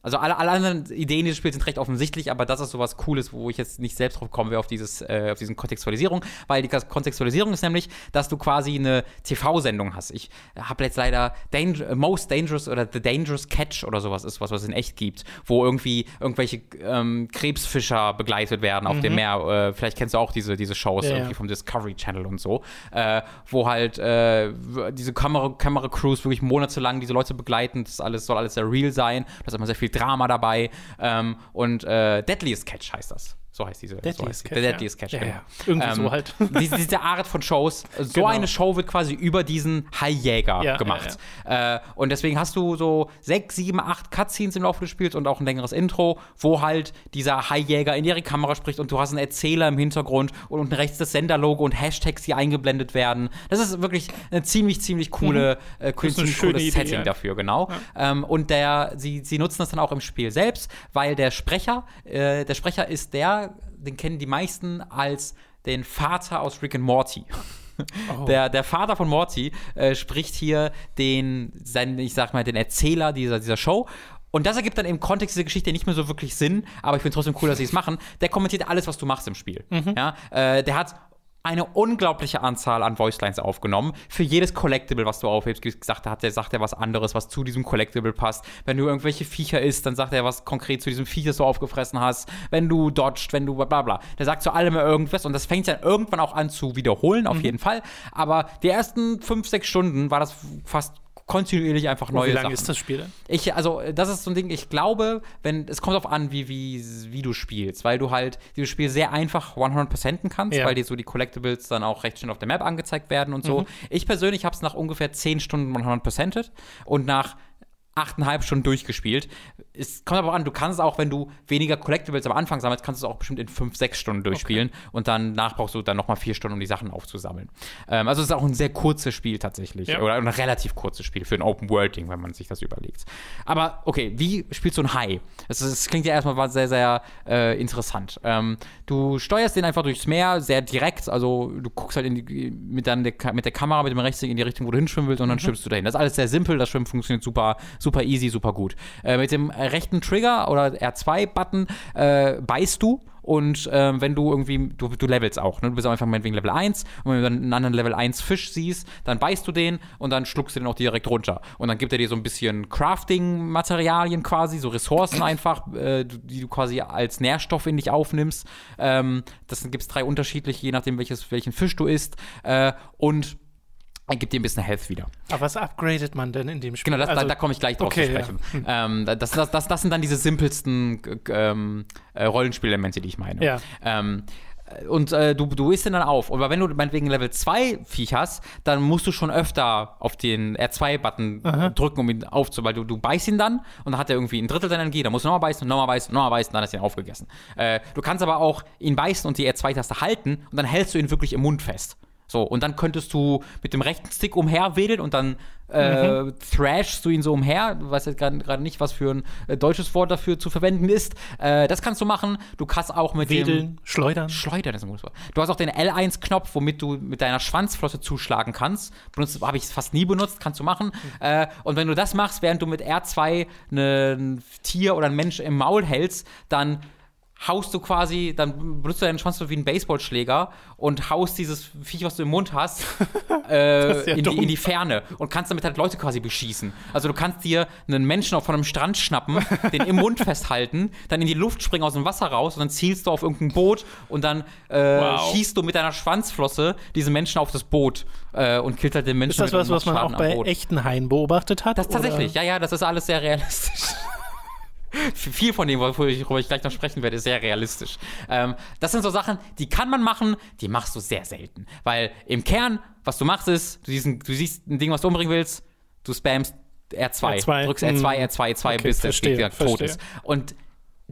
Also alle, alle anderen Ideen dieses Spiels sind recht offensichtlich, aber das ist sowas Cooles, wo ich jetzt nicht selbst drauf kommen will, auf, dieses, äh, auf diesen Kontextualisierung, weil die Kontextualisierung ist nämlich, dass du quasi eine TV-Sendung hast. Ich habe jetzt leider Danger Most Dangerous oder The Dangerous Catch oder sowas ist was, was es in echt gibt, wo irgendwie irgendwelche ähm, Krebsfischer begleitet werden auf mhm. dem Meer. Äh, vielleicht kennst du auch diese, diese Shows ja, irgendwie vom Discovery Channel und so, äh, wo halt äh, diese Kamera, Kamera Crews wirklich monatelang diese Leute begleiten. Das alles soll alles sehr real sein. Da ist immer sehr viel Drama dabei. Ähm, und äh, Deadliest Catch heißt das. So heißt diese. Deadliest so heißt. Der Deadliest Catch, ja. genau. Ja, Irgendwie ähm, so halt. diese, diese, Art von Shows. So genau. eine Show wird quasi über diesen High-Jäger ja, gemacht. Äh, und deswegen hast du so sechs, sieben, acht Cutscenes im Laufe des Spiels und auch ein längeres Intro, wo halt dieser High-Jäger in ihre Kamera spricht und du hast einen Erzähler im Hintergrund und unten rechts das Senderlogo und Hashtags, die eingeblendet werden. Das ist wirklich eine ziemlich, ziemlich coole, mhm. äh, ziemlich cooles Idee, Setting dafür, genau. Ähm, und der, sie, sie nutzen das dann auch im Spiel selbst, weil der Sprecher, äh, der Sprecher ist der den kennen die meisten als den Vater aus Rick and Morty. Oh. Der, der Vater von Morty äh, spricht hier den, seinen, ich sag mal, den Erzähler dieser, dieser Show. Und das ergibt dann im Kontext dieser Geschichte nicht mehr so wirklich Sinn, aber ich finde trotzdem cool, dass sie es machen. Der kommentiert alles, was du machst im Spiel. Mhm. Ja, äh, der hat eine unglaubliche Anzahl an Voicelines aufgenommen. Für jedes Collectible, was du aufhebst, gesagt hat, der sagt er was anderes, was zu diesem Collectible passt. Wenn du irgendwelche Viecher isst, dann sagt er was konkret zu diesem Viech, das du aufgefressen hast. Wenn du dodged, wenn du bla bla. Der sagt zu allem irgendwas und das fängt dann irgendwann auch an zu wiederholen, auf mhm. jeden Fall. Aber die ersten fünf, sechs Stunden war das fast kontinuierlich einfach neue Wie lange Sachen. ist das Spiel denn? Ich, also, das ist so ein Ding, ich glaube, wenn, es kommt darauf an, wie, wie, wie du spielst, weil du halt dieses Spiel sehr einfach 100%en kannst, ja. weil dir so die Collectibles dann auch recht schön auf der Map angezeigt werden und so. Mhm. Ich persönlich habe es nach ungefähr 10 Stunden 100%et und nach achteinhalb Stunden durchgespielt. Es kommt aber an, du kannst auch, wenn du weniger Collectibles am Anfang sammelst, kannst du es auch bestimmt in fünf, sechs Stunden durchspielen okay. und dann nach brauchst du dann nochmal vier Stunden, um die Sachen aufzusammeln. Ähm, also es ist auch ein sehr kurzes Spiel tatsächlich. Ja. Oder ein relativ kurzes Spiel für ein Open-World-Ding, wenn man sich das überlegt. Aber okay, wie spielst du ein High? Es klingt ja erstmal sehr, sehr äh, interessant. Ähm, du steuerst den einfach durchs Meer, sehr direkt, also du guckst halt die, mit, der, mit der Kamera, mit dem Rechtstick in die Richtung, wo du hinschwimmen willst und dann mhm. schwimmst du dahin. Das ist alles sehr simpel, das Schwimmen funktioniert super super easy, super gut. Äh, mit dem rechten Trigger oder R2-Button äh, beißt du und äh, wenn du irgendwie, du, du levelst auch, ne? du bist einfach meinetwegen Level 1 und wenn du dann einen anderen Level 1 Fisch siehst, dann beißt du den und dann schluckst du den auch direkt runter. Und dann gibt er dir so ein bisschen Crafting-Materialien quasi, so Ressourcen einfach, äh, die du quasi als Nährstoff in dich aufnimmst. Ähm, das gibt es drei unterschiedliche, je nachdem welches, welchen Fisch du isst. Äh, und gibt dir ein bisschen Health wieder. Aber was upgradet man denn in dem Spiel? Genau, das, also, da, da komme ich gleich drauf okay, zu sprechen. Ja. Hm. Ähm, das, das, das, das, sind dann diese simpelsten ähm, äh, Rollenspielelemente, die ich meine. Ja. Ähm, und äh, du, du isst den dann auf. Aber wenn du meinetwegen Level 2 Viech hast, dann musst du schon öfter auf den R2-Button drücken, um ihn aufzu... Weil du, du beißt ihn dann und dann hat er irgendwie ein Drittel deiner Energie. Dann musst du nochmal beißen, nochmal beißen, nochmal beißen, dann ist er aufgegessen. Äh, du kannst aber auch ihn beißen und die R2-Taste halten und dann hältst du ihn wirklich im Mund fest. So, und dann könntest du mit dem rechten Stick umherwedeln und dann äh, mhm. thrashst du ihn so umher. Du weißt jetzt gerade nicht, was für ein äh, deutsches Wort dafür zu verwenden ist. Äh, das kannst du machen. Du kannst auch mit Wedeln, dem schleudern. Schleudern ist ein gutes Wort. Du hast auch den L1-Knopf, womit du mit deiner Schwanzflosse zuschlagen kannst. Habe ich fast nie benutzt, kannst du machen. Mhm. und wenn du das machst, während du mit R2 ne, ein Tier oder ein Mensch im Maul hältst, dann haust du quasi, dann benutzt du deinen Schwanz wie einen Baseballschläger und haust dieses Viech, was du im Mund hast, äh, ja in, die, in, die, Ferne und kannst damit halt Leute quasi beschießen. Also du kannst dir einen Menschen auch von einem Strand schnappen, den im Mund festhalten, dann in die Luft springen aus dem Wasser raus und dann zielst du auf irgendein Boot und dann äh, wow. schießt du mit deiner Schwanzflosse diesen Menschen auf das Boot äh, und killt halt den Menschen. Ist das was, was man auch bei echten Haien beobachtet hat? Das tatsächlich, ja, ja, das ist alles sehr realistisch. viel von dem, worüber ich, gleich noch sprechen werde, ist sehr realistisch. Ähm, das sind so Sachen, die kann man machen, die machst du sehr selten. Weil im Kern, was du machst, ist, du siehst ein, du siehst ein Ding, was du umbringen willst, du spammst R2, R2 drückst R2, R2, R2, okay, bis der Gegner tot ist. Und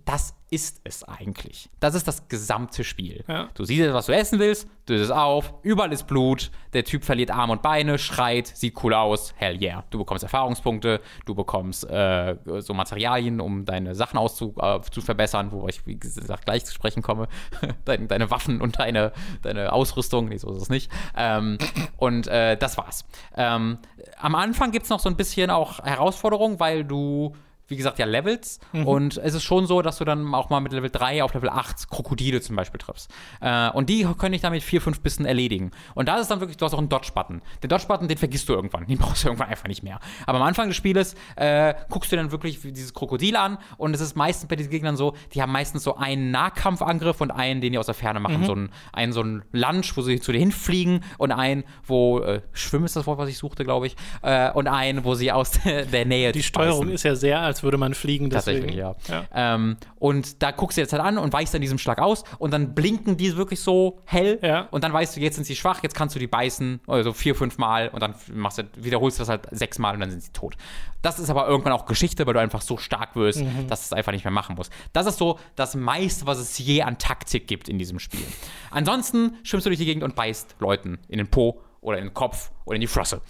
das ist es eigentlich. Das ist das gesamte Spiel. Ja. Du siehst, was du essen willst, du es auf, überall ist Blut, der Typ verliert Arme und Beine, schreit, sieht cool aus, hell yeah. Du bekommst Erfahrungspunkte, du bekommst äh, so Materialien, um deine Sachen auszu äh, zu verbessern, wo ich, wie gesagt, gleich zu sprechen komme. deine, deine, Waffen und deine, deine Ausrüstung, nee, so ist es nicht. Ähm, und äh, das war's. Ähm, am Anfang gibt es noch so ein bisschen auch Herausforderungen, weil du wie gesagt, ja Levels. Mhm. Und es ist schon so, dass du dann auch mal mit Level 3 auf Level 8 Krokodile zum Beispiel triffst. Äh, und die können ich dann mit 4, 5 Bissen erledigen. Und da ist dann wirklich, du hast auch einen Dodge-Button. Den Dodge-Button, den vergisst du irgendwann. Den brauchst du irgendwann einfach nicht mehr. Aber am Anfang des Spieles äh, guckst du dann wirklich dieses Krokodil an und es ist meistens bei diesen Gegnern so, die haben meistens so einen Nahkampfangriff und einen, den die aus der Ferne machen. Mhm. So einen, einen, so einen Lunge, wo sie zu dir hinfliegen und einen, wo äh, Schwimmen ist das Wort, was ich suchte, glaube ich. Äh, und einen, wo sie aus der, Nähe Die Steuerung ist ja sehr, als würde man fliegen. Deswegen. Tatsächlich, ja. ja. Ähm, und da guckst du jetzt halt an und weichst dann diesem Schlag aus und dann blinken die wirklich so hell ja. und dann weißt du, jetzt sind sie schwach, jetzt kannst du die beißen, also vier, fünf Mal und dann machst du, wiederholst du das halt sechs Mal und dann sind sie tot. Das ist aber irgendwann auch Geschichte, weil du einfach so stark wirst, mhm. dass du es einfach nicht mehr machen musst. Das ist so das meiste, was es je an Taktik gibt in diesem Spiel. Ansonsten schwimmst du durch die Gegend und beißt Leuten in den Po oder in den Kopf oder in die Flosse.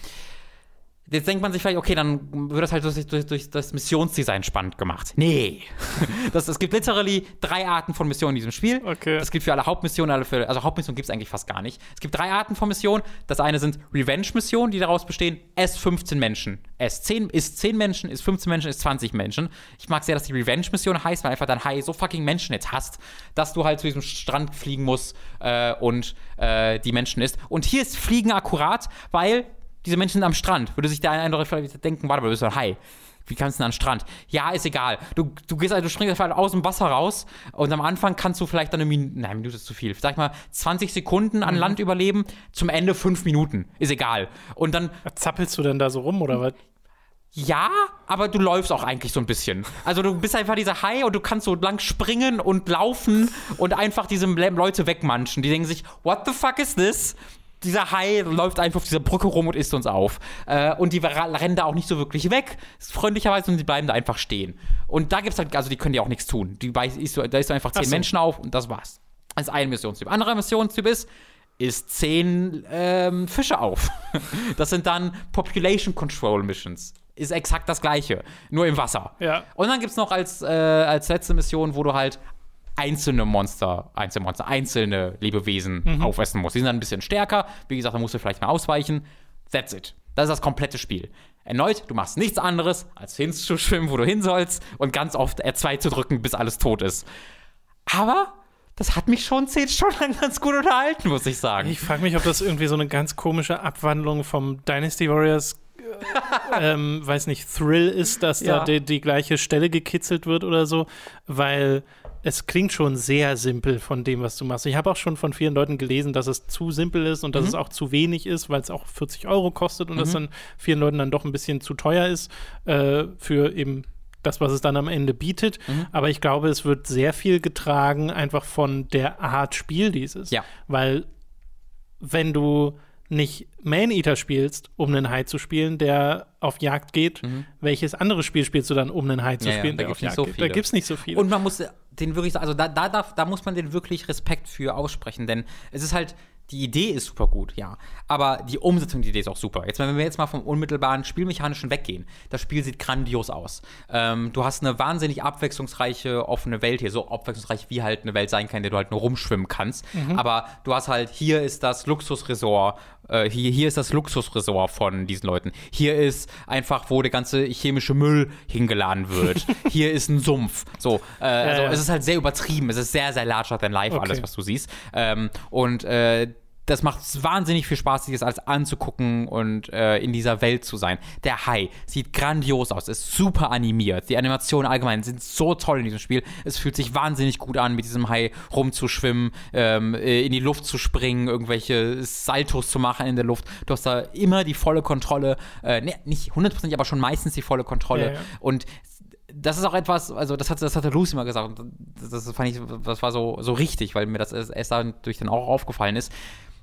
Jetzt denkt man sich vielleicht, okay, dann wird das halt durch, durch, durch das Missionsdesign spannend gemacht. Nee. das, es gibt literally drei Arten von Missionen in diesem Spiel. Okay. Das gilt für alle Hauptmissionen, alle für, also Hauptmissionen gibt es eigentlich fast gar nicht. Es gibt drei Arten von Missionen. Das eine sind Revenge-Missionen, die daraus bestehen, S15 Menschen. S10 ist 10 Menschen, ist 15 Menschen, ist 20 Menschen. Ich mag sehr, dass die Revenge-Mission heißt, weil einfach dein Hai so fucking Menschen jetzt hast, dass du halt zu diesem Strand fliegen musst äh, und äh, die Menschen isst. Und hier ist Fliegen akkurat, weil diese Menschen sind am Strand. Würde sich der eine oder vielleicht denken, warte mal, du bist ein Hai. Wie kannst du denn an den Strand? Ja, ist egal. Du, du gehst also, du springst einfach aus dem Wasser raus und am Anfang kannst du vielleicht dann eine Minute, nein, Minute ist zu viel. Sag mal, 20 Sekunden an mhm. Land überleben, zum Ende 5 Minuten. Ist egal. Und dann. Zappelst du denn da so rum oder was? Ja, aber du läufst auch eigentlich so ein bisschen. Also du bist einfach dieser Hai und du kannst so lang springen und laufen und einfach diese Leute wegmanschen. Die denken sich, what the fuck is this? Dieser Hai läuft einfach auf dieser Brücke rum und isst uns auf. Äh, und die rennen da auch nicht so wirklich weg, freundlicherweise, und die bleiben da einfach stehen. Und da gibt's halt, also die können ja auch nichts tun. Die, da ist so einfach zehn so. Menschen auf und das war's. Das ist ein Missionstyp. Anderer Missionstyp ist, ist zehn ähm, Fische auf. das sind dann Population Control Missions. Ist exakt das gleiche, nur im Wasser. Ja. Und dann gibt es noch als, äh, als letzte Mission, wo du halt einzelne Monster, einzelne Monster, einzelne Lebewesen mhm. aufessen musst. Die sind dann ein bisschen stärker. Wie gesagt, da musst du vielleicht mal ausweichen. That's it. Das ist das komplette Spiel. Erneut, du machst nichts anderes, als hinzuschwimmen, wo du hin sollst und ganz oft R2 zu drücken, bis alles tot ist. Aber das hat mich schon zehn Stunden lang ganz gut unterhalten, muss ich sagen. Ich frage mich, ob das irgendwie so eine ganz komische Abwandlung vom Dynasty Warriors äh, ähm, weiß nicht, Thrill ist, dass ja. da die, die, gleiche Stelle gekitzelt wird oder so, weil es klingt schon sehr simpel von dem, was du machst. Ich habe auch schon von vielen Leuten gelesen, dass es zu simpel ist und dass mhm. es auch zu wenig ist, weil es auch 40 Euro kostet und mhm. das dann vielen Leuten dann doch ein bisschen zu teuer ist äh, für eben das, was es dann am Ende bietet. Mhm. Aber ich glaube, es wird sehr viel getragen einfach von der Art Spiel dieses. Ja. Weil wenn du nicht Man-Eater spielst, um einen Hai zu spielen, der auf Jagd geht, mhm. welches andere Spiel spielst du dann, um einen Hai zu ja, spielen, ja, der auf Jagd so geht? Da gibt es nicht so viele. Und man muss den wirklich, also da, da, darf, da muss man den wirklich Respekt für aussprechen, denn es ist halt, die Idee ist super gut, ja. Aber die Umsetzung der Idee ist auch super. Jetzt, wenn wir jetzt mal vom unmittelbaren Spielmechanischen weggehen, das Spiel sieht grandios aus. Ähm, du hast eine wahnsinnig abwechslungsreiche, offene Welt hier, so abwechslungsreich wie halt eine Welt sein kann, in der du halt nur rumschwimmen kannst. Mhm. Aber du hast halt, hier ist das Luxusresort, äh, hier, hier ist das Luxusresort von diesen Leuten. Hier ist einfach, wo der ganze chemische Müll hingeladen wird. hier ist ein Sumpf. So, äh, also äh. es ist halt sehr übertrieben. Es ist sehr, sehr larger than life, okay. alles, was du siehst. Ähm, und äh, das macht wahnsinnig viel Spaß, sich das alles anzugucken und äh, in dieser Welt zu sein. Der Hai sieht grandios aus, ist super animiert. Die Animationen allgemein sind so toll in diesem Spiel. Es fühlt sich wahnsinnig gut an, mit diesem Hai rumzuschwimmen, ähm, äh, in die Luft zu springen, irgendwelche Saltos zu machen in der Luft. Du hast da immer die volle Kontrolle. Äh, ne, nicht hundertprozentig, aber schon meistens die volle Kontrolle. Ja, ja. Und das ist auch etwas, also das hat, das hatte Lucy mal gesagt, das, das fand ich, das war so, so richtig, weil mir das erst dadurch dann auch aufgefallen ist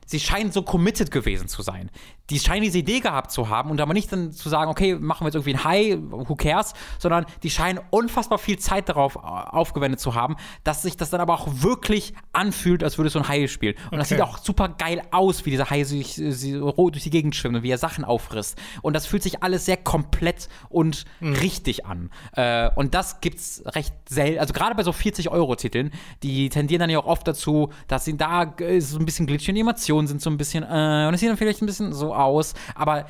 sie scheinen so committed gewesen zu sein. Die scheinen diese Idee gehabt zu haben und aber nicht dann zu sagen, okay, machen wir jetzt irgendwie ein High, who cares, sondern die scheinen unfassbar viel Zeit darauf äh, aufgewendet zu haben, dass sich das dann aber auch wirklich anfühlt, als würde so ein Hai spielen. Und okay. das sieht auch super geil aus, wie dieser Hai sich, sich durch die Gegend schwimmt und wie er Sachen auffrisst. Und das fühlt sich alles sehr komplett und mhm. richtig an. Äh, und das gibt's recht selten, also gerade bei so 40-Euro-Titeln, die tendieren dann ja auch oft dazu, dass sie da so ein bisschen glitchy Animationen Animationen sind so ein bisschen, äh, und es sieht dann vielleicht ein bisschen so aus, aber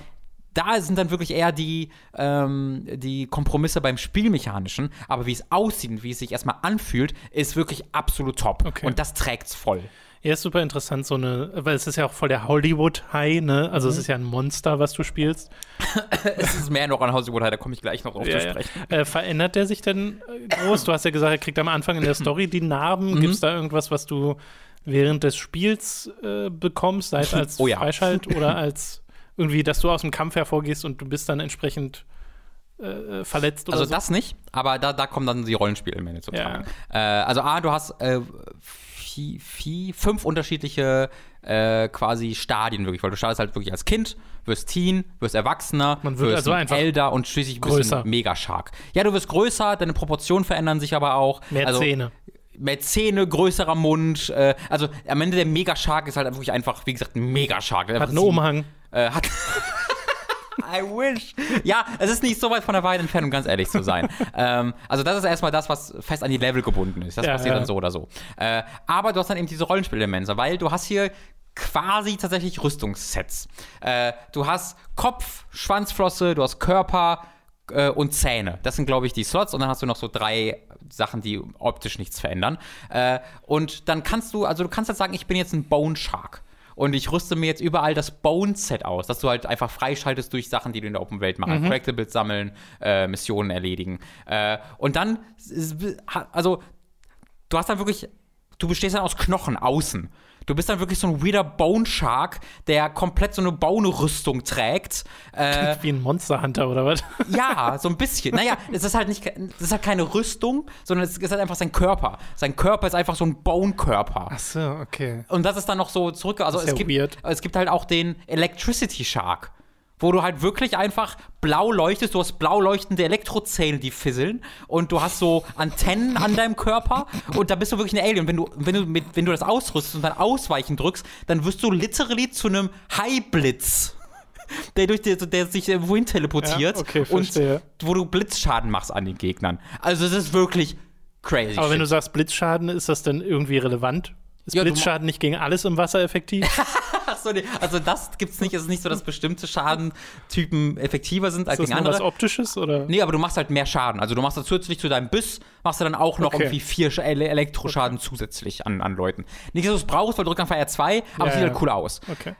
da sind dann wirklich eher die, ähm, die Kompromisse beim Spielmechanischen, aber wie es aussieht und wie es sich erstmal anfühlt, ist wirklich absolut top. Okay. Und das trägt's voll. Ja, ist super interessant, so eine, weil es ist ja auch voll der Hollywood-High, ne? Also Mhm. es ist ja ein Monster, was du spielst. es ist mehr noch an Hollywood, da komme ich gleich noch drauf Ja, zu ja. sprechen. Äh, verändert der sich denn äh, groß? Du hast ja gesagt, er kriegt am Anfang in der Story die Narben. Mhm. Gibt es da irgendwas, was du während des Spiels äh, bekommst, sei es als Oh ja. Freischalt oder als irgendwie, dass du aus dem Kampf hervorgehst und du bist dann entsprechend äh, verletzt oder Also so? das nicht, aber da, da kommen dann die Rollenspielelemente zu Ja. tragen. Äh, also A, du hast äh, vier, vier, fünf unterschiedliche äh, quasi Stadien wirklich, weil du startest halt wirklich als Kind, wirst Teen, wirst Erwachsener, Man wird wirst also einfach älter und schließlich bist größer. du ein Mega-Shark. Ja, du wirst größer, deine Proportionen verändern sich aber auch. Mehr also, Zähne. Mehr Zähne, größerer Mund. Äh, also am Ende der Mega-Shark ist halt wirklich einfach, wie gesagt, ein Mega-Shark. Hat einen Umhang. Äh, hat I wish. Ja, es ist nicht so weit von der Weide entfernt, um ganz ehrlich zu sein. ähm, also das ist erstmal das, was fest an die Level gebunden ist. Das Ja, passiert ja. dann so oder so. Äh, aber du hast dann eben diese Rollenspielelemente, weil du hast hier quasi tatsächlich Rüstungssets. Äh, du hast Kopf, Schwanzflosse, du hast Körper äh, und Zähne. Das sind, glaube ich, die Slots. Und dann hast du noch so drei Sachen, die optisch nichts verändern. Äh, und dann kannst du, also du kannst jetzt sagen, ich bin jetzt ein Bone Shark. Und ich rüste mir jetzt überall das Bone-Set aus, dass du halt einfach freischaltest durch Sachen, die du in der Open Welt machst. Collectibles sammeln, äh, Missionen erledigen. Äh, und dann, also, du hast dann wirklich, du bestehst dann aus Knochen außen. Du bist dann wirklich so ein weirder Bone Shark, der komplett so eine Bone-Rüstung trägt. Äh, Wie ein Monster Hunter oder was? ja, so ein bisschen. Naja, es ist halt nicht, es ist halt keine Rüstung, sondern es ist halt einfach sein Körper. Sein Körper ist einfach so ein Bone-Körper. Ach so, okay. Und das ist dann noch so zurück. Also es ja gibt, weird. es gibt halt auch den Electricity Shark, wo du halt wirklich einfach blau leuchtest. Du hast blau leuchtende Elektrozähne, die fisseln. Und du hast so Antennen an deinem Körper. Und da bist du wirklich ein Alien. Wenn du, wenn du, mit, wenn du das ausrüstest und dann Ausweichen drückst, dann wirst du literally zu einem High-Blitz. Der, durch die, der sich wohin teleportiert Ja, okay, und wo du Blitzschaden machst an den Gegnern. Also es ist wirklich crazy. Aber wenn du shit. sagst Blitzschaden, ist das denn irgendwie relevant? Ist Ja, Blitzschaden nicht gegen alles im Wasser effektiv? Ach so, nee. Also das gibt's nicht. Es ist nicht so, dass bestimmte Schadentypen effektiver sind als Ist das gegen nur was andere. Optisches? Oder? Nee, aber du machst halt mehr Schaden. Also du machst zusätzlich zu deinem Biss, machst du dann auch noch Okay. irgendwie vier Sch- Ele Elektroschaden zusätzlich an, an Leuten. Nicht, dass du es brauchst, weil du drückst einfach R2, aber Ja, es sieht ja. halt cool aus. Okay.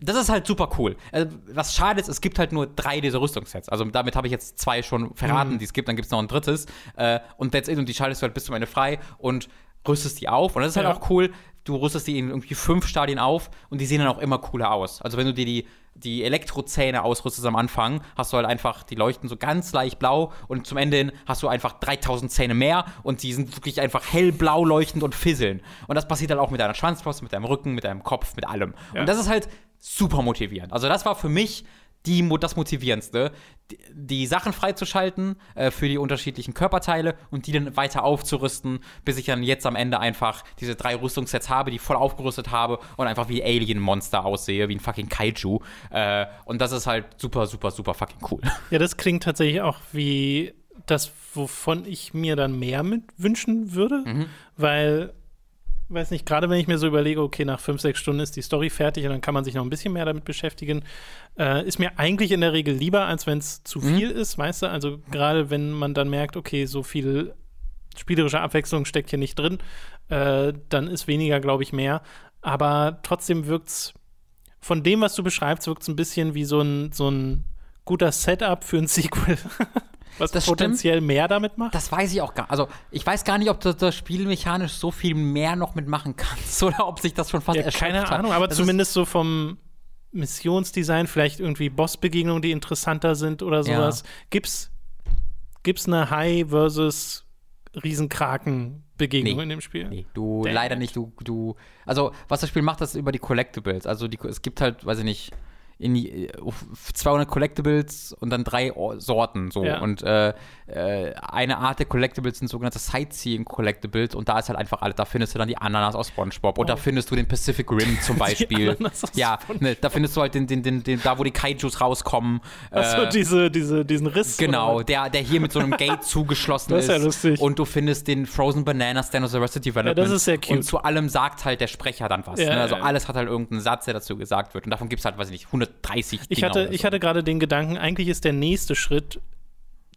Das ist halt super cool. Äh, was schade ist, es gibt halt nur drei dieser Rüstungssets. Also damit habe ich jetzt zwei schon verraten, Mhm. die es gibt. Dann gibt es noch ein drittes. Äh, und that's it. Und die schaltest du halt bis zum Ende frei und rüstest die auf. Und das ist halt Ja. auch cool. Du rüstest die in irgendwie fünf Stadien auf und die sehen dann auch immer cooler aus. Also wenn du dir die, die Elektrozähne ausrüstest am Anfang, hast du halt einfach, die leuchten so ganz leicht blau und zum Ende hin hast du einfach 3000 Zähne mehr und die sind wirklich einfach hellblau leuchtend und fisseln. Und das passiert halt auch mit deiner Schwanzflosse, mit deinem Rücken, mit deinem Kopf, mit allem. Ja. Und das ist halt super motivierend. Also das war für mich die, das Motivierendste, die, die Sachen freizuschalten äh, für die unterschiedlichen Körperteile und die dann weiter aufzurüsten, bis ich dann jetzt am Ende einfach diese drei Rüstungssets habe, die voll aufgerüstet habe und einfach wie Alien-Monster aussehe, wie ein fucking Kaiju. Äh, und das ist halt super, super, super fucking cool. Ja, das klingt tatsächlich auch wie das, wovon ich mir dann mehr mit wünschen würde, Mhm. weil, weiß nicht, gerade wenn ich mir so überlege, okay, nach fünf, sechs Stunden ist die Story fertig und dann kann man sich noch ein bisschen mehr damit beschäftigen, äh, ist mir eigentlich in der Regel lieber, als wenn es zu Mhm. viel ist, weißt du? Also gerade wenn man dann merkt, okay, so viel spielerische Abwechslung steckt hier nicht drin, äh, dann ist weniger, glaube ich, mehr. Aber trotzdem wirkt's von dem, was du beschreibst, wirkt es ein bisschen wie so ein, so ein guter Setup für ein Sequel. Was Das stimmt. potenziell mehr damit macht. Das weiß ich auch gar Also, ich weiß gar nicht, ob du das Spiel mechanisch so viel mehr noch mitmachen kannst oder ob sich das schon fast ja, erschöpft keine hat. Ahnung, aber Das zumindest so vom Missionsdesign, vielleicht irgendwie Bossbegegnungen, die interessanter sind oder sowas. Gibt's, gibt's eine High versus Riesenkraken-Begegnung Nee. in dem Spiel? Nee, du Damn leider nicht, du, du. Also, was das Spiel macht, das ist über die Collectibles. Also, die, es gibt halt, weiß ich nicht, in die, äh, 200 Collectibles und dann drei Sorten so. Ja. Und äh, äh, eine Art der Collectibles sind sogenannte Sightseeing Collectibles und da ist halt einfach alles. Da findest du dann die Ananas aus SpongeBob und da Oh. findest du den Pacific Rim zum Beispiel. Ja, ne, da findest du halt den, den, den, den, da wo die Kaijus rauskommen. Achso, Äh, diese, diese, diesen Riss. Genau, oder? der, der hier mit so einem Gate zugeschlossen Das ist ja lustig. Und du findest den Frozen Banana Stand of Arrested Development. Ja, das ist sehr cute. Und zu allem sagt halt der Sprecher dann was. Ja, ne? Also alles hat halt irgendeinen Satz, der dazu gesagt wird. Und davon gibt es halt, weiß ich nicht, 100.000 30 ich Dinger hatte, oder ich so. hatte gerade den Gedanken, eigentlich ist der nächste Schritt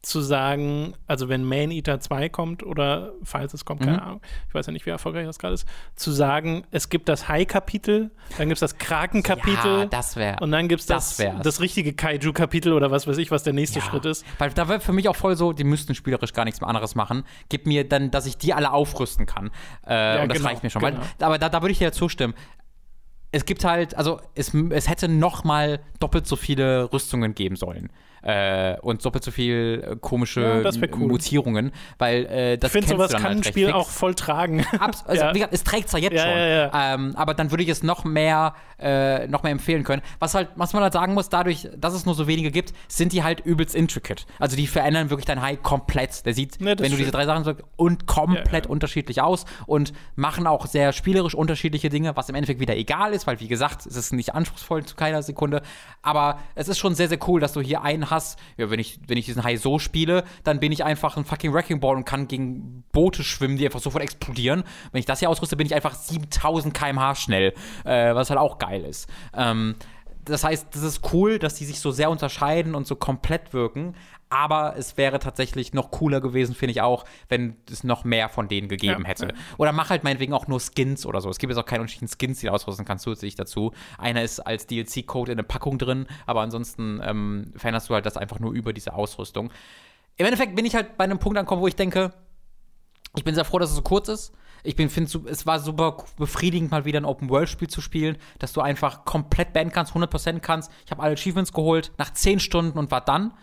zu sagen, also wenn Man Eater 2 kommt oder falls es kommt, keine Mhm. Ahnung, ich weiß ja nicht, wie erfolgreich das gerade ist, zu sagen, es gibt das Hai-Kapitel, dann gibt es das Kraken-Kapitel Ja, das wäre. und dann gibt es das, das das richtige Kaiju-Kapitel oder was weiß ich, was der nächste Schritt ist. Weil da wäre für mich auch voll so, die müssten spielerisch gar nichts mehr anderes machen. Gib mir dann, dass ich die alle aufrüsten kann. Äh, und das genau, reicht mir schon. genau. Weil, aber da, da würde ich dir ja zustimmen. Es gibt halt, also es, es hätte noch mal doppelt so viele Rüstungen geben sollen. Äh, und doppelt so viel äh, komische Ja, cool. Mutierungen, weil äh, das Ich finde, sowas dann kann halt ein Spiel fix. auch voll tragen. Abs also, Ja. gesagt, es trägt zwar jetzt Ja, schon. Ähm, aber dann würde ich es noch mehr, äh, noch mehr empfehlen können. Was halt, was man halt sagen muss, dadurch, dass es nur so wenige gibt, sind die halt übelst intricate. Also die verändern wirklich dein High komplett. Der sieht, wenn du diese stimmt. drei Sachen sagst, und komplett unterschiedlich aus und machen auch sehr spielerisch unterschiedliche Dinge, was im Endeffekt wieder egal ist, weil wie gesagt, es ist nicht anspruchsvoll zu keiner Sekunde. Aber es ist schon sehr, sehr cool, dass du hier einen hast. Ja, wenn ich, wenn ich diesen High so spiele, dann bin ich einfach ein fucking Wrecking Ball und kann gegen Boote schwimmen, die einfach sofort explodieren. Wenn ich das hier ausrüste, bin ich einfach 7000 km/h schnell, äh, was halt auch geil ist. Ähm, das heißt, das ist cool, dass die sich so sehr unterscheiden und so komplett wirken. Aber es wäre tatsächlich noch cooler gewesen, finde ich auch, wenn es noch mehr von denen gegeben Ja, hätte. ja. Oder mach halt meinetwegen auch nur Skins oder so. Es gibt jetzt auch keine unterschiedlichen Skins, die du ausrüsten kannst zusätzlich dazu. Einer ist als DLC-Code in der Packung drin, aber ansonsten ähm, veränderst du halt das einfach nur über diese Ausrüstung. Im Endeffekt bin ich halt bei einem Punkt angekommen, wo ich denke, ich bin sehr froh, dass es so kurz ist. Ich bin, finde, es war super befriedigend, mal wieder ein Open-World-Spiel zu spielen, dass du einfach komplett bannen kannst, 100% kannst. Ich habe alle Achievements geholt nach 10 Stunden und war dann.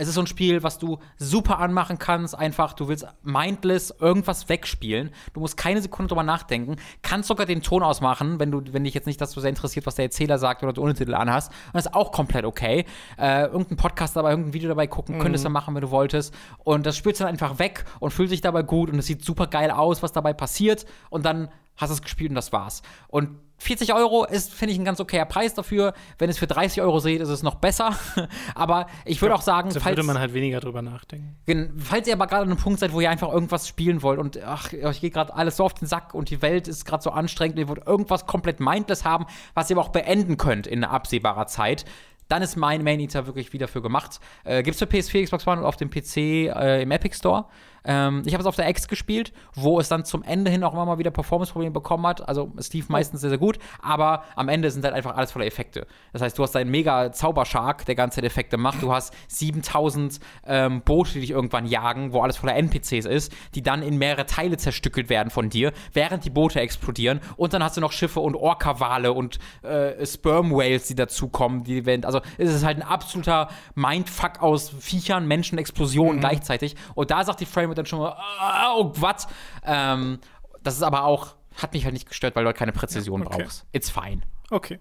Es ist so ein Spiel, was du super anmachen kannst. Einfach, du willst mindless irgendwas wegspielen. Du musst keine Sekunde drüber nachdenken. Kannst sogar den Ton ausmachen, wenn du, wenn dich jetzt nicht das so sehr interessiert, was der Erzähler sagt oder du Untertitel anhast. Und das ist auch komplett okay. Äh, irgendein Podcast dabei, irgendein Video dabei gucken, könntest du machen, wenn du wolltest. Und das spielst du dann einfach weg und fühlt sich dabei gut und es sieht super geil aus, was dabei passiert. Und dann hast du es gespielt und das war's. Und 40 Euro ist, finde ich, ein ganz okayer Preis dafür. Wenn es für 30 Euro seht, ist es noch besser. aber ich würde auch sagen, Da falls, würde man halt weniger drüber nachdenken. Falls ihr aber gerade an einem Punkt seid, wo ihr einfach irgendwas spielen wollt und ach, euch geht gerade alles so auf den Sack und die Welt ist gerade so anstrengend und ihr wollt irgendwas komplett mindless haben, was ihr aber auch beenden könnt in absehbarer Zeit, dann ist mein Main Eater wirklich wieder für gemacht. Äh, Gibt es für PS4, Xbox One und auf dem PC äh, im Epic Store. Ähm, ich habe es auf der X gespielt, wo es dann zum Ende hin auch immer mal wieder Performance-Probleme bekommen hat. Also es lief meistens sehr, sehr gut, aber am Ende sind halt einfach alles voller Effekte. Das heißt, du hast einen mega Zaubershark, der ganze Zeit Effekte macht. Du hast 7000 ähm, Boote, die dich irgendwann jagen, wo alles voller NPCs ist, die dann in mehrere Teile zerstückelt werden von dir, während die Boote explodieren. Und dann hast du noch Schiffe und Orca-Wale und äh, Sperm-Whales, die dazukommen. Die werden, also es ist halt ein absoluter Mindfuck aus Viechern, Menschen, Explosionen gleichzeitig. Und da sagt die Frame dann schon mal, ah, oh, was? Ähm, das ist aber auch, hat mich halt nicht gestört, weil du halt keine Präzision okay. brauchst. It's fine. Okay.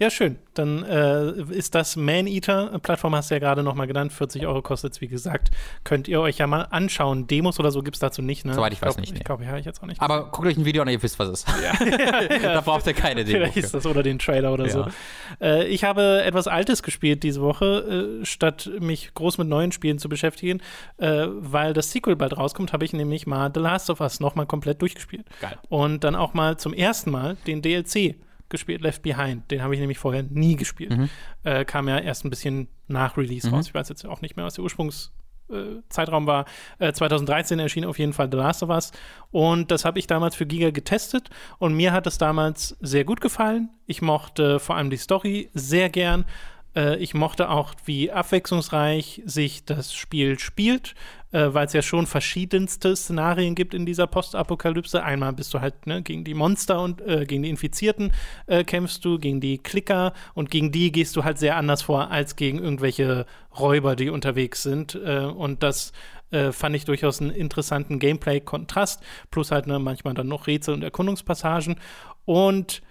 Ja, schön. Dann äh, ist das Man-Eater. Plattform hast du ja gerade noch mal genannt. 40 Euro kostet es, wie gesagt. Könnt ihr euch ja mal anschauen. Demos oder so gibt es dazu nicht, ne? Soweit ich weiß glaub, nicht, nee. Ich glaube, ja, ich jetzt auch nicht. Aber guckt euch ein Video an, ihr wisst, was es ist. da braucht ihr keine Demo. Vielleicht ist das oder den Trailer oder Ja. so. Äh, ich habe etwas Altes gespielt diese Woche, äh, statt mich groß mit neuen Spielen zu beschäftigen, äh, weil das Sequel bald rauskommt, habe ich nämlich mal The Last of Us noch mal komplett durchgespielt. Geil. Und dann auch mal zum ersten Mal den DLC gespielt, Left Behind. Den habe ich nämlich vorher nie gespielt. Mhm. Äh, kam ja erst ein bisschen nach Release raus. Ich weiß jetzt auch nicht mehr, was der Ursprungs äh, Zeitraum war. Äh, 2013 erschien auf jeden Fall The Last of Us. Und das habe ich damals für Giga getestet. Und mir hat es damals sehr gut gefallen. Ich mochte vor allem die Story sehr gern. Äh, ich mochte auch, wie abwechslungsreich sich das Spiel spielt, äh, weil es ja schon verschiedenste Szenarien gibt in dieser Postapokalypse. Einmal bist du halt ne, gegen die Monster und äh, gegen die Infizierten äh, kämpfst du, gegen die Klicker und gegen die gehst du halt sehr anders vor als gegen irgendwelche Räuber, die unterwegs sind. Äh, und das äh, fand ich durchaus einen interessanten Gameplay-Kontrast, plus halt ne, manchmal dann noch Rätsel und Erkundungspassagen. Und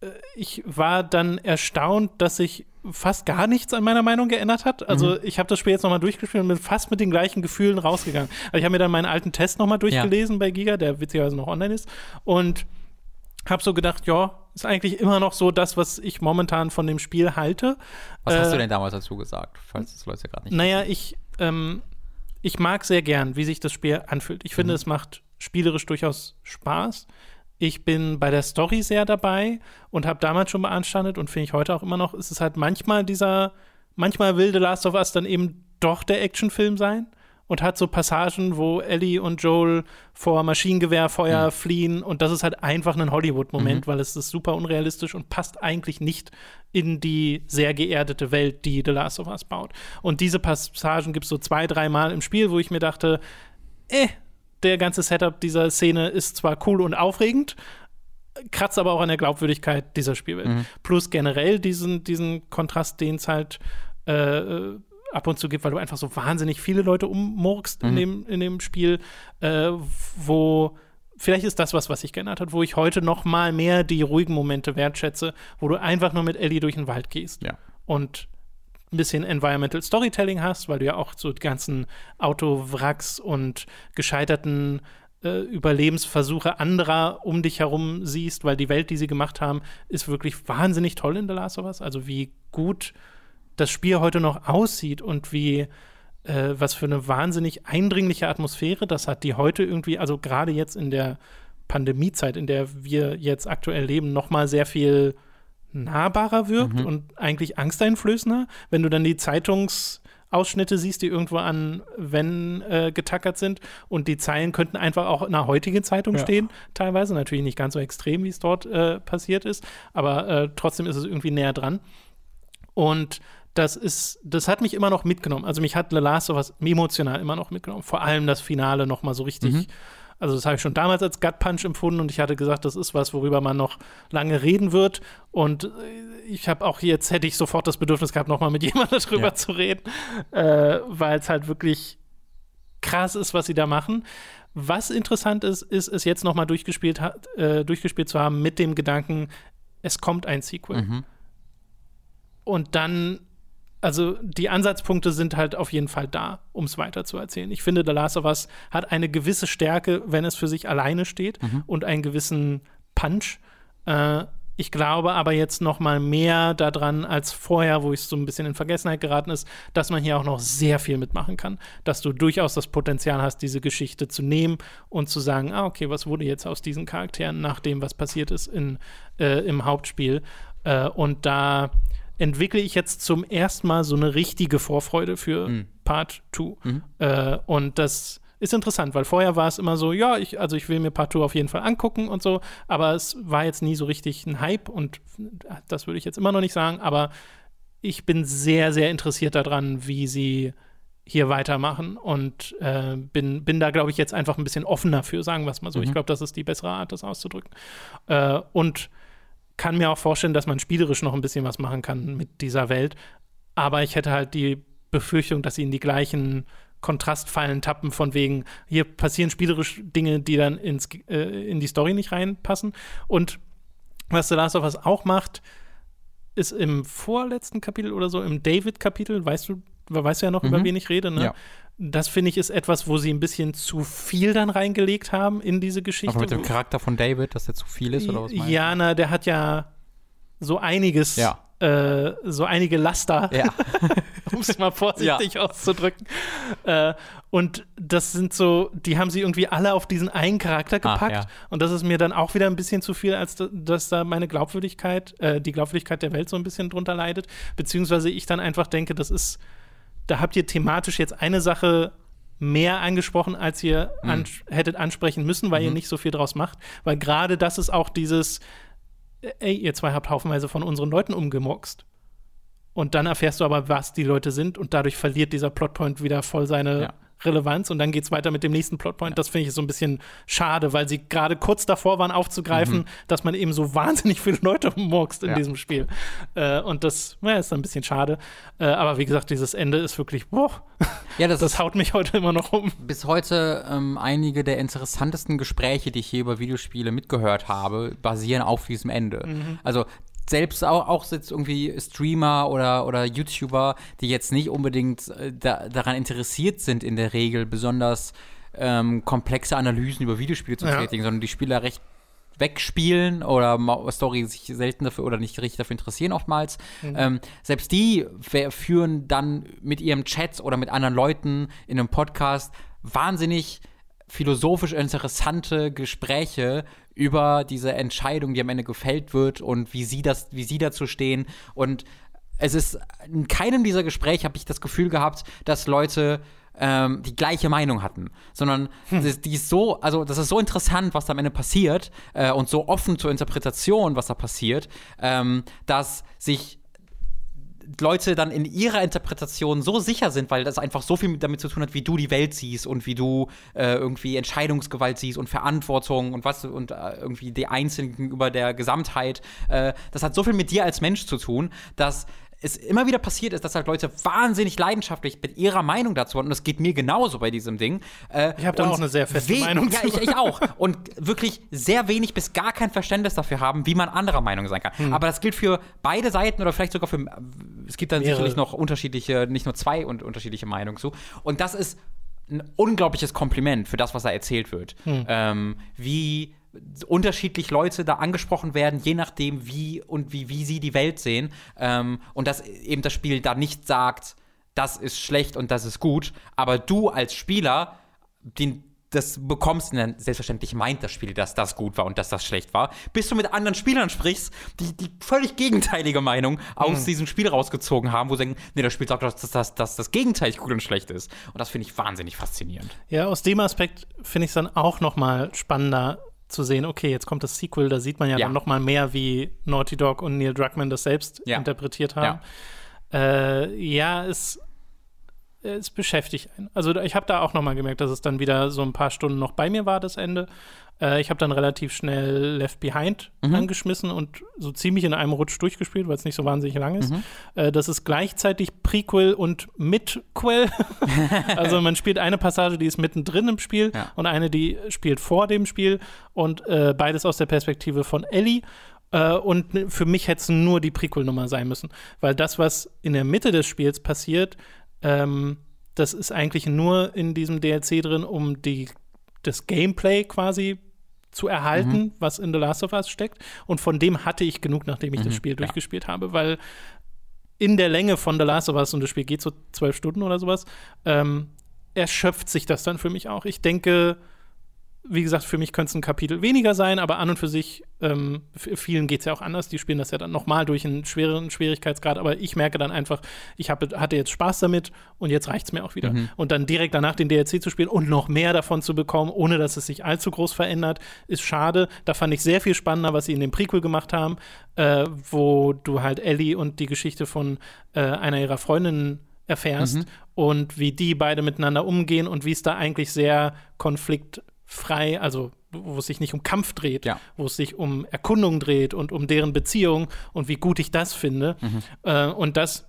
äh, ich war dann erstaunt, dass sich fast gar nichts an meiner Meinung geändert hat. Also ich habe das Spiel jetzt nochmal durchgespielt und bin fast mit den gleichen Gefühlen rausgegangen. Also ich habe mir dann meinen alten Test nochmal durchgelesen bei Giga, der witzigerweise noch online ist. Und habe so gedacht, ja, ist eigentlich immer noch so das, was ich momentan von dem Spiel halte. Was hast Äh, du denn damals dazu gesagt? Falls das Leute ja gerade nicht. Naja, ich, ähm, ich mag sehr gern, wie sich das Spiel anfühlt. Ich Mhm. finde, es macht spielerisch durchaus Spaß. Ich bin bei der Story sehr dabei und habe damals schon beanstandet und finde ich heute auch immer noch, ist es halt manchmal dieser, manchmal will The Last of Us dann eben doch der Actionfilm sein und hat so Passagen, wo Ellie und Joel vor Maschinengewehrfeuer mhm. fliehen und das ist halt einfach ein Hollywood-Moment, mhm. weil es ist super unrealistisch und passt eigentlich nicht in die sehr geerdete Welt, die The Last of Us baut. Und diese Passagen gibt es so zwei, dreimal im Spiel, wo ich mir dachte, eh, der ganze Setup dieser Szene ist zwar cool und aufregend, kratzt aber auch an der Glaubwürdigkeit dieser Spielwelt. Mhm. Plus generell diesen, diesen Kontrast, den es halt äh, ab und zu gibt, weil du einfach so wahnsinnig viele Leute ummurkst mhm. in, dem, in dem Spiel, äh, wo vielleicht ist das was, was sich geändert hat, wo ich heute noch mal mehr die ruhigen Momente wertschätze, wo du einfach nur mit Ellie durch den Wald gehst ja. und ein bisschen Environmental Storytelling hast, weil du ja auch so die ganzen Autowracks und gescheiterten äh, Überlebensversuche anderer um dich herum siehst, weil die Welt, die sie gemacht haben, ist wirklich wahnsinnig toll in The Last of Us. Also wie gut das Spiel heute noch aussieht und wie äh, was für eine wahnsinnig eindringliche Atmosphäre das hat, die heute irgendwie, also gerade jetzt in der Pandemiezeit, in der wir jetzt aktuell leben, noch mal sehr viel nahbarer wirkt mhm. und eigentlich angsteinflößender, wenn du dann die Zeitungsausschnitte siehst, die irgendwo an Wenn äh, getackert sind und die Zeilen könnten einfach auch in einer heutigen Zeitung ja. stehen, teilweise, natürlich nicht ganz so extrem, wie es dort äh, passiert ist, aber äh, trotzdem ist es irgendwie näher dran. Und das ist, das hat mich immer noch mitgenommen. Also mich hat The Last of Us emotional immer noch mitgenommen. Vor allem das Finale noch mal so richtig. Mhm. Also das habe ich schon damals als Gut Punch empfunden und ich hatte gesagt, das ist was, worüber man noch lange reden wird. Und ich habe auch jetzt hätte ich sofort das Bedürfnis gehabt, noch mal mit jemandem darüber ja. zu reden, äh, weil es halt wirklich krass ist, was sie da machen. Was interessant ist, ist es jetzt noch mal durchgespielt, äh, durchgespielt zu haben mit dem Gedanken, es kommt ein Sequel. Mhm. Und dann also die Ansatzpunkte sind halt auf jeden Fall da, um es weiter zu erzählen. Ich finde, The Last of Us hat eine gewisse Stärke, wenn es für sich alleine steht mhm. und einen gewissen Punch. Äh, ich glaube aber jetzt noch mal mehr daran als vorher, wo es so ein bisschen in Vergessenheit geraten ist, dass man hier auch noch sehr viel mitmachen kann. Dass du durchaus das Potenzial hast, diese Geschichte zu nehmen und zu sagen, ah, okay, was wurde jetzt aus diesen Charakteren nach dem, was passiert ist in, äh, im Hauptspiel? Äh, und da entwickle ich jetzt zum ersten Mal so eine richtige Vorfreude für mhm. Part 2. Mhm. Äh, und das ist interessant, weil vorher war es immer so, ja, ich, also ich will mir Part 2 auf jeden Fall angucken und so, aber es war jetzt nie so richtig ein Hype und das würde ich jetzt immer noch nicht sagen, aber ich bin sehr, sehr interessiert daran, wie sie hier weitermachen und äh, bin, bin da, glaube ich, jetzt einfach ein bisschen offener für, sagen wir es mal so. Mhm. Ich glaube, das ist die bessere Art, das auszudrücken. Äh, und kann mir auch vorstellen, dass man spielerisch noch ein bisschen was machen kann mit dieser Welt. Aber ich hätte halt die Befürchtung, dass sie in die gleichen Kontrastfallen tappen, von wegen, hier passieren spielerisch Dinge, die dann ins, äh, in die Story nicht reinpassen. Und was The Last of Us auch macht, ist im vorletzten Kapitel oder so, im David-Kapitel, weißt du, weißt du ja noch, mhm. über wen ich rede, ne? Ja das finde ich ist etwas, wo sie ein bisschen zu viel dann reingelegt haben in diese Geschichte. Aber mit dem Charakter von David, dass der zu viel ist oder was meinst Ja, na, der hat ja so einiges, ja. äh, so einige Laster, ja. um es mal vorsichtig ja. auszudrücken. Äh, und das sind so, die haben sie irgendwie alle auf diesen einen Charakter ah, gepackt. Ah. Und das ist mir dann auch wieder ein bisschen zu viel, als dass da meine Glaubwürdigkeit, äh, die Glaubwürdigkeit der Welt so ein bisschen drunter leidet. Beziehungsweise ich dann einfach denke, das ist da habt ihr thematisch jetzt eine Sache mehr angesprochen, als ihr mhm. an hättet ansprechen müssen, weil mhm. ihr nicht so viel draus macht. Weil gerade das ist auch dieses, ey, ihr zwei habt haufenweise von unseren Leuten umgemoxt. Und dann erfährst du aber, was die Leute sind und dadurch verliert dieser Plotpoint wieder voll seine ja. Relevanz und dann geht es weiter mit dem nächsten Plotpoint. Das finde ich so ein bisschen schade, weil sie gerade kurz davor waren aufzugreifen, mhm. dass man eben so wahnsinnig viele Leute murkst in ja. diesem Spiel. Äh, und das ja, ist ein bisschen schade. Äh, aber wie gesagt, dieses Ende ist wirklich, boah, ja, das, das haut mich heute immer noch um. Bis heute ähm, einige der interessantesten Gespräche, die ich hier über Videospiele mitgehört habe, basieren auf diesem Ende. Mhm. Also selbst auch, auch jetzt irgendwie Streamer oder, oder YouTuber, die jetzt nicht unbedingt äh, da, daran interessiert sind, in der Regel besonders ähm, komplexe Analysen über Videospiele zu tätigen, ja. sondern die Spieler recht wegspielen oder Story sich selten dafür oder nicht richtig dafür interessieren oftmals. Mhm. Ähm, selbst die führen dann mit ihrem Chat oder mit anderen Leuten in einem Podcast wahnsinnig philosophisch interessante Gespräche über diese Entscheidung, die am Ende gefällt wird und wie sie das, wie sie dazu stehen. Und es ist in keinem dieser Gespräche habe ich das Gefühl gehabt, dass Leute ähm, die gleiche Meinung hatten, sondern hm. die, die, ist so, also das ist so interessant, was da am Ende passiert äh, und so offen zur Interpretation, was da passiert, ähm, dass sich Leute dann in ihrer Interpretation so sicher sind, weil das einfach so viel damit zu tun hat, wie du die Welt siehst und wie du äh, irgendwie Entscheidungsgewalt siehst und Verantwortung und was und äh, irgendwie die Einzelnen gegenüber der Gesamtheit. Äh, das hat so viel mit dir als Mensch zu tun, dass es immer wieder passiert ist, dass halt Leute wahnsinnig leidenschaftlich mit ihrer Meinung dazu waren. Und das geht mir genauso bei diesem Ding. Äh, ich habe da auch eine sehr feste Meinung Ja, ich, ich, auch. Und wirklich sehr wenig bis gar kein Verständnis dafür haben, wie man anderer Meinung sein kann. Hm. Aber das gilt für beide Seiten oder vielleicht sogar für. Es gibt dann Mehrere. sicherlich noch unterschiedliche, nicht nur zwei und unterschiedliche Meinungen zu. Und das ist ein unglaubliches Kompliment für das, was da erzählt wird. Hm. Ähm, wie unterschiedlich Leute da angesprochen werden, je nachdem, wie und wie, wie sie die Welt sehen. Ähm, und dass eben das Spiel da nicht sagt, das ist schlecht und das ist gut, aber du als Spieler den, das bekommst, denn selbstverständlich meint das Spiel, dass das gut war und dass das schlecht war, bis du mit anderen Spielern sprichst, die die völlig gegenteilige Meinung aus mhm. diesem Spiel rausgezogen haben, wo sie sagen, nee, das Spiel sagt, dass, dass, dass das Gegenteil gut und schlecht ist. Und das finde ich wahnsinnig faszinierend. Ja, aus dem Aspekt finde ich es dann auch noch mal spannender, zu sehen, okay, jetzt kommt das Sequel, da sieht man ja, ja. dann noch mal mehr, wie Naughty Dog und Neil Druckmann das selbst ja. interpretiert haben. Ja, äh, ja es, es beschäftigt einen. Also ich habe da auch noch mal gemerkt, dass es dann wieder so ein paar Stunden noch bei mir war, das Ende. Äh, ich habe dann relativ schnell Left Behind mhm. angeschmissen und so ziemlich in einem Rutsch durchgespielt, weil es nicht so wahnsinnig lang ist. Mhm. Äh, das ist gleichzeitig Prequel und Midquel. also man spielt eine Passage, die ist mittendrin im Spiel ja. und eine, die spielt vor dem Spiel und äh, beides aus der Perspektive von Ellie. Uh, und für mich hätte es nur die Prequel-Nummer sein müssen. Weil das, was in der Mitte des Spiels passiert, ähm, das ist eigentlich nur in diesem DLC drin, um die, das Gameplay quasi zu erhalten, mhm. was in The Last of Us steckt. Und von dem hatte ich genug, nachdem ich mhm, das Spiel ja. durchgespielt habe, weil in der Länge von The Last of Us, und das Spiel geht so zwölf Stunden oder sowas, ähm, erschöpft sich das dann für mich auch. Ich denke, wie gesagt, für mich könnte es ein Kapitel weniger sein, aber an und für sich, ähm, vielen geht es ja auch anders. Die spielen das ja dann nochmal durch einen schwereren Schwierigkeitsgrad, aber ich merke dann einfach, ich hab, hatte jetzt Spaß damit und jetzt reicht es mir auch wieder. Mhm. Und dann direkt danach den DLC zu spielen und noch mehr davon zu bekommen, ohne dass es sich allzu groß verändert, ist schade. Da fand ich sehr viel spannender, was sie in dem Prequel gemacht haben, äh, wo du halt Ellie und die Geschichte von äh, einer ihrer Freundinnen erfährst mhm. und wie die beide miteinander umgehen und wie es da eigentlich sehr konflikt frei, also wo es sich nicht um Kampf dreht, ja. wo es sich um Erkundung dreht und um deren Beziehung und wie gut ich das finde. Mhm. Äh, und das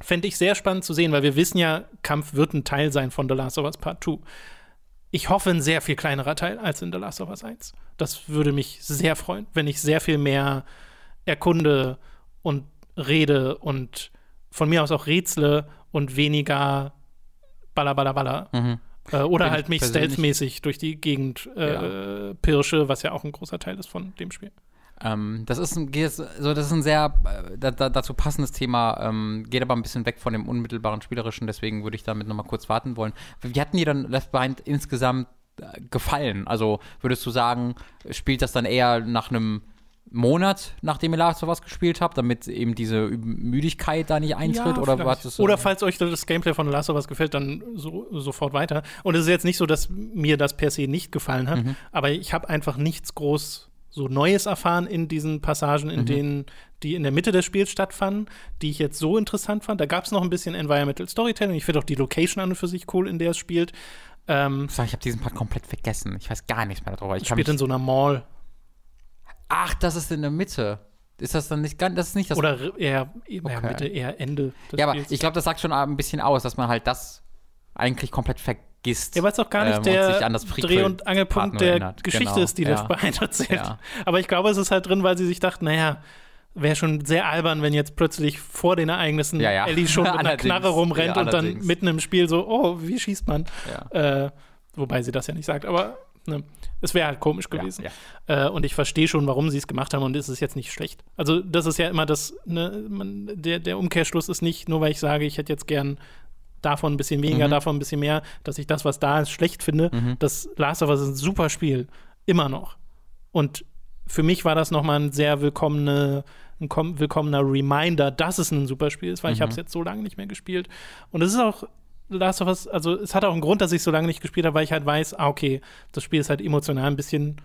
fände ich sehr spannend zu sehen, weil wir wissen ja, Kampf wird ein Teil sein von The Last of Us Part 2. Ich hoffe, ein sehr viel kleinerer Teil als in The Last of Us 1. Das würde mich sehr freuen, wenn ich sehr viel mehr erkunde und rede und von mir aus auch rätsle und weniger baller, baller, baller. Mhm. Äh, oder halt mich stealthmäßig durch die Gegend äh, ja. pirsche, was ja auch ein großer Teil ist von dem Spiel. Ähm, das, ist ein, so, das ist ein sehr äh, da, dazu passendes Thema, ähm, geht aber ein bisschen weg von dem unmittelbaren Spielerischen, deswegen würde ich damit nochmal kurz warten wollen. Wie hat dir dann Left Behind insgesamt äh, gefallen? Also würdest du sagen, spielt das dann eher nach einem Monat, nachdem ihr Last of Us gespielt habt, damit eben diese Müdigkeit da nicht eintritt? Ja, oder, was oder falls euch das Gameplay von Last of Us gefällt, dann so, sofort weiter. Und es ist jetzt nicht so, dass mir das per se nicht gefallen hat, mhm. aber ich habe einfach nichts groß so Neues erfahren in diesen Passagen, in mhm. denen die in der Mitte des Spiels stattfanden, die ich jetzt so interessant fand. Da gab es noch ein bisschen Environmental Storytelling. Ich finde auch die Location an und für sich cool, in der es spielt. Ähm, ich habe diesen Part komplett vergessen. Ich weiß gar nichts mehr darüber. Ich spielt in so einer Mall. Ach, das ist in der Mitte. Ist das dann nicht ganz, das ist nicht das. Oder eher, eher okay. Mitte, eher Ende. ja, aber ich glaube, das sagt schon ein bisschen aus, dass man halt das eigentlich komplett vergisst. Ja, weil es auch gar nicht ähm, der Dreh- und Angelpunkt der erinnert. Geschichte genau. ist, die ja. Left Behind erzählt. Ja. Aber ich glaube, es ist halt drin, weil sie sich dachten, naja, wäre schon sehr albern, wenn jetzt plötzlich vor den Ereignissen ja, ja. Ellie schon mit einer Knarre rumrennt und dann mitten im Spiel so, oh, wie schießt man? Äh, wobei sie das ja nicht sagt, aber Ne? Es wäre halt komisch gewesen. Ja, ja. Äh, und ich verstehe schon, warum sie es gemacht haben und es ist jetzt nicht schlecht. Also, das ist ja immer das, ne, man, der, der Umkehrschluss ist nicht, nur weil ich sage, ich hätte jetzt gern davon ein bisschen weniger, Mhm. davon ein bisschen mehr, dass ich das, was da ist, schlecht finde. Das Last of Us ist ein super Spiel. Immer noch. Und für mich war das nochmal ein sehr willkommene, ein kom- willkommener Reminder, dass es ein super Spiel ist, weil ich habe es jetzt so lange nicht mehr gespielt. Und es ist auch Last of Us, also es hat auch einen Grund, dass ich so lange nicht gespielt habe, weil ich halt weiß, ah, okay, das Spiel ist halt emotional ein bisschen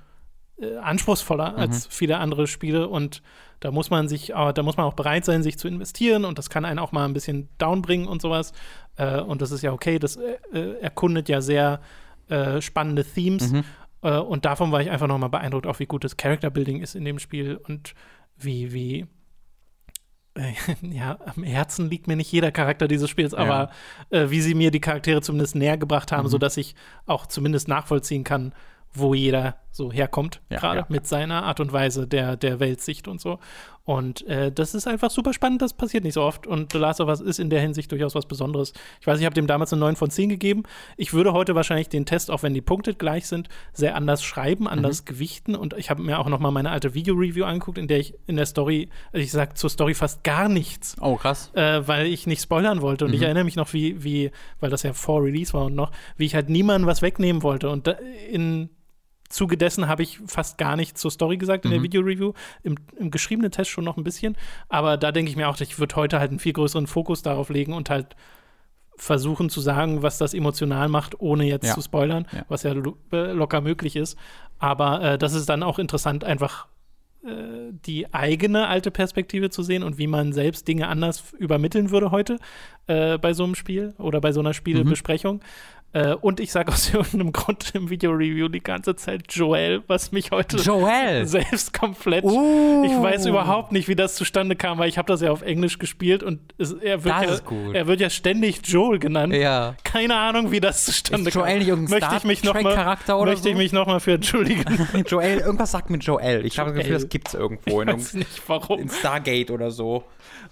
äh, anspruchsvoller als viele andere Spiele und da muss man sich, äh, da muss man auch bereit sein, sich zu investieren und das kann einen auch mal ein bisschen downbringen und sowas. Äh, und das ist ja okay, das äh, äh, erkundet ja sehr äh, spannende Themes. Äh, und davon war ich einfach nochmal beeindruckt, auch wie gut das Character Building ist in dem Spiel und wie, wie ja, am Herzen liegt mir nicht jeder Charakter dieses Spiels, aber äh, wie sie mir die Charaktere zumindest näher gebracht haben, sodass ich auch zumindest nachvollziehen kann, wo jeder so herkommt, Ja, gerade ja. mit seiner Art und Weise der, der Weltsicht und so. Und äh, das ist einfach super spannend, das passiert nicht so oft. Und The Last of Us ist in der Hinsicht durchaus was Besonderes. Ich weiß, ich habe dem damals eine 9 von 10 gegeben. Ich würde heute wahrscheinlich den Test, auch wenn die Punkte gleich sind, sehr anders schreiben, Mhm. anders gewichten. Und ich habe mir auch noch mal meine alte Video-Review angeguckt, in der ich in der Story, also ich sag zur Story fast gar nichts Oh, krass. äh, weil ich nicht spoilern wollte. Und ich erinnere mich noch, wie, wie, weil das ja vor Release war und noch, wie ich halt niemandem was wegnehmen wollte. Und da, in Zuge dessen habe ich fast gar nichts zur Story gesagt in der Video-Review. Im, Im geschriebenen Test schon noch ein bisschen. Aber da denke ich mir auch, ich würde heute halt einen viel größeren Fokus darauf legen und halt versuchen zu sagen, was das emotional macht, ohne jetzt Ja. zu spoilern, Ja. was ja lo äh, locker möglich ist. Aber äh, das ist dann auch interessant, einfach äh, die eigene alte Perspektive zu sehen und wie man selbst Dinge anders übermitteln würde heute äh, bei so einem Spiel oder bei so einer Spielebesprechung. Äh, und ich sage aus irgendeinem Grund im Video-Review die ganze Zeit Joel, was mich heute Joel! selbst komplett. Uh. Ich weiß überhaupt nicht, wie das zustande kam, weil ich habe das ja auf Englisch gespielt und es, er, wird Das ja, er wird ja ständig Joel genannt. Ja. Keine Ahnung, wie das zustande Ist Joel kam. nicht irgendein möchte ich mich noch mal, Trek-Charakter oder möchte ich so? mich noch mal für entschuldigen. Joel, irgendwas sagt mit Joel. Ich habe das Gefühl, das gibt's irgendwo in, Ich weiß nicht warum. in Stargate oder so.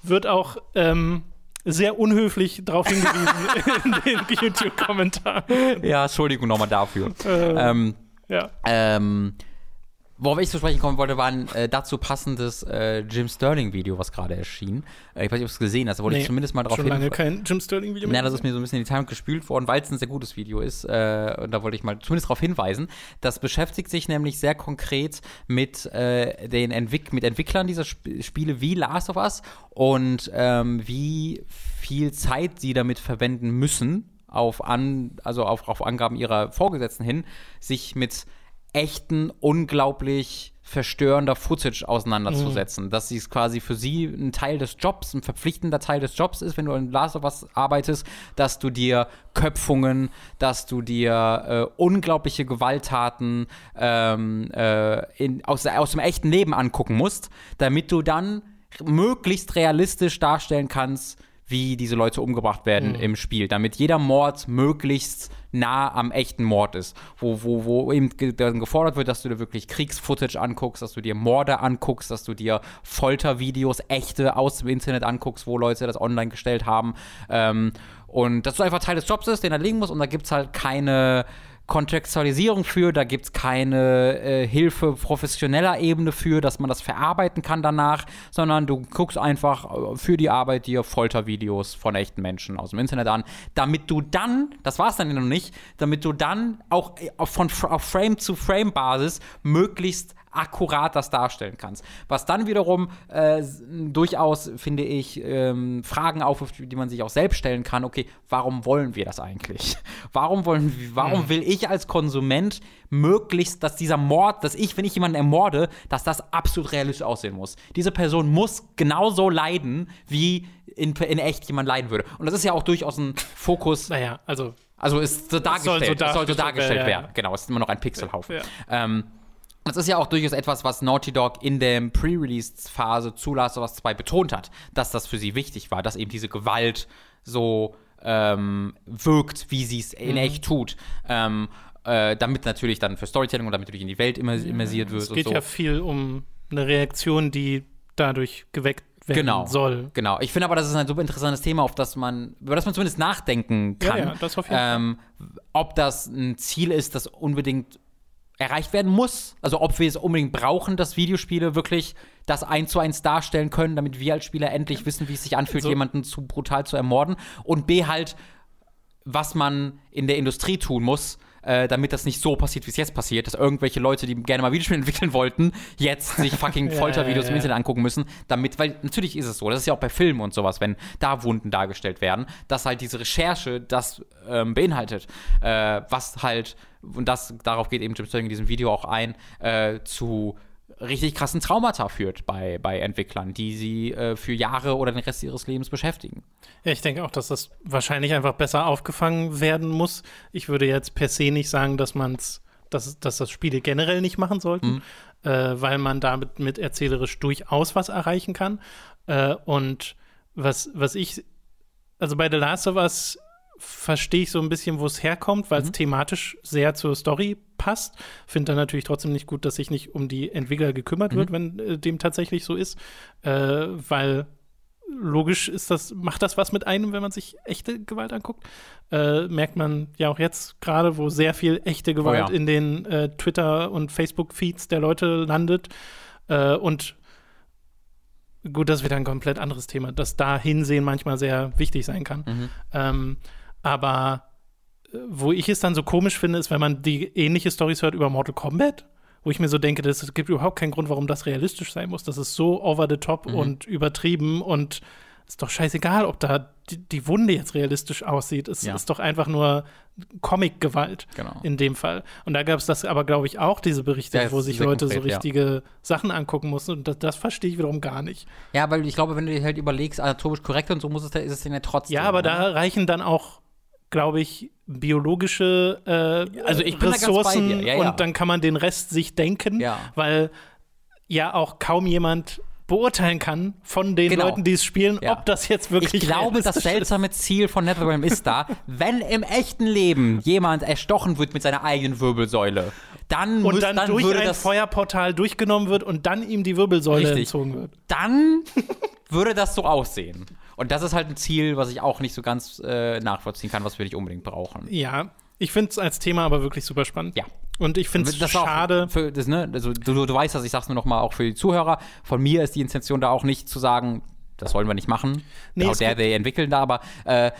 Wird auch ähm, sehr unhöflich darauf hingewiesen in den YouTube-Kommentaren. Ja, Entschuldigung nochmal dafür. Äh, ähm, ja. ähm, worauf ich zu sprechen kommen wollte, war ein äh, dazu passendes äh, Jim Sterling-Video, was gerade erschien. Äh, ich weiß nicht, ob du es gesehen hast, da wollte Nee, ich zumindest mal drauf Schon lange hinweisen. kein Jim Sterling-Video Ja, das ist mir so ein bisschen in die Time gespült worden, weil es ein sehr gutes Video ist. Äh, und da wollte ich mal zumindest darauf hinweisen. Das beschäftigt sich nämlich sehr konkret mit, äh, den Entwick mit Entwicklern dieser Sp Spiele wie Last of Us und ähm, wie viel Zeit sie damit verwenden müssen, auf, an, also auf, auf Angaben ihrer Vorgesetzten hin, sich mit echten, unglaublich verstörender Footage auseinanderzusetzen. Dass sie es quasi für sie ein Teil des Jobs, ein verpflichtender Teil des Jobs ist, wenn du in Last of Us arbeitest, dass du dir Köpfungen, dass du dir äh, unglaubliche Gewalttaten ähm, äh, in, aus, aus dem echten Leben angucken musst, damit du dann möglichst realistisch darstellen kannst, wie diese Leute umgebracht werden im Spiel, damit jeder Mord möglichst nah am echten Mord ist, wo, wo, wo eben dann gefordert wird, dass du dir wirklich Kriegsfootage anguckst, dass du dir Morde anguckst, dass du dir Foltervideos, echte aus dem Internet anguckst, wo Leute das online gestellt haben. Ähm, und dass du einfach Teil des Jobs ist, den er legen muss und da gibt es halt keine Kontextualisierung für, da gibt es keine äh, Hilfe professioneller Ebene für, dass man das verarbeiten kann danach, sondern du guckst einfach äh, für die Arbeit dir Foltervideos von echten Menschen aus dem Internet an, damit du dann, das war es dann noch nicht, damit du dann auch äh, von, auf Frame-zu-Frame-Basis möglichst akkurat das darstellen kannst. Was dann wiederum äh, durchaus, finde ich, ähm, Fragen aufwirft, die man sich auch selbst stellen kann. Okay, warum wollen wir das eigentlich? Warum wollen, warum will ich als Konsument möglichst, dass dieser Mord, dass ich, wenn ich jemanden ermorde, dass das absolut realistisch aussehen muss. Diese Person muss genauso leiden, wie in, in echt jemand leiden würde. Und das ist ja auch durchaus ein Fokus Naja, also also ist so dargestellt, so es soll so dargestellt dargestellt werden, ja. Genau, es ist immer noch ein Pixelhaufen. Ja. Ähm, das ist ja auch durchaus etwas, was Naughty Dog in der Pre-Release-Phase zu Last of Us 2 betont hat, dass das für sie wichtig war, dass eben diese Gewalt so ähm, wirkt, wie sie es in Mhm. echt tut. Ähm, äh, damit natürlich dann für Storytelling und damit natürlich in die Welt immer immersiert wird es geht so. ja viel um eine Reaktion, die dadurch geweckt werden Genau. soll. Genau. Ich finde aber, das ist ein super interessantes Thema, auf das man, über das man zumindest nachdenken kann. Ja, ja, das auf jeden Fall. ähm, Ob das ein Ziel ist, das unbedingt erreicht werden muss. Also ob wir es unbedingt brauchen, dass Videospiele wirklich das eins zu eins darstellen können, damit wir als Spieler endlich wissen, wie es sich anfühlt, So. jemanden zu brutal zu ermorden. Und B halt, was man in der Industrie tun muss, äh, damit das nicht so passiert, wie es jetzt passiert, dass irgendwelche Leute, die gerne mal Videospiele entwickeln wollten, jetzt sich fucking Foltervideos ja, ja, ja. im Internet angucken müssen, damit, weil natürlich ist es so, das ist ja auch bei Filmen und sowas, wenn da Wunden dargestellt werden, dass halt diese Recherche das ähm, beinhaltet, äh, was halt, und das, darauf geht eben Jim Sterling in diesem Video auch ein, äh, zu richtig krassen Traumata führt bei, bei Entwicklern, die sie äh, für Jahre oder den Rest ihres Lebens beschäftigen. Ja, ich denke auch, dass das wahrscheinlich einfach besser aufgefangen werden muss. Ich würde jetzt per se nicht sagen, dass man es, dass, dass das Spiele generell nicht machen sollten, mhm. äh, weil man damit mit erzählerisch durchaus was erreichen kann. Äh, und was, was ich, also bei The Last of Us verstehe ich so ein bisschen, wo es herkommt, weil es mhm. thematisch sehr zur Story passt. Finde dann natürlich trotzdem nicht gut, dass sich nicht um die Entwickler gekümmert mhm. wird, wenn äh, dem tatsächlich so ist, äh, weil logisch ist das, macht das was mit einem, wenn man sich echte Gewalt anguckt. Äh, merkt man ja auch jetzt gerade, wo sehr viel echte Gewalt oh ja. in den äh, Twitter- und Facebook-Feeds der Leute landet. Äh, und gut, das ist wieder ein komplett anderes Thema, dass da Hinsehen manchmal sehr wichtig sein kann. Mhm. Ähm, aber äh, wo ich es dann so komisch finde, ist, wenn man die ähnliche Storys hört über Mortal Kombat, wo ich mir so denke, es gibt überhaupt keinen Grund, warum das realistisch sein muss. Das ist so over the top mhm. und übertrieben und ist doch scheißegal, ob da die, die Wunde jetzt realistisch aussieht. Es ja. ist doch einfach nur Comic-Gewalt genau. in dem Fall. Und da gab es das aber, glaube ich, auch diese Berichte, ja, wo sich Leute konkret, so richtige ja. Sachen angucken mussten. Und das, das verstehe ich wiederum gar nicht. Ja, weil ich glaube, wenn du dir halt überlegst, anatomisch korrekt und so muss es, ist es ja trotzdem. Ja, aber ne? da reichen dann auch glaube ich, biologische äh, also ich Ressourcen ja, ja. und dann kann man den Rest sich denken, ja. weil ja auch kaum jemand beurteilen kann von den genau. Leuten, die es spielen, ja. ob das jetzt wirklich Ich glaube, das seltsame Ziel von NetherRealm ist da, wenn im echten Leben jemand erstochen wird mit seiner eigenen Wirbelsäule, dann und muss, dann, dann durch ein das Feuerportal durchgenommen wird und dann ihm die Wirbelsäule richtig. entzogen wird. Dann würde das so aussehen. Und das ist halt ein Ziel, was ich auch nicht so ganz äh, nachvollziehen kann, was wir nicht unbedingt brauchen. Ja, ich finde es als Thema aber wirklich super spannend. Ja. Und ich finde es schade. Für das, ne, also du, du weißt das, ich sag's nur noch mal auch für die Zuhörer. Von mir ist die Intention da auch nicht zu sagen, das wollen wir nicht machen. Nee, genau der, der entwickeln da, aber äh,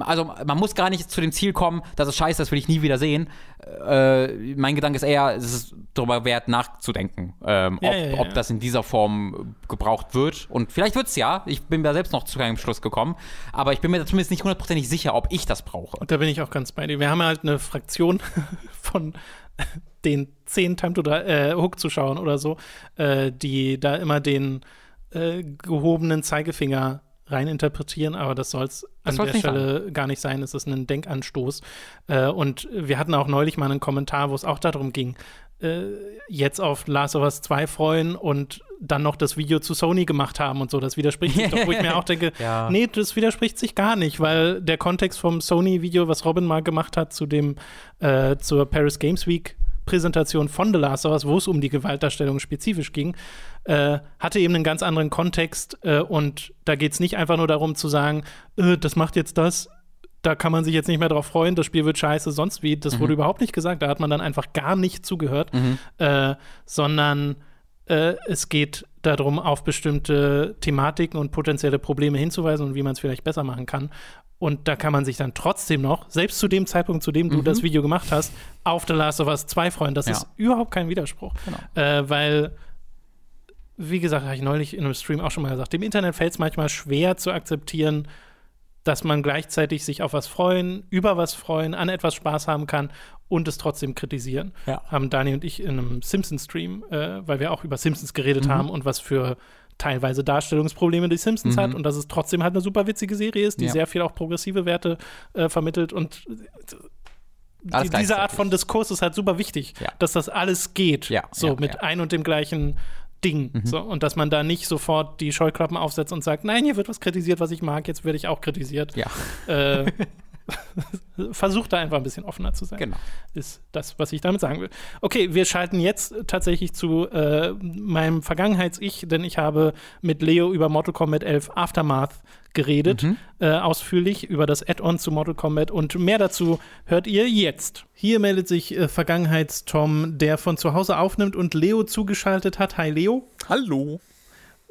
also man muss gar nicht zu dem Ziel kommen, das ist scheiße, das will ich nie wieder sehen. Äh, mein Gedanke ist eher, es ist darüber wert, nachzudenken, ähm, ja, ob, ja, ja. ob, das in dieser Form gebraucht wird. Und vielleicht wird es ja. Ich bin da selbst noch zu keinem Schluss gekommen. Aber ich bin mir zumindest nicht hundertprozentig sicher, ob ich das brauche. Und da bin ich auch ganz bei dir. Wir haben halt eine Fraktion von den zehn Time to äh, Hook-Zuschauern oder so, äh, die da immer den äh, gehobenen Zeigefinger reininterpretieren, aber das soll es an der Stelle sein. gar nicht sein. Es ist ein Denkanstoß. Äh, und wir hatten auch neulich mal einen Kommentar, wo es auch darum ging, äh, jetzt auf Last of Us 2 freuen und dann noch das Video zu Sony gemacht haben und so. Das widerspricht sich doch, wo ich mir auch denke, ja. nee, das widerspricht sich gar nicht, weil der Kontext vom Sony-Video, was Robin mal gemacht hat, zu dem, äh, zur Paris Games Week Präsentation von The Last of Us, wo es um die Gewaltdarstellung spezifisch ging, äh, hatte eben einen ganz anderen Kontext äh, und da geht es nicht einfach nur darum zu sagen, äh, das macht jetzt das, da kann man sich jetzt nicht mehr drauf freuen, das Spiel wird scheiße, sonst wie. Das mhm. wurde überhaupt nicht gesagt, da hat man dann einfach gar nicht zugehört, mhm. Äh, sondern äh, es geht darum, auf bestimmte Thematiken und potenzielle Probleme hinzuweisen und wie man es vielleicht besser machen kann. Und da kann man sich dann trotzdem noch, selbst zu dem Zeitpunkt, zu dem du mhm. das Video gemacht hast, auf The Last of Us 2 freuen. Das ja. ist überhaupt kein Widerspruch. Genau. Äh, weil, wie gesagt, habe ich neulich in einem Stream auch schon mal gesagt, dem Internet fällt es manchmal schwer zu akzeptieren, dass man gleichzeitig sich auf was freuen, über was freuen, an etwas Spaß haben kann und es trotzdem kritisieren. Ja. Haben Dani und ich in einem Simpsons-Stream, äh, weil wir auch über Simpsons geredet mhm. haben und was für teilweise Darstellungsprobleme die Simpsons mhm. hat und dass es trotzdem halt eine super witzige Serie ist, die ja. sehr viel auch progressive Werte äh, vermittelt und die, diese Art von Diskurs ist halt super wichtig, ja. dass das alles geht, ja, so mit ein und dem gleichen Ding. Mhm. So, und dass man da nicht sofort die Scheuklappen aufsetzt und sagt, nein, hier wird was kritisiert, was ich mag, jetzt werde ich auch kritisiert. Ja. Äh, Versucht da einfach ein bisschen offener zu sein. Genau. Ist das, was ich damit sagen will. Okay, wir schalten jetzt tatsächlich zu äh, meinem Vergangenheits-Ich, denn ich habe mit Leo über Mortal Kombat 11 Aftermath geredet, mhm. äh, ausführlich über das Add-on zu Mortal Kombat und mehr dazu hört ihr jetzt. Hier meldet sich äh, Vergangenheits-Tom, der von zu Hause aufnimmt und Leo zugeschaltet hat. Hi Leo. Hallo.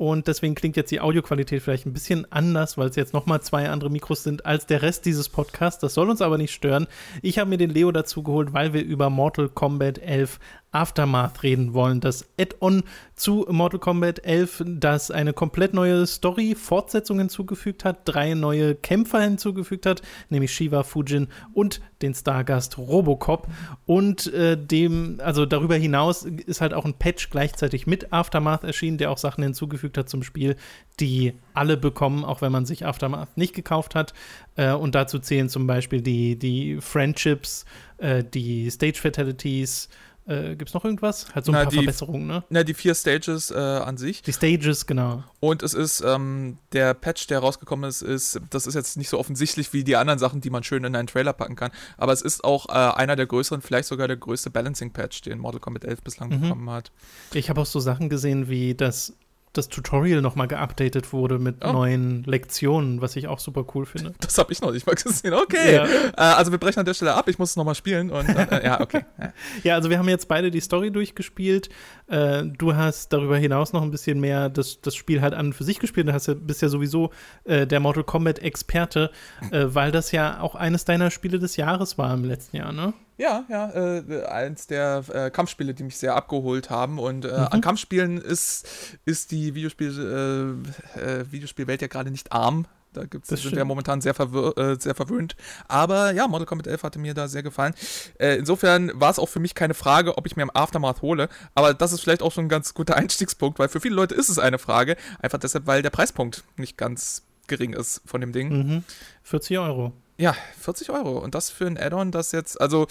Und deswegen klingt jetzt die Audioqualität vielleicht ein bisschen anders, weil es jetzt nochmal zwei andere Mikros sind als der Rest dieses Podcasts. Das soll uns aber nicht stören. Ich habe mir den Leo dazu geholt, weil wir über Mortal Kombat 11 Aftermath reden wollen. Das Add-on zu Mortal Kombat 11, das eine komplett neue Story-Fortsetzung hinzugefügt hat, drei neue Kämpfer hinzugefügt hat, nämlich Shiva, Fujin und den Stargast Robocop. Und äh, dem, also darüber hinaus ist halt auch ein Patch gleichzeitig mit Aftermath erschienen, der auch Sachen hinzugefügt hat zum Spiel, die alle bekommen, auch wenn man sich Aftermath nicht gekauft hat. Äh, und dazu zählen zum Beispiel die, die Friendships, äh, die Stage Fatalities, äh, Gibt es noch irgendwas? Halt so ein na, paar die, Verbesserungen, ne? Na, die vier Stages äh, an sich. Die Stages, genau. Und es ist, ähm, der Patch, der rausgekommen ist, ist, das ist jetzt nicht so offensichtlich wie die anderen Sachen, die man schön in einen Trailer packen kann, aber es ist auch äh, einer der größeren, vielleicht sogar der größte Balancing-Patch, den Mortal Kombat 11 bislang mhm. bekommen hat. Ich habe auch so Sachen gesehen wie, dass das Tutorial nochmal geupdatet wurde mit oh. neuen Lektionen, was ich auch super cool finde. Das habe ich noch nicht mal gesehen. Okay. Ja. Äh, also wir brechen an der Stelle ab. Ich muss es nochmal spielen. Und, äh, ja, okay. Ja. ja. also wir haben jetzt beide die Story durchgespielt. Äh, du hast darüber hinaus noch ein bisschen mehr das, das Spiel halt an und für sich gespielt. Du hast ja, bist ja sowieso äh, der Mortal Kombat-Experte, äh, weil das ja auch eines deiner Spiele des Jahres war im letzten Jahr, ne? Ja, ja, äh, eins der äh, Kampfspiele, die mich sehr abgeholt haben. Und äh, mhm. an Kampfspielen ist, ist die Videospiel, äh, äh, Videospielwelt ja gerade nicht arm. Da gibt's, sind stimmt. wir momentan sehr, verwir äh, sehr verwöhnt. Aber ja, Mortal Kombat 11 hatte mir da sehr gefallen. insofern war es auch für mich keine Frage, ob ich mir im Aftermath hole. Aber das ist vielleicht auch schon ein ganz guter Einstiegspunkt, weil für viele Leute ist es eine Frage. Einfach deshalb, weil der Preispunkt nicht ganz gering ist von dem Ding. Mhm. 40 Euro. Ja, 40 Euro. Und das für ein Add-on, das jetzt, also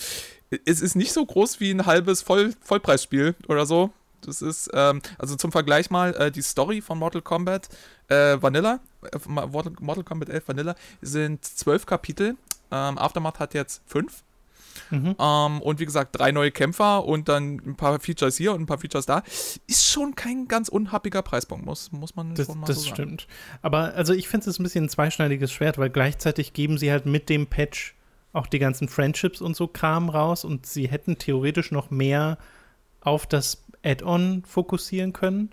es ist nicht so groß wie ein halbes Voll Vollpreisspiel oder so. Das ist, ähm, also zum Vergleich mal, äh, die Story von Mortal Kombat äh, Vanilla, äh, Mortal, Kombat 11 Vanilla, sind zwölf Kapitel. Ähm, Aftermath hat jetzt fünf. Mhm. Ähm, und wie gesagt, drei neue Kämpfer und dann ein paar Features hier und ein paar Features da. Ist schon kein ganz unhappiger Preispunkt, muss, muss man das, schon mal das so sagen. Das stimmt. Aber also ich finde es ein bisschen ein zweischneidiges Schwert, weil gleichzeitig geben sie halt mit dem Patch auch die ganzen Friendships und so Kram raus und sie hätten theoretisch noch mehr auf das Add-on fokussieren können.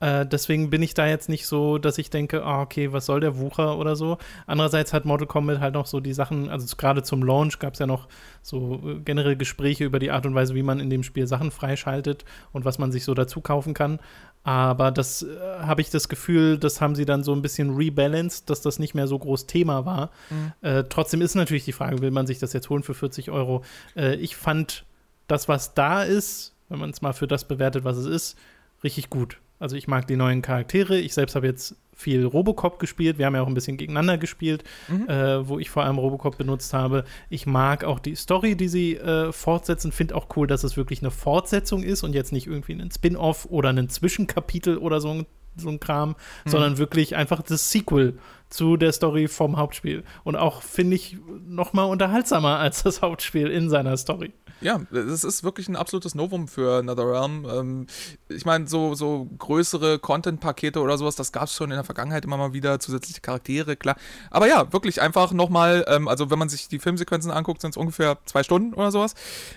Äh, deswegen bin ich da jetzt nicht so, dass ich denke, oh, okay, was soll der Wucher oder so. Andererseits hat Mortal Kombat halt noch so die Sachen, also gerade zum Launch gab es ja noch so äh, generell Gespräche über die Art und Weise, wie man in dem Spiel Sachen freischaltet und was man sich so dazu kaufen kann. Aber das äh, habe ich das Gefühl, das haben sie dann so ein bisschen rebalanced, dass das nicht mehr so groß Thema war. Mhm. Äh, trotzdem ist natürlich die Frage, will man sich das jetzt holen für 40 Euro? Äh, ich fand das, was da ist, wenn man es mal für das bewertet, was es ist, richtig gut. Also ich mag die neuen Charaktere. Ich selbst habe jetzt viel Robocop gespielt. Wir haben ja auch ein bisschen gegeneinander gespielt, mhm. äh, wo ich vor allem Robocop benutzt habe. Ich mag auch die Story, die sie äh, fortsetzen. Finde auch cool, dass es wirklich eine Fortsetzung ist und jetzt nicht irgendwie ein Spin-off oder ein Zwischenkapitel oder so ein, so ein Kram, mhm. sondern wirklich einfach das Sequel zu der Story vom Hauptspiel. Und auch, finde ich, noch mal unterhaltsamer als das Hauptspiel in seiner Story. Ja, es ist wirklich ein absolutes Novum für NetherRealm. Ähm, ich meine, so, so größere Content-Pakete oder sowas, das gab es schon in der Vergangenheit immer mal wieder, zusätzliche Charaktere, klar. Aber ja, wirklich einfach nochmal, ähm, also wenn man sich die Filmsequenzen anguckt, sind es ungefähr zwei Stunden oder sowas.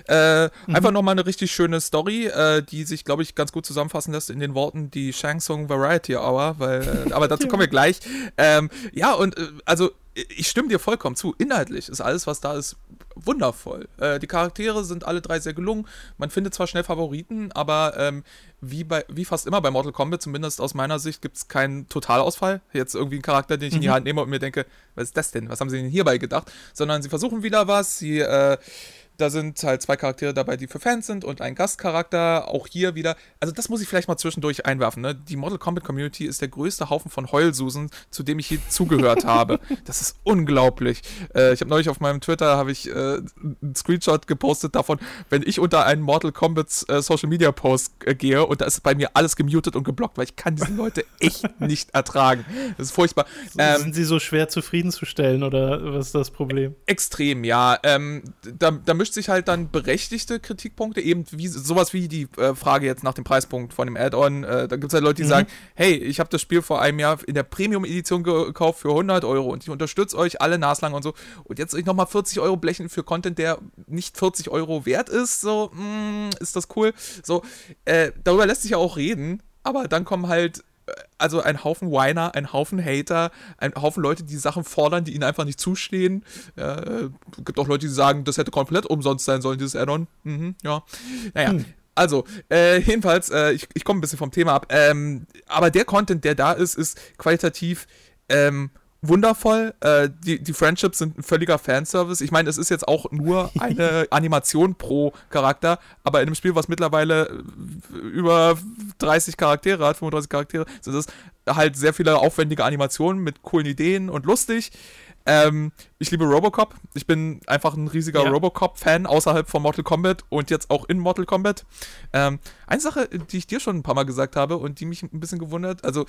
Äh, mhm. Einfach nochmal eine richtig schöne Story, äh, die sich, glaube ich, ganz gut zusammenfassen lässt in den Worten die Shang Tsung Variety Hour, weil, äh, aber dazu kommen wir gleich. Ähm, ja, und äh, also ich stimme dir vollkommen zu. Inhaltlich ist alles, was da ist, wundervoll. Äh, die Charaktere sind alle drei sehr gelungen. Man findet zwar schnell Favoriten, aber ähm, wie, bei, wie fast immer bei Mortal Kombat, zumindest aus meiner Sicht, gibt es keinen Totalausfall. Jetzt irgendwie einen Charakter, den ich mhm. in die mhm. Hand nehme und mir denke, was ist das denn? Was haben sie denn hierbei gedacht? Sondern sie versuchen wieder was, sie äh, da sind halt zwei Charaktere dabei, die für Fans sind und ein Gastcharakter. Auch hier wieder. Also, das muss ich vielleicht mal zwischendurch einwerfen. Ne? Die Mortal Kombat Community ist der größte Haufen von Heulsusen, zu dem ich hier zugehört habe. Das ist unglaublich. Äh, ich habe neulich auf meinem Twitter habe ich äh, einen Screenshot gepostet davon, wenn ich unter einen Mortal Kombat äh, Social Media Post äh, gehe und da ist bei mir alles gemutet und geblockt, weil ich kann diese Leute echt nicht ertragen. Das ist furchtbar. Ähm, sind sie so schwer zufriedenzustellen oder was ist das Problem? Extrem, ja. Ähm, da, da mischt sich halt dann berechtigte Kritikpunkte, eben wie sowas wie die äh, Frage jetzt nach dem Preispunkt von dem Add-on. Äh, da gibt es halt Leute, die mhm. sagen, hey, ich habe das Spiel vor einem Jahr in der Premium-Edition gekauft für 100 Euro und ich unterstütze euch alle naslang und so. Und jetzt euch nochmal 40 Euro blechen für Content, der nicht 40 Euro wert ist. So, mm, ist das cool. So, äh, darüber lässt sich ja auch reden, aber dann kommen halt also ein Haufen Whiner, ein Haufen Hater, ein Haufen Leute, die Sachen fordern, die ihnen einfach nicht zustehen. Äh, gibt auch Leute, die sagen, das hätte komplett umsonst sein sollen, dieses Add-on. Mhm, ja. Naja. Hm. Also, äh, jedenfalls, äh, ich, ich komme ein bisschen vom Thema ab. Ähm, aber der Content, der da ist, ist qualitativ ähm, wundervoll. Äh, die, die Friendships sind ein völliger Fanservice. Ich meine, es ist jetzt auch nur eine Animation pro Charakter, aber in einem Spiel, was mittlerweile über 30 Charaktere hat, 35 Charaktere, sind es halt sehr viele aufwendige Animationen mit coolen Ideen und lustig. Ähm, ich liebe Robocop. Ich bin einfach ein riesiger ja. Robocop-Fan außerhalb von Mortal Kombat und jetzt auch in Mortal Kombat. Ähm, eine Sache, die ich dir schon ein paar Mal gesagt habe und die mich ein bisschen gewundert, also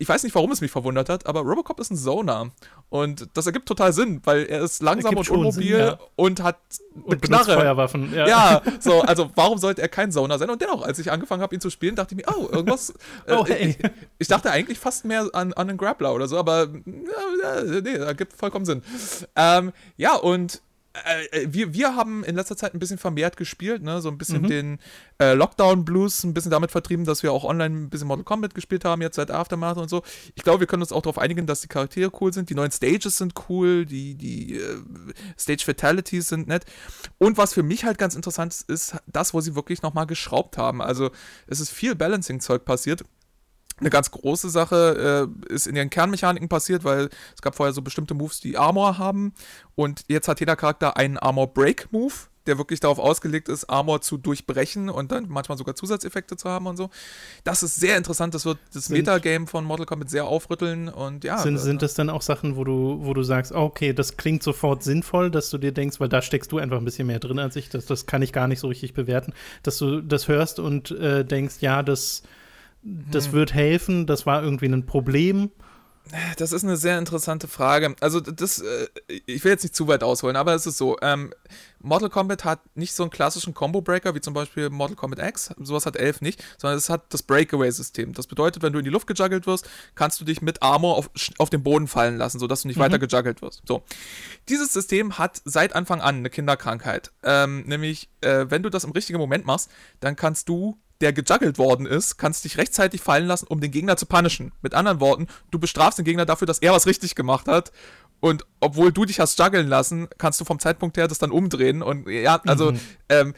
ich weiß nicht, warum es mich verwundert hat, aber Robocop ist ein Zoner. Und das ergibt total Sinn, weil er ist langsam und unmobil Sinn, ja. und hat eine und Knarre. Feuerwaffen, ja. ja. so, also warum sollte er kein Zoner sein? Und dennoch, als ich angefangen habe, ihn zu spielen, dachte ich mir, oh, irgendwas. oh, äh, hey. ich, ich, dachte eigentlich fast mehr an, an einen Grappler oder so, aber ja, nee, ergibt vollkommen Sinn. Ähm, ja, und äh, äh, wir, wir haben in letzter Zeit ein bisschen vermehrt gespielt, ne? so ein bisschen mhm. den äh, Lockdown-Blues, ein bisschen damit vertrieben, dass wir auch online ein bisschen Mortal Kombat gespielt haben, jetzt seit Aftermath und so. Ich glaube, wir können uns auch darauf einigen, dass die Charaktere cool sind, die neuen Stages sind cool, die, die äh, Stage-Fatalities sind nett. Und was für mich halt ganz interessant ist, ist das, wo sie wirklich nochmal geschraubt haben. Also es ist viel Balancing-Zeug passiert eine ganz große Sache äh, ist in ihren Kernmechaniken passiert, weil es gab vorher so bestimmte Moves, die Armor haben. Und jetzt hat jeder Charakter einen Armor Break Move, der wirklich darauf ausgelegt ist, Armor zu durchbrechen und dann manchmal sogar Zusatzeffekte zu haben und so. Das ist sehr interessant. Das wird das Metagame von Mortal Kombat sehr aufrütteln und ja. Sind, sind das dann auch Sachen, wo du, wo du sagst, okay, das klingt sofort sinnvoll, dass du dir denkst, weil da steckst du einfach ein bisschen mehr drin als ich, das, das kann ich gar nicht so richtig bewerten, dass du das hörst und äh, denkst, ja, das das hm. wird helfen, das war irgendwie ein Problem. Das ist eine sehr interessante Frage. Also, das, äh, ich will jetzt nicht zu weit ausholen, aber es ist so: ähm, Mortal Kombat hat nicht so einen klassischen Combo-Breaker wie zum Beispiel Mortal Kombat X. Sowas hat 11 nicht, sondern es hat das Breakaway-System. Das bedeutet, wenn du in die Luft gejuggelt wirst, kannst du dich mit Armor auf, auf den Boden fallen lassen, sodass du nicht mhm. weiter gejuggelt wirst. So. Dieses System hat seit Anfang an eine Kinderkrankheit. Ähm, nämlich, äh, wenn du das im richtigen Moment machst, dann kannst du der gejuggelt worden ist, kannst dich rechtzeitig fallen lassen, um den Gegner zu punishen. Mit anderen Worten, du bestrafst den Gegner dafür, dass er was richtig gemacht hat. Und obwohl du dich hast juggeln lassen, kannst du vom Zeitpunkt her das dann umdrehen. Und ja, also mhm. ähm,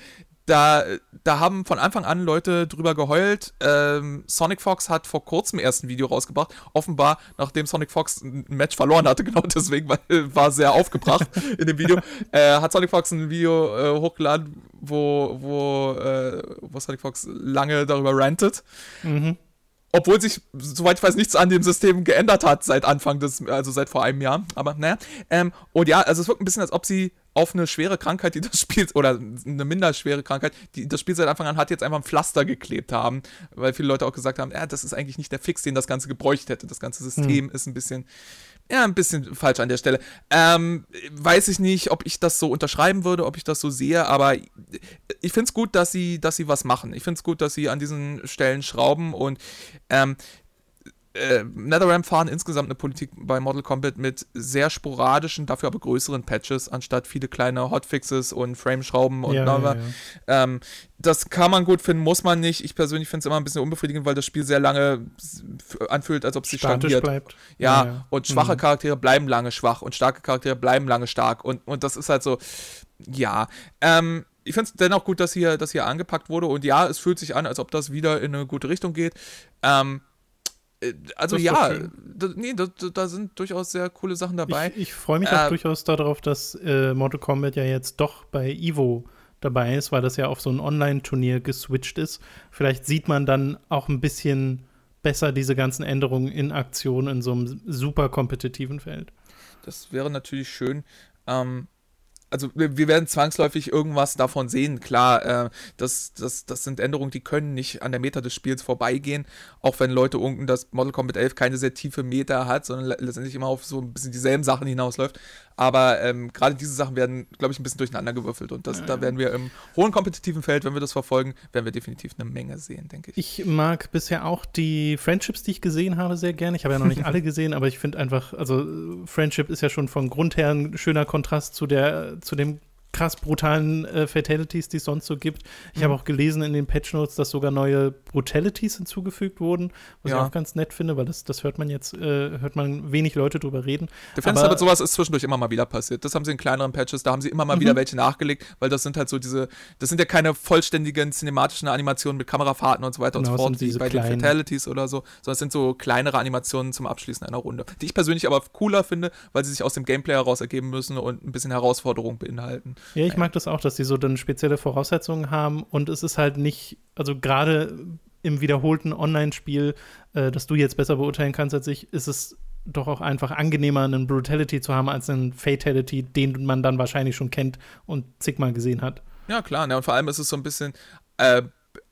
da, da haben von Anfang an Leute drüber geheult. Ähm, Sonic Fox hat vor kurzem erst ein Video rausgebracht. Offenbar, nachdem Sonic Fox ein Match verloren hatte, genau deswegen war, war sehr aufgebracht in dem Video, äh, hat Sonic Fox ein Video äh, hochgeladen, wo, wo, äh, wo Sonic Fox lange darüber rantet. Mhm. Obwohl sich, soweit ich weiß, nichts an dem System geändert hat seit Anfang des, also seit vor einem Jahr. Aber naja. Ähm, und ja, also es wirkt ein bisschen, als ob sie auf eine schwere Krankheit, die das Spiel, oder eine minder schwere Krankheit, die das Spiel seit Anfang an hat, jetzt einfach ein Pflaster geklebt haben. Weil viele Leute auch gesagt haben, ja, das ist eigentlich nicht der Fix, den das Ganze gebräucht hätte. Das ganze System hm. ist ein bisschen, ja, ein bisschen falsch an der Stelle. Ähm, weiß ich nicht, ob ich das so unterschreiben würde, ob ich das so sehe, aber ich finde es gut, dass sie, dass sie was machen. Ich finde es gut, dass sie an diesen Stellen schrauben und ähm, äh, NetherRealm fahren insgesamt eine Politik bei Mortal Kombat mit sehr sporadischen, dafür aber größeren Patches, anstatt viele kleine Hotfixes und Frameschrauben und ja, ja, ja. Ähm, das kann man gut finden, muss man nicht. Ich persönlich finde es immer ein bisschen unbefriedigend, weil das Spiel sehr lange anfühlt, als ob es sich stagniert. Bleibt. Ja, ja, und schwache mhm. Charaktere bleiben lange schwach und starke Charaktere bleiben lange stark. Und, und das ist halt so, ja. Ähm, ich finde es dennoch gut, dass hier, dass hier angepackt wurde. Und ja, es fühlt sich an, als ob das wieder in eine gute Richtung geht. Ähm, äh, also ja, da, nee, da, da, sind durchaus sehr coole Sachen dabei. Ich, ich freue mich äh, auch durchaus darauf, dass äh, Mortal Kombat ja jetzt doch bei Evo dabei ist, weil das ja auf so ein Online-Turnier geswitcht ist. Vielleicht sieht man dann auch ein bisschen besser diese ganzen Änderungen in Aktion in so einem super kompetitiven Feld. Das wäre natürlich schön. Ähm, also wir, wir, werden zwangsläufig irgendwas davon sehen. Klar, äh, das, das, das sind Änderungen, die können nicht an der Meta des Spiels vorbeigehen, auch wenn Leute unken, dass Model Combat 11 keine sehr tiefe Meta hat, sondern letztendlich immer auf so ein bisschen dieselben Sachen hinausläuft. Aber ähm, gerade diese Sachen werden, glaube ich, ein bisschen durcheinander gewürfelt. Und das, ja. da werden wir im hohen kompetitiven Feld, wenn wir das verfolgen, werden wir definitiv eine Menge sehen, denke ich. Ich mag bisher auch die Friendships, die ich gesehen habe, sehr gerne. Ich habe ja noch nicht alle gesehen, aber ich finde einfach, also Friendship ist ja schon von Grund her ein schöner Kontrast zu der zu dem krass brutalen äh, Fatalities, die es sonst so gibt. Ich mhm. habe auch gelesen in den Patch Notes, dass sogar neue Brutalities hinzugefügt wurden, was ja. ich auch ganz nett finde, weil das, das hört man jetzt, äh, hört man wenig Leute drüber reden. Der Fenster mit sowas ist zwischendurch immer mal wieder passiert. Das haben sie in kleineren Patches, da haben sie immer mal mhm. wieder welche nachgelegt, weil das sind halt so diese, das sind ja keine vollständigen cinematischen Animationen mit Kamerafahrten und so weiter genau, und so fort, wie bei kleinen. den Fatalities oder so, sondern es sind so kleinere Animationen zum Abschließen einer Runde, die ich persönlich aber cooler finde, weil sie sich aus dem Gameplay heraus ergeben müssen und ein bisschen Herausforderung beinhalten. Ja, ich mag das auch, dass sie so dann spezielle Voraussetzungen haben und es ist halt nicht, also gerade im wiederholten Online-Spiel, äh, das du jetzt besser beurteilen kannst als ich, ist es doch auch einfach angenehmer, einen Brutality zu haben, als einen Fatality, den man dann wahrscheinlich schon kennt und zigmal gesehen hat. Ja, klar, ne? und vor allem ist es so ein bisschen, äh,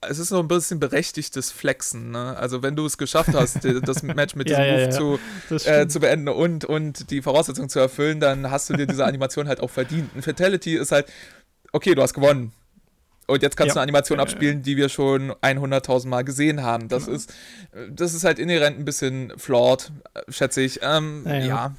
es ist so ein bisschen berechtigtes Flexen. Ne? Also wenn du es geschafft hast, das Match mit diesem ja, ja, Move ja. Zu, äh, zu beenden und, und die Voraussetzungen zu erfüllen, dann hast du dir diese Animation halt auch verdient. Ein Fatality ist halt, okay, du hast gewonnen. Und jetzt kannst du eine Animation abspielen, die wir schon 100.000 Mal gesehen haben. Das genau. ist, das ist halt inhärent ein bisschen flawed, schätze ich. Ähm, ja.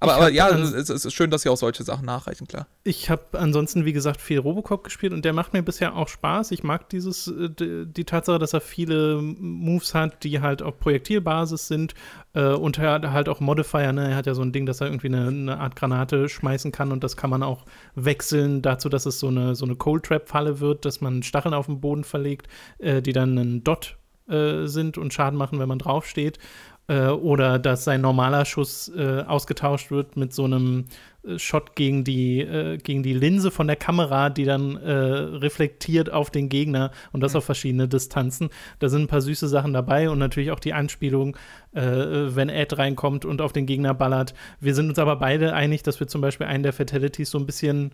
Aber, aber ja, es ist schön, dass sie auch solche Sachen nachreichen, klar. Ich habe ansonsten, wie gesagt, viel Robocop gespielt und der macht mir bisher auch Spaß. Ich mag dieses, äh, die Tatsache, dass er viele Moves hat, die halt auf Projektilbasis sind äh, und er hat halt auch Modifier. Ne? Er hat ja so ein Ding, dass er irgendwie eine, eine, Art Granate schmeißen kann und das kann man auch wechseln dazu, dass es so eine, so eine Cold Trap-Falle wird, dass man Stacheln auf den Boden verlegt, äh, die dann einen Dot äh, sind und Schaden machen, wenn man draufsteht äh, oder dass sein normaler Schuss äh, ausgetauscht wird mit so einem äh, Shot gegen die, äh, gegen die Linse von der Kamera, die dann äh, reflektiert auf den Gegner und das mhm. auf verschiedene Distanzen. Da sind ein paar süße Sachen dabei und natürlich auch die Anspielung, äh, wenn Ed reinkommt und auf den Gegner ballert. Wir sind uns aber beide einig, dass wir zum Beispiel einen der Fatalities so ein bisschen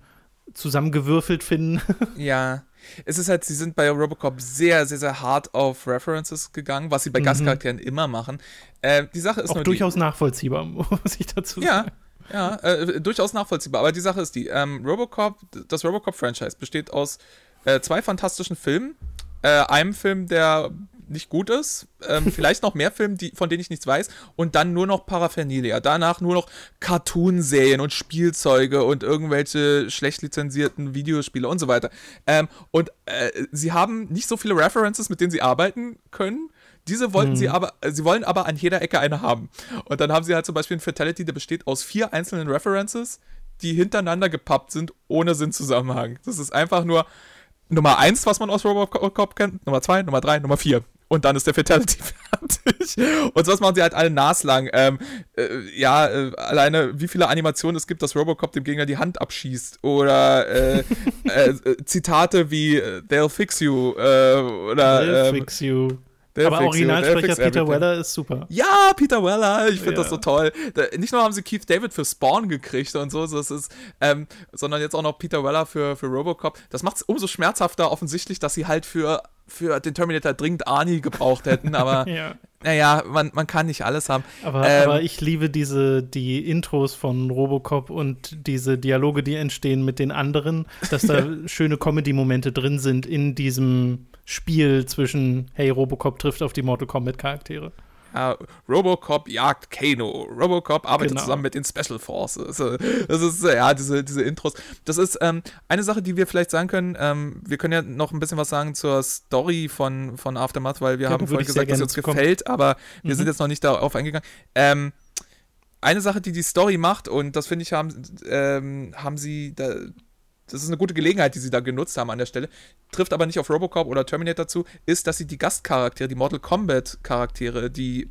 zusammengewürfelt finden. Ja, es ist halt, sie sind bei Robocop sehr, sehr, sehr hart auf References gegangen, was sie bei mhm. Gastcharakteren immer machen. Äh, die Sache ist Auch durchaus die, nachvollziehbar, muss ich dazu sagen. Ja, ja äh, durchaus nachvollziehbar. Aber die Sache ist die, ähm, Robocop, das Robocop-Franchise besteht aus äh, zwei fantastischen Filmen. Äh, einem Film, der nicht gut ist. Ähm, vielleicht noch mehr Filme, die, von denen ich nichts weiß. Und dann nur noch Paraphernalia. Danach nur noch Cartoonserien und Spielzeuge und irgendwelche schlecht lizenzierten Videospiele und so weiter. Ähm, und äh, sie haben nicht so viele References, mit denen sie arbeiten können. Diese wollten hm. sie aber, äh, sie wollen aber an jeder Ecke eine haben. Und dann haben sie halt zum Beispiel ein Fatality, der besteht aus vier einzelnen References, die hintereinander gepappt sind, ohne Sinnzusammenhang. Das ist einfach nur Nummer eins, was man aus Robocop kennt, Nummer zwei, Nummer drei, Nummer vier und dann ist der Fatality fertig. Und sowas machen sie halt alle naslang. Ähm, äh, ja, äh, alleine wie viele Animationen es gibt, dass Robocop dem Gegner die Hand abschießt. Oder äh, äh Zitate wie äh, They'll fix you. Äh, oder, They'll ähm, fix you. Aber Originalsprecher Peter Weller ist super. Ja, Peter Weller, ich finde ja. das so toll. Da, nicht nur haben sie Keith David für Spawn gekriegt und so, so ist, ähm, sondern jetzt auch noch Peter Weller für, für Robocop. Das macht es umso schmerzhafter offensichtlich, dass sie halt für für den Terminator dringend Arnie gebraucht hätten, aber ja. naja, man, man kann nicht alles haben. Aber, ähm, aber, ich liebe diese, die Intros von Robocop und diese Dialoge, die entstehen mit den anderen, dass da schöne Comedy-Momente drin sind in diesem Spiel zwischen, hey, Robocop trifft auf die Mortal Kombat-Charaktere. Ja, Robocop jagt Kano. Robocop arbeitet genau. zusammen mit den Special Forces. Das ist, ja, diese, diese Intros. Das ist ähm, eine Sache, die wir vielleicht sagen können. Ähm, wir können ja noch ein bisschen was sagen zur Story von, von Aftermath, weil wir ja, haben vorhin gesagt, dass es uns gefällt, aber wir mhm. sind jetzt noch nicht darauf eingegangen. Ähm, eine Sache, die die Story macht, und das finde ich, haben, ähm, haben sie da, das ist eine gute Gelegenheit, die sie da genutzt haben an der Stelle, trifft aber nicht auf Robocop oder Terminator zu, ist, dass sie die Gastcharaktere, die Mortal Kombat Charaktere, die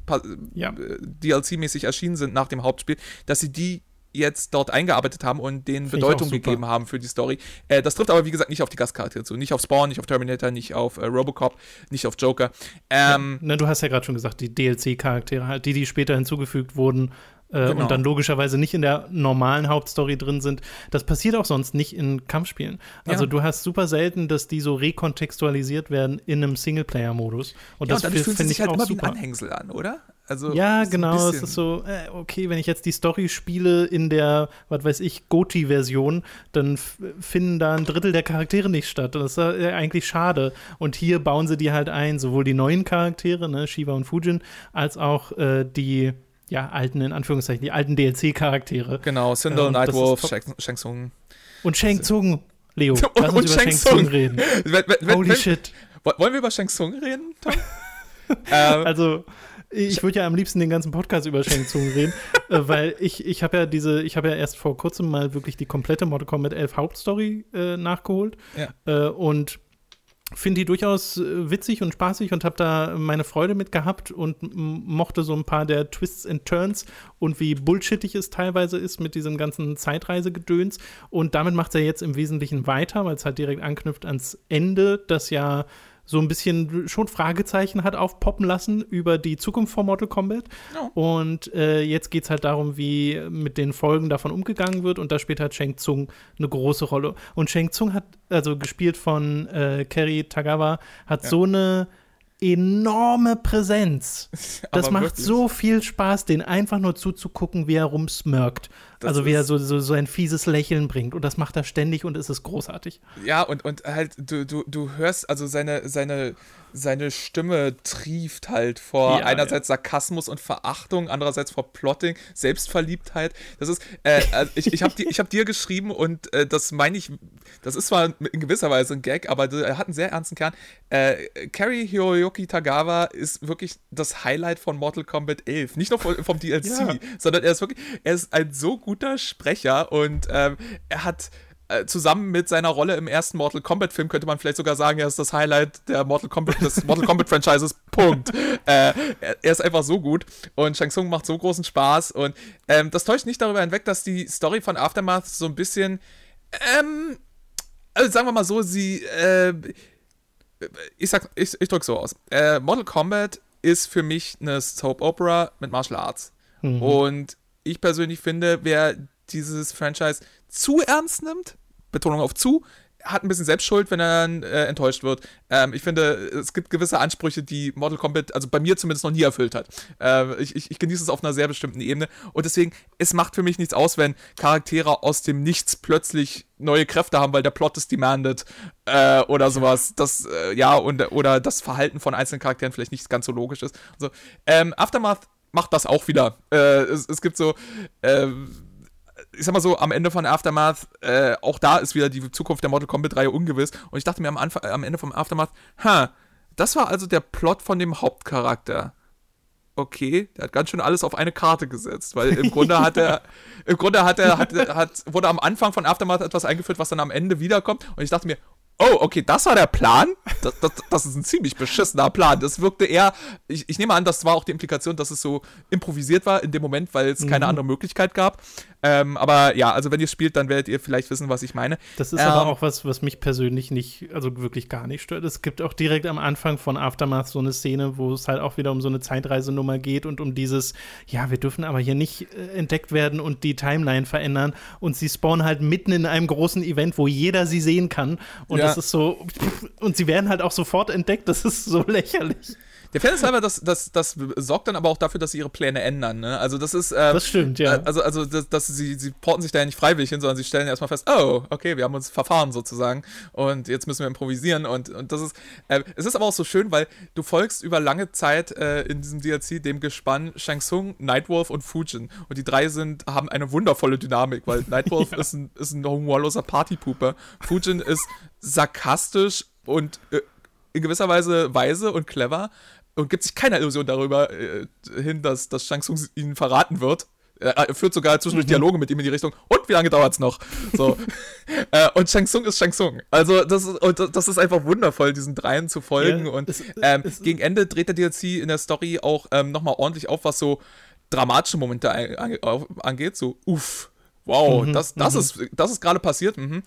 ja. Äh, DLC-mäßig erschienen sind nach dem Hauptspiel, dass sie die jetzt dort eingearbeitet haben und denen Find Bedeutung gegeben haben für die Story. Äh, das trifft aber, wie gesagt, nicht auf die Gastcharaktere zu. Nicht auf Spawn, nicht auf Terminator, nicht auf äh, Robocop, nicht auf Joker. Ähm, ja, ne, du hast ja gerade schon gesagt, die DLC-Charaktere halt, die, die später hinzugefügt wurden, äh, genau. und dann logischerweise nicht in der normalen Hauptstory drin sind. Das passiert auch sonst nicht in Kampfspielen. Also ja. du hast super selten, dass die so rekontextualisiert werden in einem Singleplayer-Modus. Und ja, das und fühlt sich halt immer super. wie ein Anhängsel an, oder? Also, ja, genau. Es ist so, äh, okay, wenn ich jetzt die Story spiele in der, was weiß ich, Goti-Version, dann finden da ein Drittel der Charaktere nicht statt. Das ist äh, eigentlich schade. Und hier bauen sie die halt ein, sowohl die neuen Charaktere, ne, Shiva und Fujin, als auch äh, die ja, alten, in Anführungszeichen, die alten DLC-Charaktere. Genau, Sindel, äh, Nightwolf, Shang Tsung. Und Shang Tsung. Leo, lass uns über Shang Tsung reden. Wenn, wenn, Holy wenn, shit. Wollen wir über Shang Tsung reden, Tom? ähm, also, ich würde ja am liebsten den ganzen Podcast über Shang Tsung reden, äh, weil ich, ich habe ja diese, ich habe ja erst vor kurzem mal wirklich die komplette Mortal Kombat 11 Hauptstory äh, nachgeholt. Ja. Äh, und finde die durchaus äh, witzig und spaßig und habe da meine Freude mit gehabt und mochte so ein paar der Twists and Turns und wie bullshittig es teilweise ist mit diesem ganzen Zeitreisegedöns. Und damit macht er jetzt im Wesentlichen weiter, weil es halt direkt anknüpft ans Ende, das ja so ein bisschen schon Fragezeichen hat aufpoppen lassen über die Zukunft von Mortal Kombat. Ja. Und äh, jetzt geht es halt darum, wie mit den Folgen davon umgegangen wird. Und da spielt halt Shang Tsung eine große Rolle. Und Shang Tsung hat, also gespielt von äh, Kerry Tagawa, hat ja. so eine enorme Präsenz. Das macht wirklich. so viel Spaß, den einfach nur zuzugucken, wie er rumsmirkt. Das also wie er so, so, so ein fieses Lächeln bringt. Und das macht er ständig und es ist großartig. Ja, und, und halt, du, du, du hörst also seine, seine, seine Stimme trieft halt vor ja, einerseits ja. Sarkasmus und Verachtung, andererseits vor Plotting, Selbstverliebtheit. Das ist, äh, also ich, ich habe hab dir geschrieben und äh, das meine ich, das ist zwar in gewisser Weise ein Gag, aber er hat einen sehr ernsten Kern. Äh, Carrie Hiroyuki Tagawa ist wirklich das Highlight von Mortal Kombat 11. Nicht nur vom, vom DLC, ja. sondern er ist wirklich, er ist ein so gut guter Sprecher und ähm, er hat äh, zusammen mit seiner Rolle im ersten Mortal Kombat Film könnte man vielleicht sogar sagen, er ist das Highlight der Mortal Kombat des Mortal Kombat Franchises. Punkt. Äh, er, ist einfach so gut und Shang Tsung macht so großen Spaß und ähm, das täuscht nicht darüber hinweg, dass die Story von Aftermath so ein bisschen ähm, also sagen wir mal so, sie äh, ich sag ich, ich drück so aus. Äh, Mortal Kombat ist für mich eine Soap Opera mit Martial Arts. Mhm. Und ich persönlich finde, wer dieses Franchise zu ernst nimmt, Betonung auf zu, hat ein bisschen Selbstschuld, wenn er dann äh, enttäuscht wird. Ähm, ich finde, es gibt gewisse Ansprüche, die Mortal Kombat, also bei mir zumindest noch nie erfüllt hat. Ähm, ich, ich, ich, genieße es auf einer sehr bestimmten Ebene und deswegen, es macht für mich nichts aus, wenn Charaktere aus dem Nichts plötzlich neue Kräfte haben, weil der Plot es demanded äh, oder sowas. Das, äh, ja, und, oder das Verhalten von einzelnen Charakteren vielleicht nicht ganz so logisch ist. So. Ähm, Aftermath macht das auch wieder. Äh, es, es, gibt so, äh, ich sag mal so, am Ende von Aftermath, äh, auch da ist wieder die Zukunft der Mortal Kombat-Reihe ungewiss. Und ich dachte mir am, Anfang, am Ende vom Aftermath, ha, das war also der Plot von dem Hauptcharakter. Okay, der hat ganz schön alles auf eine Karte gesetzt, weil im Grunde hat er, im Grunde hat er, hat, hat, wurde am Anfang von Aftermath etwas eingeführt, was dann am Ende wiederkommt. Und ich dachte mir, oh, okay, das war der Plan. Das, das, das, ist ein ziemlich beschissener Plan. Das wirkte eher, ich, ich, nehme an, das war auch die Implikation, dass es so improvisiert war in dem Moment, weil es mhm. keine andere Möglichkeit gab. Ähm, aber ja, also wenn ihr spielt, dann werdet ihr vielleicht wissen, was ich meine. Das ist ähm, aber auch was, was mich persönlich nicht, also wirklich gar nicht stört. Es gibt auch direkt am Anfang von Aftermath so eine Szene, wo es halt auch wieder um so eine Zeitreisenummer geht und um dieses, ja, wir dürfen aber hier nicht äh, entdeckt werden und die Timeline verändern. Und sie spawnen halt mitten in einem großen Event, wo jeder sie sehen kann. Und ja. das ist so, und sie werden halt auch sofort entdeckt. Das ist so lächerlich. Der Fairness halber, das, das, das sorgt dann aber auch dafür, dass sie ihre Pläne ändern. Ne? Also das ist. Ähm, das stimmt, ja. Also, also dass, dass sie, sie porten sich da ja nicht freiwillig hin, sondern sie stellen erstmal fest, oh, okay, wir haben uns verfahren sozusagen und jetzt müssen wir improvisieren. Und, und das ist. Äh, es ist aber auch so schön, weil du folgst über lange Zeit äh, in diesem DLC dem Gespann Shang Tsung, Nightwolf und Fujin. Und die drei sind, haben eine wundervolle Dynamik, weil Nightwolf ja. ist ein, ist ein humorloser Partypooper. Fujin ist sarkastisch und äh, in gewisser Weise weise und clever und gibt sich keine Illusion darüber äh, hin, dass, dass Shang Tsung ihn verraten wird. Er führt sogar zwischendurch mhm. Dialoge mit ihm in die Richtung. Und wie lange dauert es noch? So. äh, und Shang Tsung ist Shang Tsung. Also, das ist, und das ist einfach wundervoll, diesen dreien zu folgen. Ja, und es, ähm, es, gegen Ende dreht der DLC in der Story auch ähm, nochmal ordentlich auf, was so dramatische Momente angeht. So, uff, wow, mhm, das, das, mhm. ist, das ist gerade passiert. Mhm.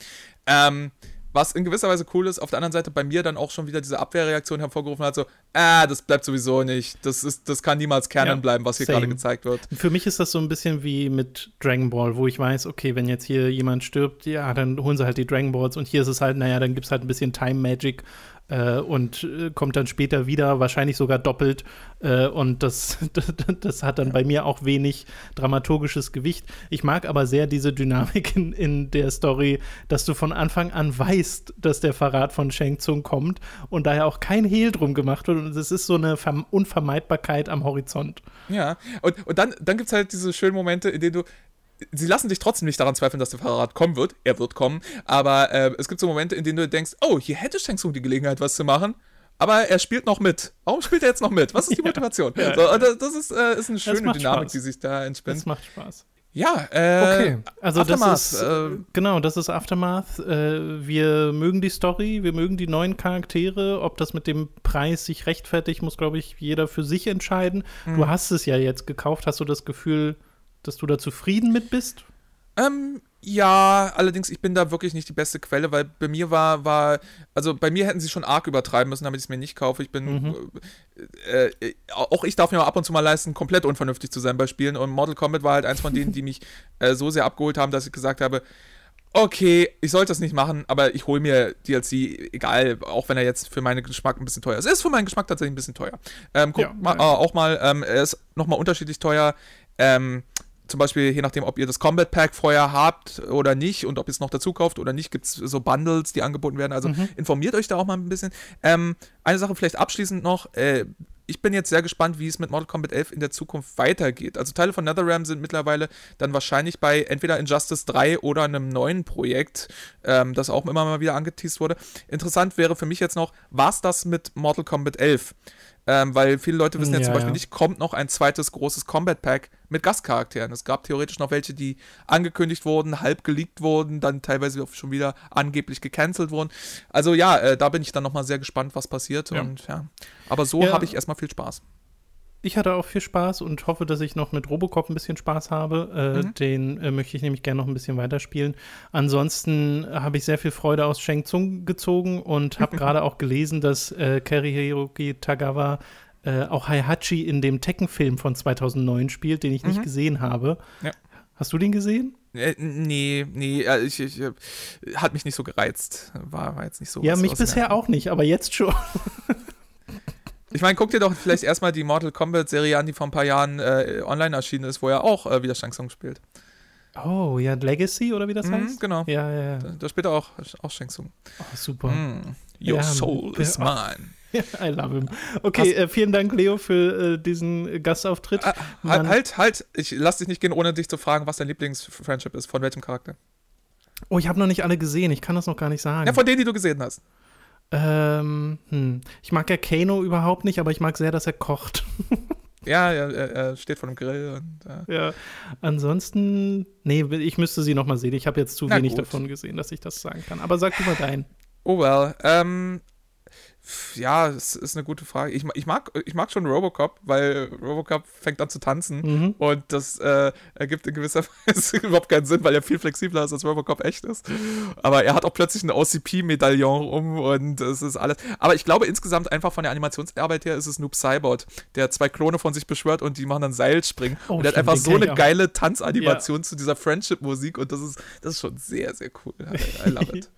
Ähm, was in gewisser Weise cool ist, auf der anderen Seite bei mir dann auch schon wieder diese Abwehrreaktion hervorgerufen hat, so, ah, das bleibt sowieso nicht, das, ist, das kann niemals Canon ja, bleiben, was hier gerade gezeigt wird. Für mich ist das so ein bisschen wie mit Dragon Ball, wo ich weiß, okay, wenn jetzt hier jemand stirbt, ja, dann holen sie halt die Dragon Balls und hier ist es halt, naja, dann gibt es halt ein bisschen Time Magic äh, und äh, kommt dann später wieder, wahrscheinlich sogar doppelt. Äh, und das, das hat dann bei mir auch wenig dramaturgisches Gewicht. Ich mag aber sehr diese Dynamik in, in der Story, dass du von Anfang an weißt, dass der Verrat von Shang Tsung kommt und daher auch kein Hehl drum gemacht wird. Und es ist so eine Ver Unvermeidbarkeit am Horizont. Ja, und, und dann, dann gibt es halt diese schönen Momente, in denen du sie lassen dich trotzdem nicht daran zweifeln, dass der Verrat kommen wird. Er wird kommen. Aber äh, es gibt so Momente, in denen du denkst, oh, hier hätte Shang die Gelegenheit, was zu machen. Aber er spielt noch mit. Warum spielt er jetzt noch mit? Was ist die Motivation? Ja. So, das, das ist, äh, ist eine schöne Dynamik, Spaß. die sich da entspinnt. Das macht Spaß. Ja, äh, okay. Also Aftermath, das ist äh, genau, das ist Aftermath. Äh, wir mögen die Story, wir mögen die neuen Charaktere. Ob das mit dem Preis sich rechtfertigt, muss glaube ich jeder für sich entscheiden. Mhm. Du hast es ja jetzt gekauft. Hast du das Gefühl, dass du da zufrieden mit bist? Ähm, ja, allerdings, ich bin da wirklich nicht die beste Quelle, weil bei mir war, war, also bei mir hätten sie schon arg übertreiben müssen, damit ich es mir nicht kaufe. Ich bin, mhm. äh, äh, auch ich darf mir ab und zu mal leisten, komplett unvernünftig zu sein bei Spielen. Und Mortal Kombat war halt eins von denen, die mich äh, so sehr abgeholt haben, dass ich gesagt habe, okay, ich sollte das nicht machen, aber ich hole mir DLC, egal, auch wenn er jetzt für meinen Geschmack ein bisschen teuer ist. Er ist für meinen Geschmack tatsächlich ein bisschen teuer. Ähm, guck ja, mal, äh, auch mal, ähm, er ist nochmal unterschiedlich teuer. Ähm, zum Beispiel, je nachdem, ob ihr das Combat Pack vorher habt oder nicht und ob ihr es noch dazu kauft oder nicht, gibt es so Bundles, die angeboten werden. Also mhm. informiert euch da auch mal ein bisschen. Ähm, eine Sache vielleicht abschließend noch. Äh, ich bin jetzt sehr gespannt, wie es mit Mortal Kombat 11 in der Zukunft weitergeht. Also Teile von NetherRealm sind mittlerweile dann wahrscheinlich bei entweder Injustice 3 oder einem neuen Projekt, ähm, das auch immer mal wieder angeteased wurde. Interessant wäre für mich jetzt noch, was das mit Mortal Kombat 11? Ähm, weil viele Leute wissen ja, ja zum Beispiel ja. nicht, kommt noch ein zweites großes Combat Pack mit Gastcharakteren. Es gab theoretisch noch welche, die angekündigt wurden, halb geleakt wurden, dann teilweise auch schon wieder angeblich gecancelt wurden. Also ja, äh, da bin ich dann nochmal sehr gespannt, was passiert. Ja. Und ja. Aber so habe ich erstmal viel Spaß. Ich hatte auch viel Spaß und hoffe, dass ich noch mit Robocop ein bisschen Spaß habe. Äh, mhm. Den äh, möchte ich nämlich gerne noch ein bisschen weiterspielen. Ansonsten habe ich sehr viel Freude aus Shang Tsung gezogen und habe gerade auch gelesen, dass äh, Keri Hiroki Tagawa äh, auch Heihachi in dem Tekken-Film von 2009 spielt, den ich mhm. nicht gesehen habe. Ja. Hast du den gesehen? Äh, nee, nee, ich, ich, hat mich nicht so gereizt. War, war jetzt nicht so. Ja, mich bisher auch nicht, aber jetzt schon. Ich meine, guck dir doch vielleicht erstmal die Mortal Kombat-Serie an, die vor ein paar Jahren äh, online erschienen ist, wo er auch äh, wieder Shang Tsung spielt. Oh, ja, Legacy oder wie das mhm, heißt? Genau. Ja, ja, ja. Da, da spielt er auch, auch Shang Tsung. Oh, super. Mm. Your ja, soul is mine. I love him. Okay, äh, vielen Dank, Leo, für äh, diesen Gastauftritt. Ah, halt, halt, halt, ich lass dich nicht gehen, ohne dich zu fragen, was dein Lieblingsfriendship ist. Von welchem Charakter? Oh, ich habe noch nicht alle gesehen. Ich kann das noch gar nicht sagen. Ja, von denen, die du gesehen hast. Ähm, hm. Ich mag ja Kano überhaupt nicht, aber ich mag sehr, dass er kocht. ja, er, er, steht vor dem Grill. Und, äh. Ja, ansonsten, nee, ich müsste sie noch mal sehen. Ich habe jetzt zu Na wenig gut. davon gesehen, dass ich das sagen kann. Aber sag du mal deinen. Oh well, ähm, ja, es ist eine gute Frage. Ich, ich, mag, ich mag schon Robocop, weil Robocop fängt an zu tanzen mhm. und das äh, ergibt in gewisser Weise überhaupt keinen Sinn, weil er viel flexibler ist, als Robocop echt ist. Aber er hat auch plötzlich ein OCP-Medaillon um und es ist alles. Aber ich glaube insgesamt einfach von der Animationsarbeit her ist es Noob Cybot, der zwei Klone von sich beschwört und die machen dann Seilspringen. Oh, und der hat einfach so eine geile Tanzanimation ja. zu dieser Friendship-Musik und das ist, das ist schon sehr, sehr cool. I, I love it.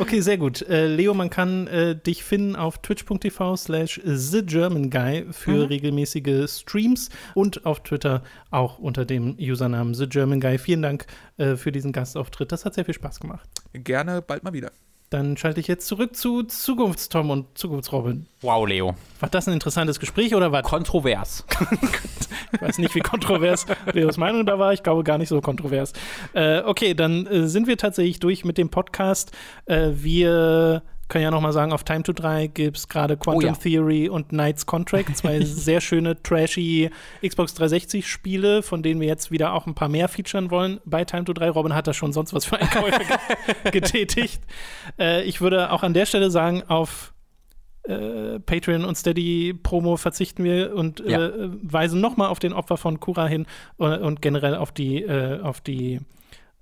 okay, sehr gut. Äh, Leo, man kann äh, dich finden auf twitch.tv slash TheGermanGuy für mhm. regelmäßige Streams und auf Twitter auch unter dem Usernamen TheGermanGuy. Vielen Dank äh, für diesen Gastauftritt. Das hat sehr viel Spaß gemacht. Gerne bald mal wieder. Dann schalte ich jetzt zurück zu Zukunftstom und Zukunftsrobin. Wow, Leo. War das ein interessantes Gespräch oder was? Kontrovers. ich weiß nicht, wie kontrovers Leos Meinung da war. Ich glaube gar nicht so kontrovers. Äh, okay, dann äh, sind wir tatsächlich durch mit dem Podcast. Äh, wir können ja nochmal sagen, auf Time to 3 gibt es gerade Quantum oh ja. Theory und Knights Contract, zwei sehr schöne, trashy Xbox 360-Spiele, von denen wir jetzt wieder auch ein paar mehr featuren wollen bei Time to 3. Robin hat da schon sonst was für einen Käufer getätigt. Äh, ich würde auch an der Stelle sagen, auf äh, Patreon und Steady Promo verzichten wir und ja. äh, weisen nochmal auf den Opfer von Kura hin und, äh, und generell auf die, äh, auf die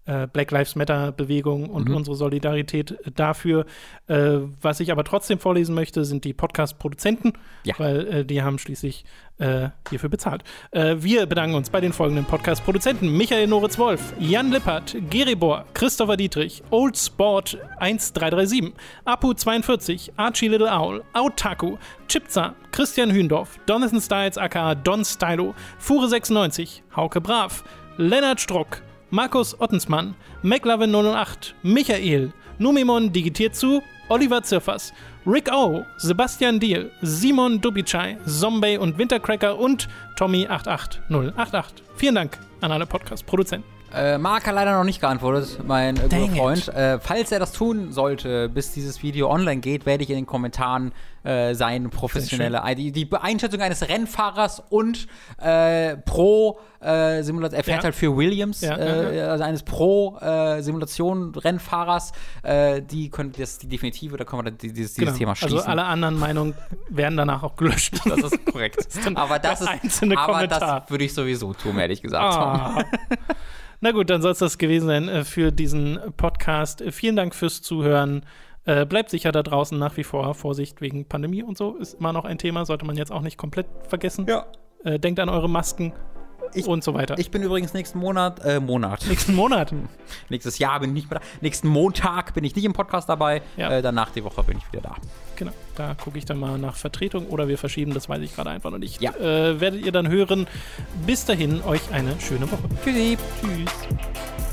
äh, Black Lives Matter Bewegung und mhm. unsere Solidarität dafür. Äh, was ich aber trotzdem vorlesen möchte, sind die Podcast-Produzenten, ja. weil äh, die haben schließlich äh, hierfür bezahlt. Äh, wir bedanken uns bei den folgenden Podcast-Produzenten: Michael Noritz Wolf, Jan Lippert, Geribor, Christopher Dietrich, Old Sport 1337, Apu42, Archie Little Owl, Autaku, Chipza, Christian Hündorf, Donathan Styles aka Don Stylo, Fure96, Hauke Brav, Lennart Struck, Markus Ottensmann, McLovin08, Michael, Numimon digitiert zu, Oliver Zirfers, Rick O, Sebastian Diel, Simon Dubicai, Zombie und Wintercracker und Tommy88088. Vielen Dank an alle Podcast-Produzenten. Äh, Mark hat leider noch nicht geantwortet, mein äh, guter Freund. Äh, falls er das tun sollte, bis dieses Video online geht, werde ich in den Kommentaren äh, seine professionelle, die, die Einschätzung eines Rennfahrers und äh, pro äh, Simulation, er fährt ja. halt für Williams, ja, äh, ja, also eines pro äh, Simulation Rennfahrers, äh, die können das die definitive, da können wir dieses, dieses genau. Thema schließen. Also alle anderen Meinungen werden danach auch gelöscht. Das ist korrekt. das ist aber das ist einzelne aber Kommentar. das würde ich sowieso tun, ehrlich gesagt. Ah. Na gut, dann soll es das gewesen sein für diesen Podcast. Vielen Dank fürs Zuhören. Äh, bleibt sicher da draußen nach wie vor. Vorsicht wegen Pandemie und so ist immer noch ein Thema, sollte man jetzt auch nicht komplett vergessen. Ja. Äh, denkt an eure Masken ich, und so weiter. Ich bin übrigens nächsten Monat, äh, Monat. Nächsten Monat. Nächstes Jahr bin ich nicht mehr da. Nächsten Montag bin ich nicht im Podcast dabei. Ja. Äh, danach die Woche bin ich wieder da. Genau, da gucke ich dann mal nach Vertretung oder wir verschieben, das weiß ich gerade einfach noch nicht. Ja. Äh, werdet ihr dann hören. Bis dahin, euch eine schöne Woche. Tschüssi. Tschüss.